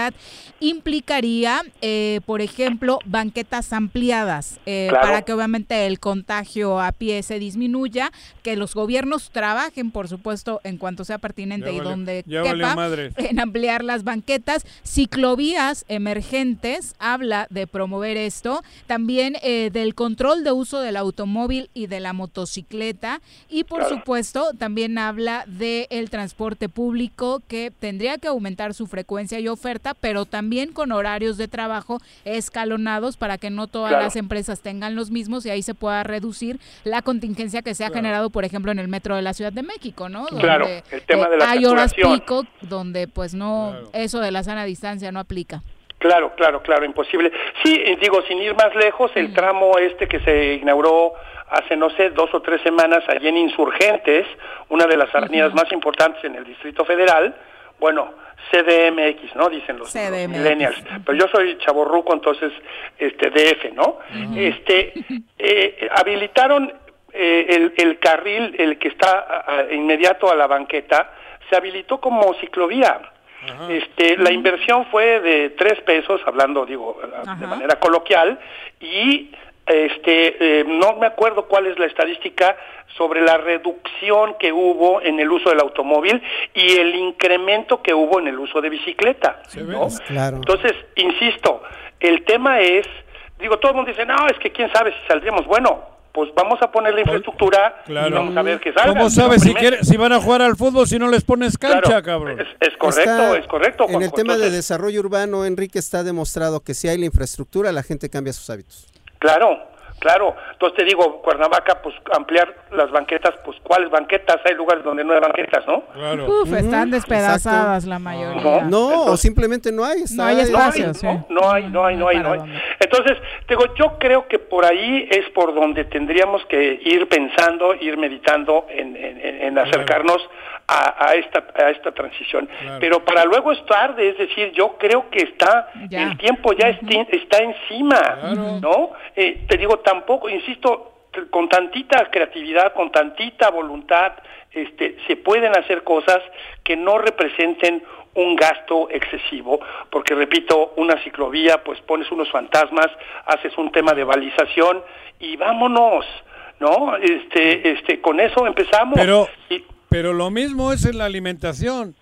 implicaría, eh, por ejemplo, banquetas ampliadas eh, para que obviamente el contagio a pie se disminuya, que los gobiernos trabajen, por supuesto, en cuanto sea pertinente y donde quepa, en ampliar las banquetas, ciclovías emergentes, habla de promover esto, también eh, del control de uso del automóvil y de la motocicleta. Y por supuesto también habla del transporte público que tendría que aumentar su frecuencia y oferta, pero también con horarios de trabajo escalonados para que no todas las empresas tengan los mismos y ahí se pueda reducir la contingencia que se ha generado, por ejemplo, en el metro de la Ciudad de México, ¿no? claro, el tema de la hay horas pico donde pues no, eso de la sana distancia no aplica. Claro, claro, claro, imposible. Sí, digo, sin ir más lejos, el tramo este que se inauguró hace, no sé, dos o tres semanas allí en Insurgentes, una de las avenidas más importantes en el Distrito Federal, bueno, CDMX, ¿no? Dicen los, millennials. Pero yo soy chaborruco, entonces, este, DF, ¿no? Este, eh, habilitaron eh, el, el, carril, el que está inmediato a la banqueta, se habilitó como ciclovía. Este, la inversión fue de tres pesos, hablando, digo, de manera coloquial, y este, eh, no me acuerdo cuál es la estadística sobre la reducción que hubo en el uso del automóvil y el incremento que hubo en el uso de bicicleta. Entonces, insisto, el tema es, digo, todo el mundo dice, no, es que quién sabe si saldríamos. Bueno, pues vamos a poner la infraestructura y vamos a ver qué salga. ¿Cómo sabes si, si van a jugar al fútbol si no les pones cancha, cabrón? Es, correcto, es correcto. En el tema de desarrollo urbano, Enrique, está demostrado que si hay la infraestructura, la gente cambia sus hábitos. Claro, claro. Entonces te digo, Cuernavaca, pues ampliar las banquetas, pues ¿cuáles banquetas? Hay lugares donde no hay banquetas, ¿no? Claro. Uf, están despedazadas la mayoría. No, o simplemente no hay. no hay espacio, no, hay, no hay, no hay, no hay. Entonces, digo, yo creo que por ahí es por donde tendríamos que ir pensando, ir meditando en, en, acercarnos a, esta, a esta transición. Pero para luego es tarde, es decir, yo creo que está, el tiempo ya está encima, ¿no? Eh, te digo, tampoco, insisto, con tantita creatividad, con tantita voluntad, este, se pueden hacer cosas que no representen un gasto excesivo, porque repito, una ciclovía, pues pones unos fantasmas, haces un tema de balización y vámonos, ¿no? Este, este, con eso empezamos. Pero, pero lo mismo es en la alimentación.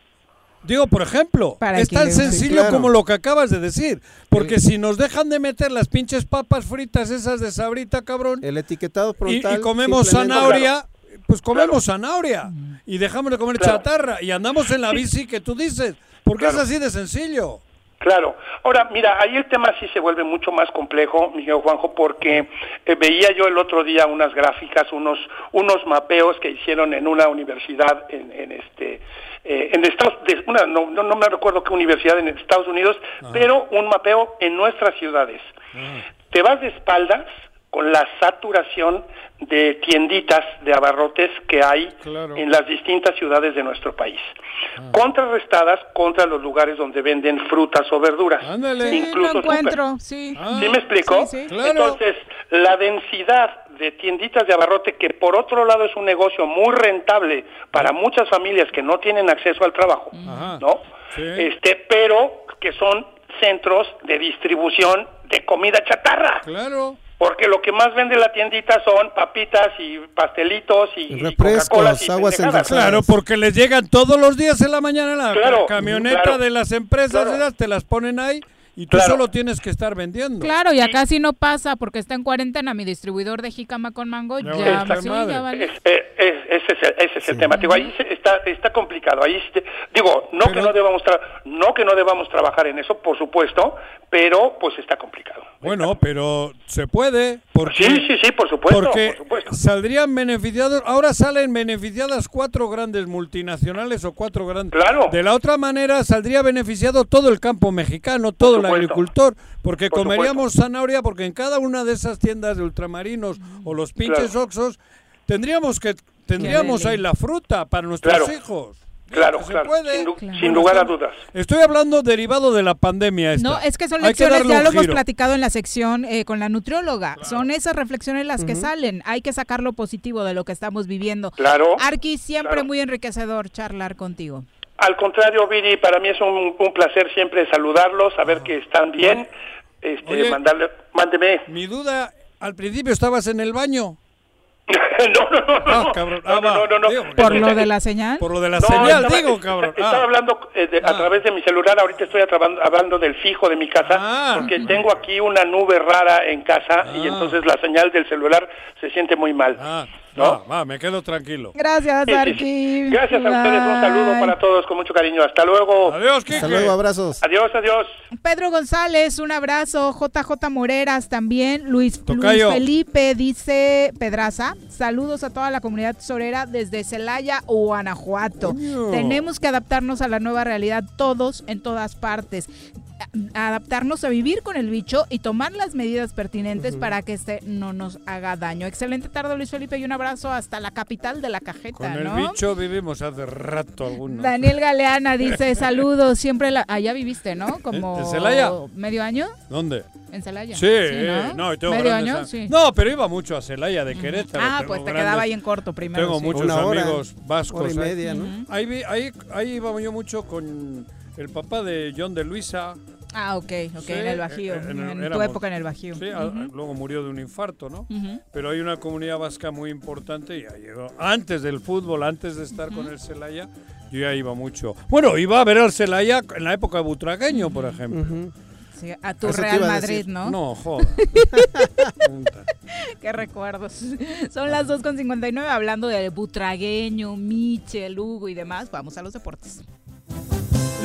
Digo, por ejemplo, es tan sencillo como lo que acabas de decir. Porque si nos dejan de meter las pinches papas fritas esas de sabrita, cabrón. El etiquetado y, y, comemos zanahoria, pues comemos zanahoria. Y dejamos de comer chatarra. Y andamos en la bici que tú dices. Porque es así de sencillo. Claro. Ahora, mira, ahí el tema sí se vuelve mucho más complejo, Miguel Juanjo, porque eh, veía yo el otro día unas gráficas, unos unos mapeos que hicieron en una universidad en, en este eh, en Estados una, no, no, me recuerdo qué universidad en Estados Unidos, pero un mapeo en nuestras ciudades. Te vas de espaldas con la saturación de tienditas de abarrotes que hay en las distintas ciudades de nuestro país, ah. contrarrestadas contra los lugares donde venden frutas o verduras, incluso encuentro, sí. Ah. me explico? Entonces, la densidad de tienditas de abarrote que por otro lado es un negocio muy rentable para ah. muchas familias que no tienen acceso al trabajo, ¿no? Este, pero que son centros de distribución de comida chatarra. Claro. Porque lo que más vende la tiendita son papitas y pastelitos y, refrescos, aguas Claro, porque les llegan todos los días en la mañana la camioneta de las empresas, te las ponen ahí y tú solo tienes que estar vendiendo. Claro, y acá sí no pasa porque está en cuarentena mi distribuidor de jícama con mango. Ya, sí, ya vale. ese es el, ese es el tema. Digo, ahí está, está complicado. Ahí digo, no que no debamos no que no debamos trabajar en eso, por supuesto, pero pues está complicado. Bueno, pero se puede. Porque, sí, sí, sí, por supuesto. Porque saldrían beneficiados, ahora salen beneficiadas cuatro grandes multinacionales o cuatro grandes. Claro. De la otra manera saldría beneficiado todo el campo mexicano, todo el agricultor, porque comeríamos zanahoria, porque en cada una de esas tiendas de ultramarinos o los pinches oxos tendríamos que tendríamos ahí la fruta para nuestros hijos. Claro, claro, sin, lugar a dudas. Estoy hablando derivado de la pandemia. Esta. No, es que son lecciones, ya lo hemos platicado en la sección eh, con la nutrióloga. Son esas reflexiones las que salen. Hay que sacar lo positivo de lo que estamos viviendo. Claro. Arqui, siempre muy enriquecedor charlar contigo. Al contrario, Viri, para mí es un, placer siempre saludarlos, saber que están bien. Este, mandarle, mándeme. Mi duda, al principio estabas en el baño. no, no, no, ah, cabrón. no, no, no, no, ¿Por lo de la señal? Por lo de la señal, digo, cabrón. Estaba ah. hablando eh, a ah. través de mi celular, ahorita estoy hablando del fijo de mi casa, porque tengo aquí una nube rara en casa y entonces la señal del celular se siente muy mal. ¿No? Va, me quedo tranquilo. Gracias, Arqui. Gracias a ustedes, un saludo para todos con mucho cariño. Hasta luego. Adiós, Kike. Hasta luego, abrazos. Adiós, adiós. Pedro González, un abrazo. JJ Moreras también. Luis, Luis Felipe dice Pedraza. Saludos a toda la comunidad sorera desde Celaya, Guanajuato. Tenemos que adaptarnos a la nueva realidad todos en todas partes adaptarnos a vivir con el bicho y tomar las medidas pertinentes para que este no nos haga daño. Excelente tarde, Luis Felipe, y un abrazo hasta la capital de la cajeta. Con el bicho vivimos hace rato algunos. Daniel Galeana dice saludos, siempre la... allá viviste, ¿no? Como ¿En Celaya? medio año. ¿Dónde? En Celaya. Sí, ¿no? tengo ¿Medio año? Sí. No, pero iba mucho a Celaya de Querétaro. Ah, pues te quedaba ahí en corto primero. Tengo muchos amigos vascos. y media, ¿no? ahí, ahí, ahí iba yo mucho con el papá de John de Luisa. Ah, ok, ok, en el Bajío, en, tu época en el Bajío. Sí, luego murió de un infarto, ¿no? Pero hay una comunidad vasca muy importante y ya llegó. Antes del fútbol, antes de estar con el Celaya, yo ya iba mucho. Bueno, iba a ver al Celaya en la época de Butragueño, por ejemplo. Sí, a tu Real Madrid, ¿no? No, joder. Qué recuerdos. Son las 2.59 hablando de Butragueño, Michel, Hugo y demás. Vamos a los deportes.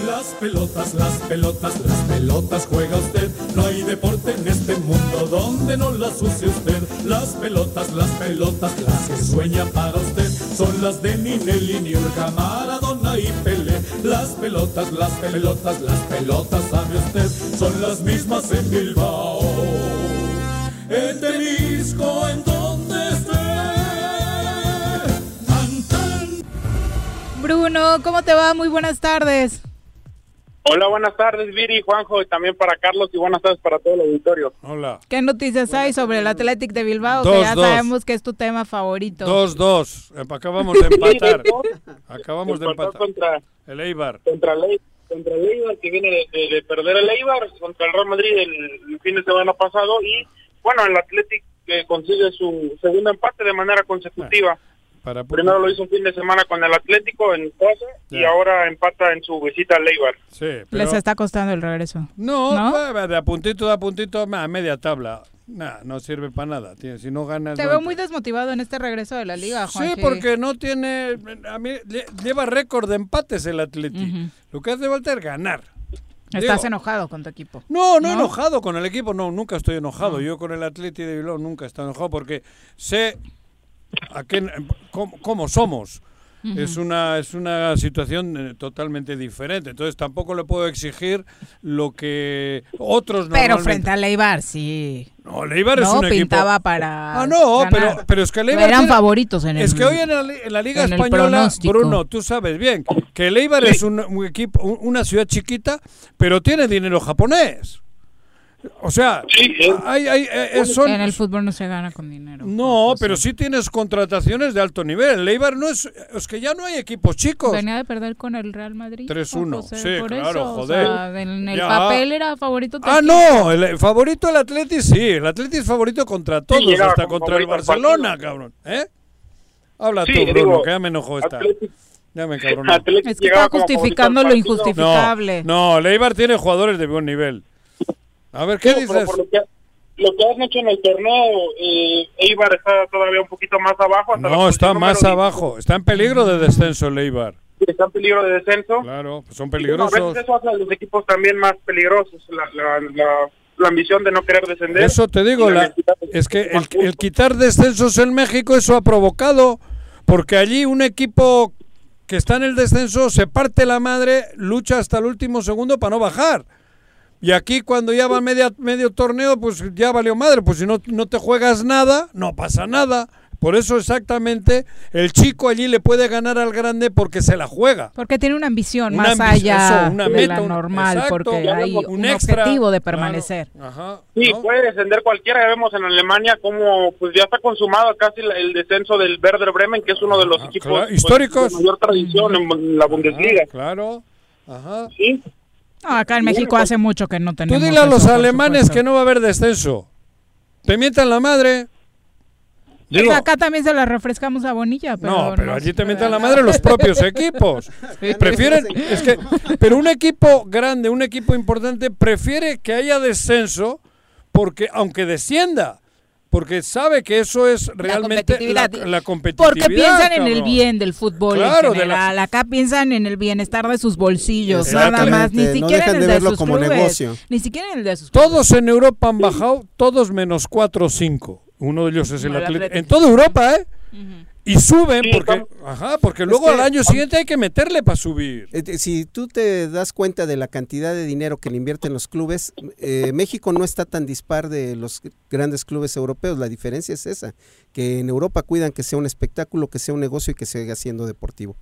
Las pelotas, las pelotas, las pelotas juega usted. No hay deporte en este mundo donde no las use usted. Las pelotas, las pelotas, las que sueña para usted. Son las de Ninelli, Niurka, Maradona y Pele. Las pelotas, las pelotas, las pelotas, sabe usted. Son las mismas en Bilbao. En Temisco, en donde esté. Bruno, ¿cómo te va? Muy buenas tardes. Hola, buenas tardes, Viri, Juanjo, y también para Carlos, y buenas tardes para todo el auditorio. Hola. ¿Qué noticias hay sobre el Athletic de Bilbao? que ya sabemos que es tu tema favorito. Dos, dos. Acabamos de empatar. Acabamos de empatar. Contra, el Eibar. Contra el, contra el Eibar, que viene de, perder el Eibar, contra el Real Madrid el, fin de semana pasado, y bueno, el Athletic que consigue su segundo empate de manera consecutiva. Primero lo hizo un fin de semana con el Atlético en casa y ahora empata en su visita al Leibar. Sí, Les está costando el regreso. No, de a puntito, de a puntito, a media tabla. Nah, no sirve para nada. Si no ganas. Te veo muy desmotivado en este regreso de la liga, Juan. Sí, porque no tiene. A mí lleva récord de empates el Atlético. Lo que hace falta es ganar. ¿Estás enojado con tu equipo? No, no, enojado con el equipo, no, nunca estoy enojado. Yo con el Atlético de Bilbao nunca estoy enojado porque sé a qué, cómo, somos. Es una es una situación eh, totalmente diferente. Entonces tampoco le puedo exigir lo que otros Pero frente a Leibar sí. No, Leibar es un pintaba para Ah, no, pero pero es que Leibar eran favoritos en el Es que hoy en la, Liga española, Bruno, tú sabes bien que Leibar es un, un equipo una ciudad chiquita, pero tiene dinero japonés. O sea, hay, hay, eh, en el fútbol no se gana con dinero. No, pero sí tienes contrataciones de alto nivel. El Eibar no es. Es que ya no hay equipos chicos. Venía de perder con el Real Madrid. 3-1. Sí, claro, joder. en el papel era favorito. Ah, no, el favorito el Atleti sí. El Atleti es favorito contra todos, hasta contra el Barcelona, cabrón. ¿Eh? Habla tú, Bruno, que ya me enojó esta. Ya me cabrón. Es que está justificando lo injustificable. No, no, el Eibar tiene jugadores de buen nivel. A ver, ¿qué dices? lo, que, has hecho en el torneo, eh, Eibar está todavía un poquito más abajo. no, está más abajo. Está en peligro de descenso el Eibar. Está en peligro de descenso. Claro, pues son peligrosos. a veces eso hace a los equipos también más peligrosos. La, la, ambición de no querer descender. Eso te digo, la, es que el, el quitar descensos en México, eso ha provocado, porque allí un equipo que está en el descenso se parte la madre, lucha hasta el último segundo para no bajar. Y aquí cuando ya va media, medio torneo, pues ya valió madre, pues si no, no te juegas nada, no pasa nada. Por eso exactamente el chico allí le puede ganar al grande porque se la juega. Porque tiene una ambición más allá de la normal, porque hay un, objetivo de permanecer. Sí, puede descender cualquiera. Ya vemos en Alemania como pues ya está consumado casi el descenso del Werder Bremen, que es uno de los equipos pues, históricos de mayor tradición en la Bundesliga. claro. Ajá. Sí. Acá en México hace mucho que no tenemos. Tú dile a los alemanes que no va a haber descenso. Te mientan la madre acá también se la refrescamos a Bonilla. Pero no, pero allí te meten la madre los propios equipos. Prefieren, es que, pero un equipo grande, un equipo importante, prefiere que haya descenso porque, aunque descienda, porque sabe que eso es realmente la competitividad. porque piensan en el bien del fútbol claro, en general. Acá piensan en el bienestar de sus bolsillos, nada más. Ni siquiera en el de, verlo sus como negocio. Ni siquiera en el de sus Todos en Europa han bajado, todos menos 4 o 5. Uno de ellos es el, Atlético. En toda Europa, ¿eh? Y suben porque, ajá, porque luego al año siguiente hay que meterle para subir. Eh, si tú te das cuenta de la cantidad de dinero que le invierten los clubes, eh, México no está tan dispar de los grandes clubes europeos. La diferencia es esa, que en Europa cuidan que sea un espectáculo, que sea un negocio y que siga siendo deportivo.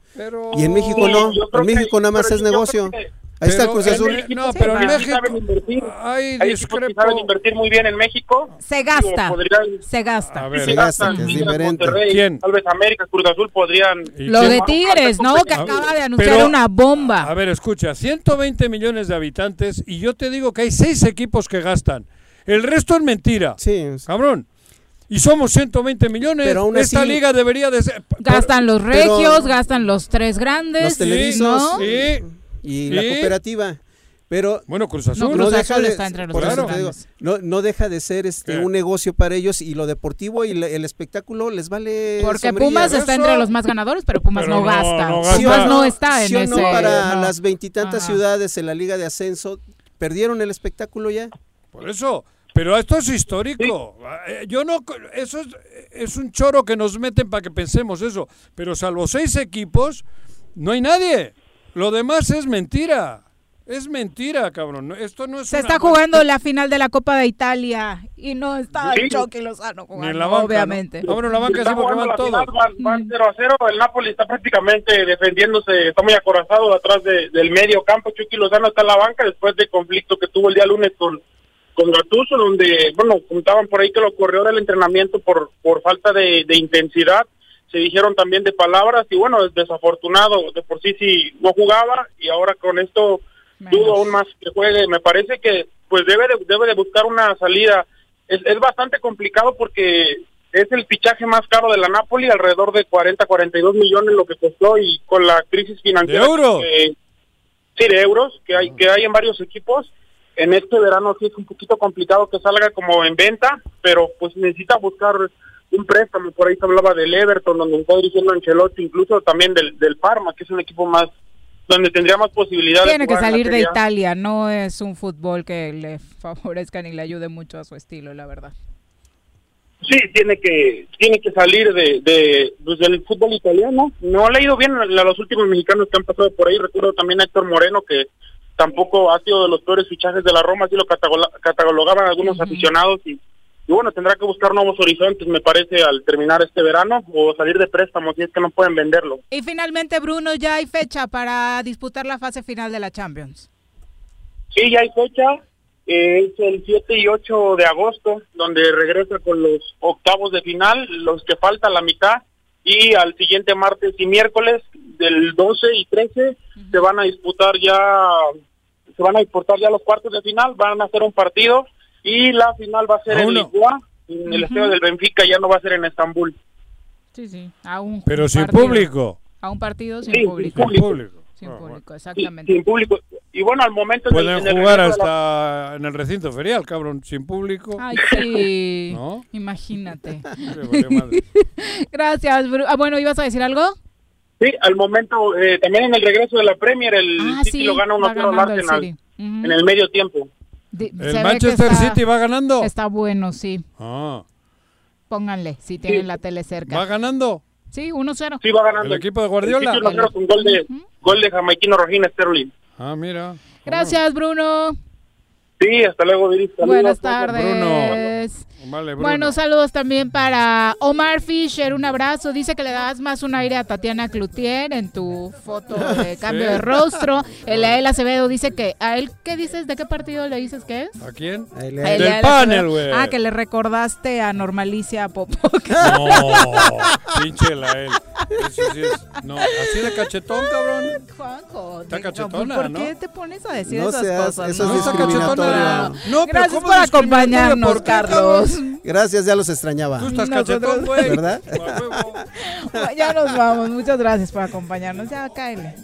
y en México no, en México nada más es negocio. Ahí está el Cruz Azul. no, pero en México saben invertir. Hay, hay saben invertir muy bien en México. Se gasta. se gasta. se gasta, que es diferente. ¿Quién? Tal vez América, Cruz Azul podrían. Lo de Tigres, ¿no? Que acaba de anunciar una bomba. A ver, escucha, 120 millones de habitantes y yo te digo que hay seis equipos que gastan. El resto es mentira. Sí. Cabrón. Y somos 120 millones. Pero Esta liga debería de ser. Gastan los regios, gastan los tres grandes. Los televisos. Sí y la cooperativa. Pero bueno, Cruz Azul. No, deja de, está entre los no, no, deja de ser este un negocio para ellos y lo deportivo y el espectáculo les vale Porque Pumas está entre los más ganadores, pero Pumas no, gasta. Pumas no está en ese para las veintitantas ciudades en la Liga de Ascenso perdieron el espectáculo ya. Por eso, pero esto es histórico. Eh, yo no eso es, es un choro que nos meten para que pensemos eso, pero salvo seis equipos no hay nadie. Lo demás es mentira. Es mentira, cabrón. Esto no es Se está jugando la final de la Copa de Italia y no está el Chucky Lozano jugando, en la banca, obviamente. ¿no? Ah, bueno, la banca sí porque van todos. Van, 0 a 0. El Napoli está prácticamente defendiéndose, está muy acorazado atrás del medio campo. Chucky Lozano está en la banca después del conflicto que tuvo el día lunes con, con Gattuso, donde, bueno, contaban por ahí que lo corrió del entrenamiento por, por falta de, de intensidad se dijeron también de palabras y bueno, es desafortunado, de por sí sí no jugaba y ahora con esto dudo aún más que juegue. Me parece que pues debe de, debe de buscar una salida. Es, es bastante complicado porque es el fichaje más caro de la Napoli, alrededor de 40, 42 millones lo que costó y con la crisis financiera. ¿De euros? sí, de euros que hay, que hay en varios equipos. En este verano sí es un poquito complicado que salga como en venta, pero pues necesita buscar un préstamo, por ahí se hablaba del Everton, donde está dirigiendo Ancelotti, incluso también del, del Parma, que es un equipo más donde tendría más posibilidades. Tiene que salir de Italia, no es un fútbol que le favorezca ni le ayude mucho a su estilo, la verdad. Sí, tiene que tiene que salir de, de pues, del fútbol italiano. No ha leído bien a los últimos mexicanos que han pasado por ahí. Recuerdo también a Héctor Moreno, que tampoco ha sido de los peores fichajes de la Roma, así lo catalogaban algunos aficionados y y bueno, tendrá que buscar nuevos horizontes, me parece, al terminar este verano o salir de préstamos si es que no pueden venderlo. Y finalmente, Bruno, ya hay fecha para disputar la fase final de la Champions. Sí, ya hay fecha. Eh, es el 7 y 8 de agosto, donde regresa con los octavos de final, los que faltan la mitad. Y al siguiente martes y miércoles, del 12 y 13, se van a disputar ya, se van a disputar ya los cuartos de final, van a hacer un partido y la final va a ser en Lisboa, en el estadio del Benfica, ya no va a ser en Estambul. Sí, sí, a un Pero sin público. A un partido sin público. Sin público. Sin ah, público, exactamente. sin público. Y bueno, al momento... Pueden jugar hasta en el recinto ferial, cabrón, sin público. Ay, sí. ¿No? Imagínate. Gracias, Ah, bueno, ¿ibas a decir algo? Sí, al momento, eh, también en el regreso de la Premier, el ah, City lo gana 1-0 al Arsenal en el medio tiempo. ¿El Manchester City va ganando? Está bueno, sí. Ah. Pónganle, si tienen la tele cerca. ¿Va ganando? Sí, 1-0. Sí, va ganando. ¿El equipo de Guardiola? El con gol de, gol de Jamaiquino Rogina Sterling. Ah, mira. Gracias, Bruno. Sí, hasta luego, Buenas tardes. Bruno. Bueno, saludos también para Omar Fisher, un abrazo. Dice que le das más un aire a Tatiana Cloutier en tu foto de cambio de rostro. El Ael Acevedo dice que, ¿a él qué dices? ¿De qué partido le dices que es? ¿A quién? El, Del panel, güey. Ah, que le recordaste a Normalicia Popo. No, pinche la él. Eso sí es, no, así de cachetón, cabrón. Juanjo. Está cachetona, ¿por, ¿no? ¿Por qué te pones a decir esas cosas? Eso no? es discriminatorio. No, Gracias por acompañarnos, Carlos. Gracias, ya los extrañaba. Tú estás cachetón, güey. ¿Verdad? ya nos vamos. Muchas gracias por acompañarnos. Ya, cáele.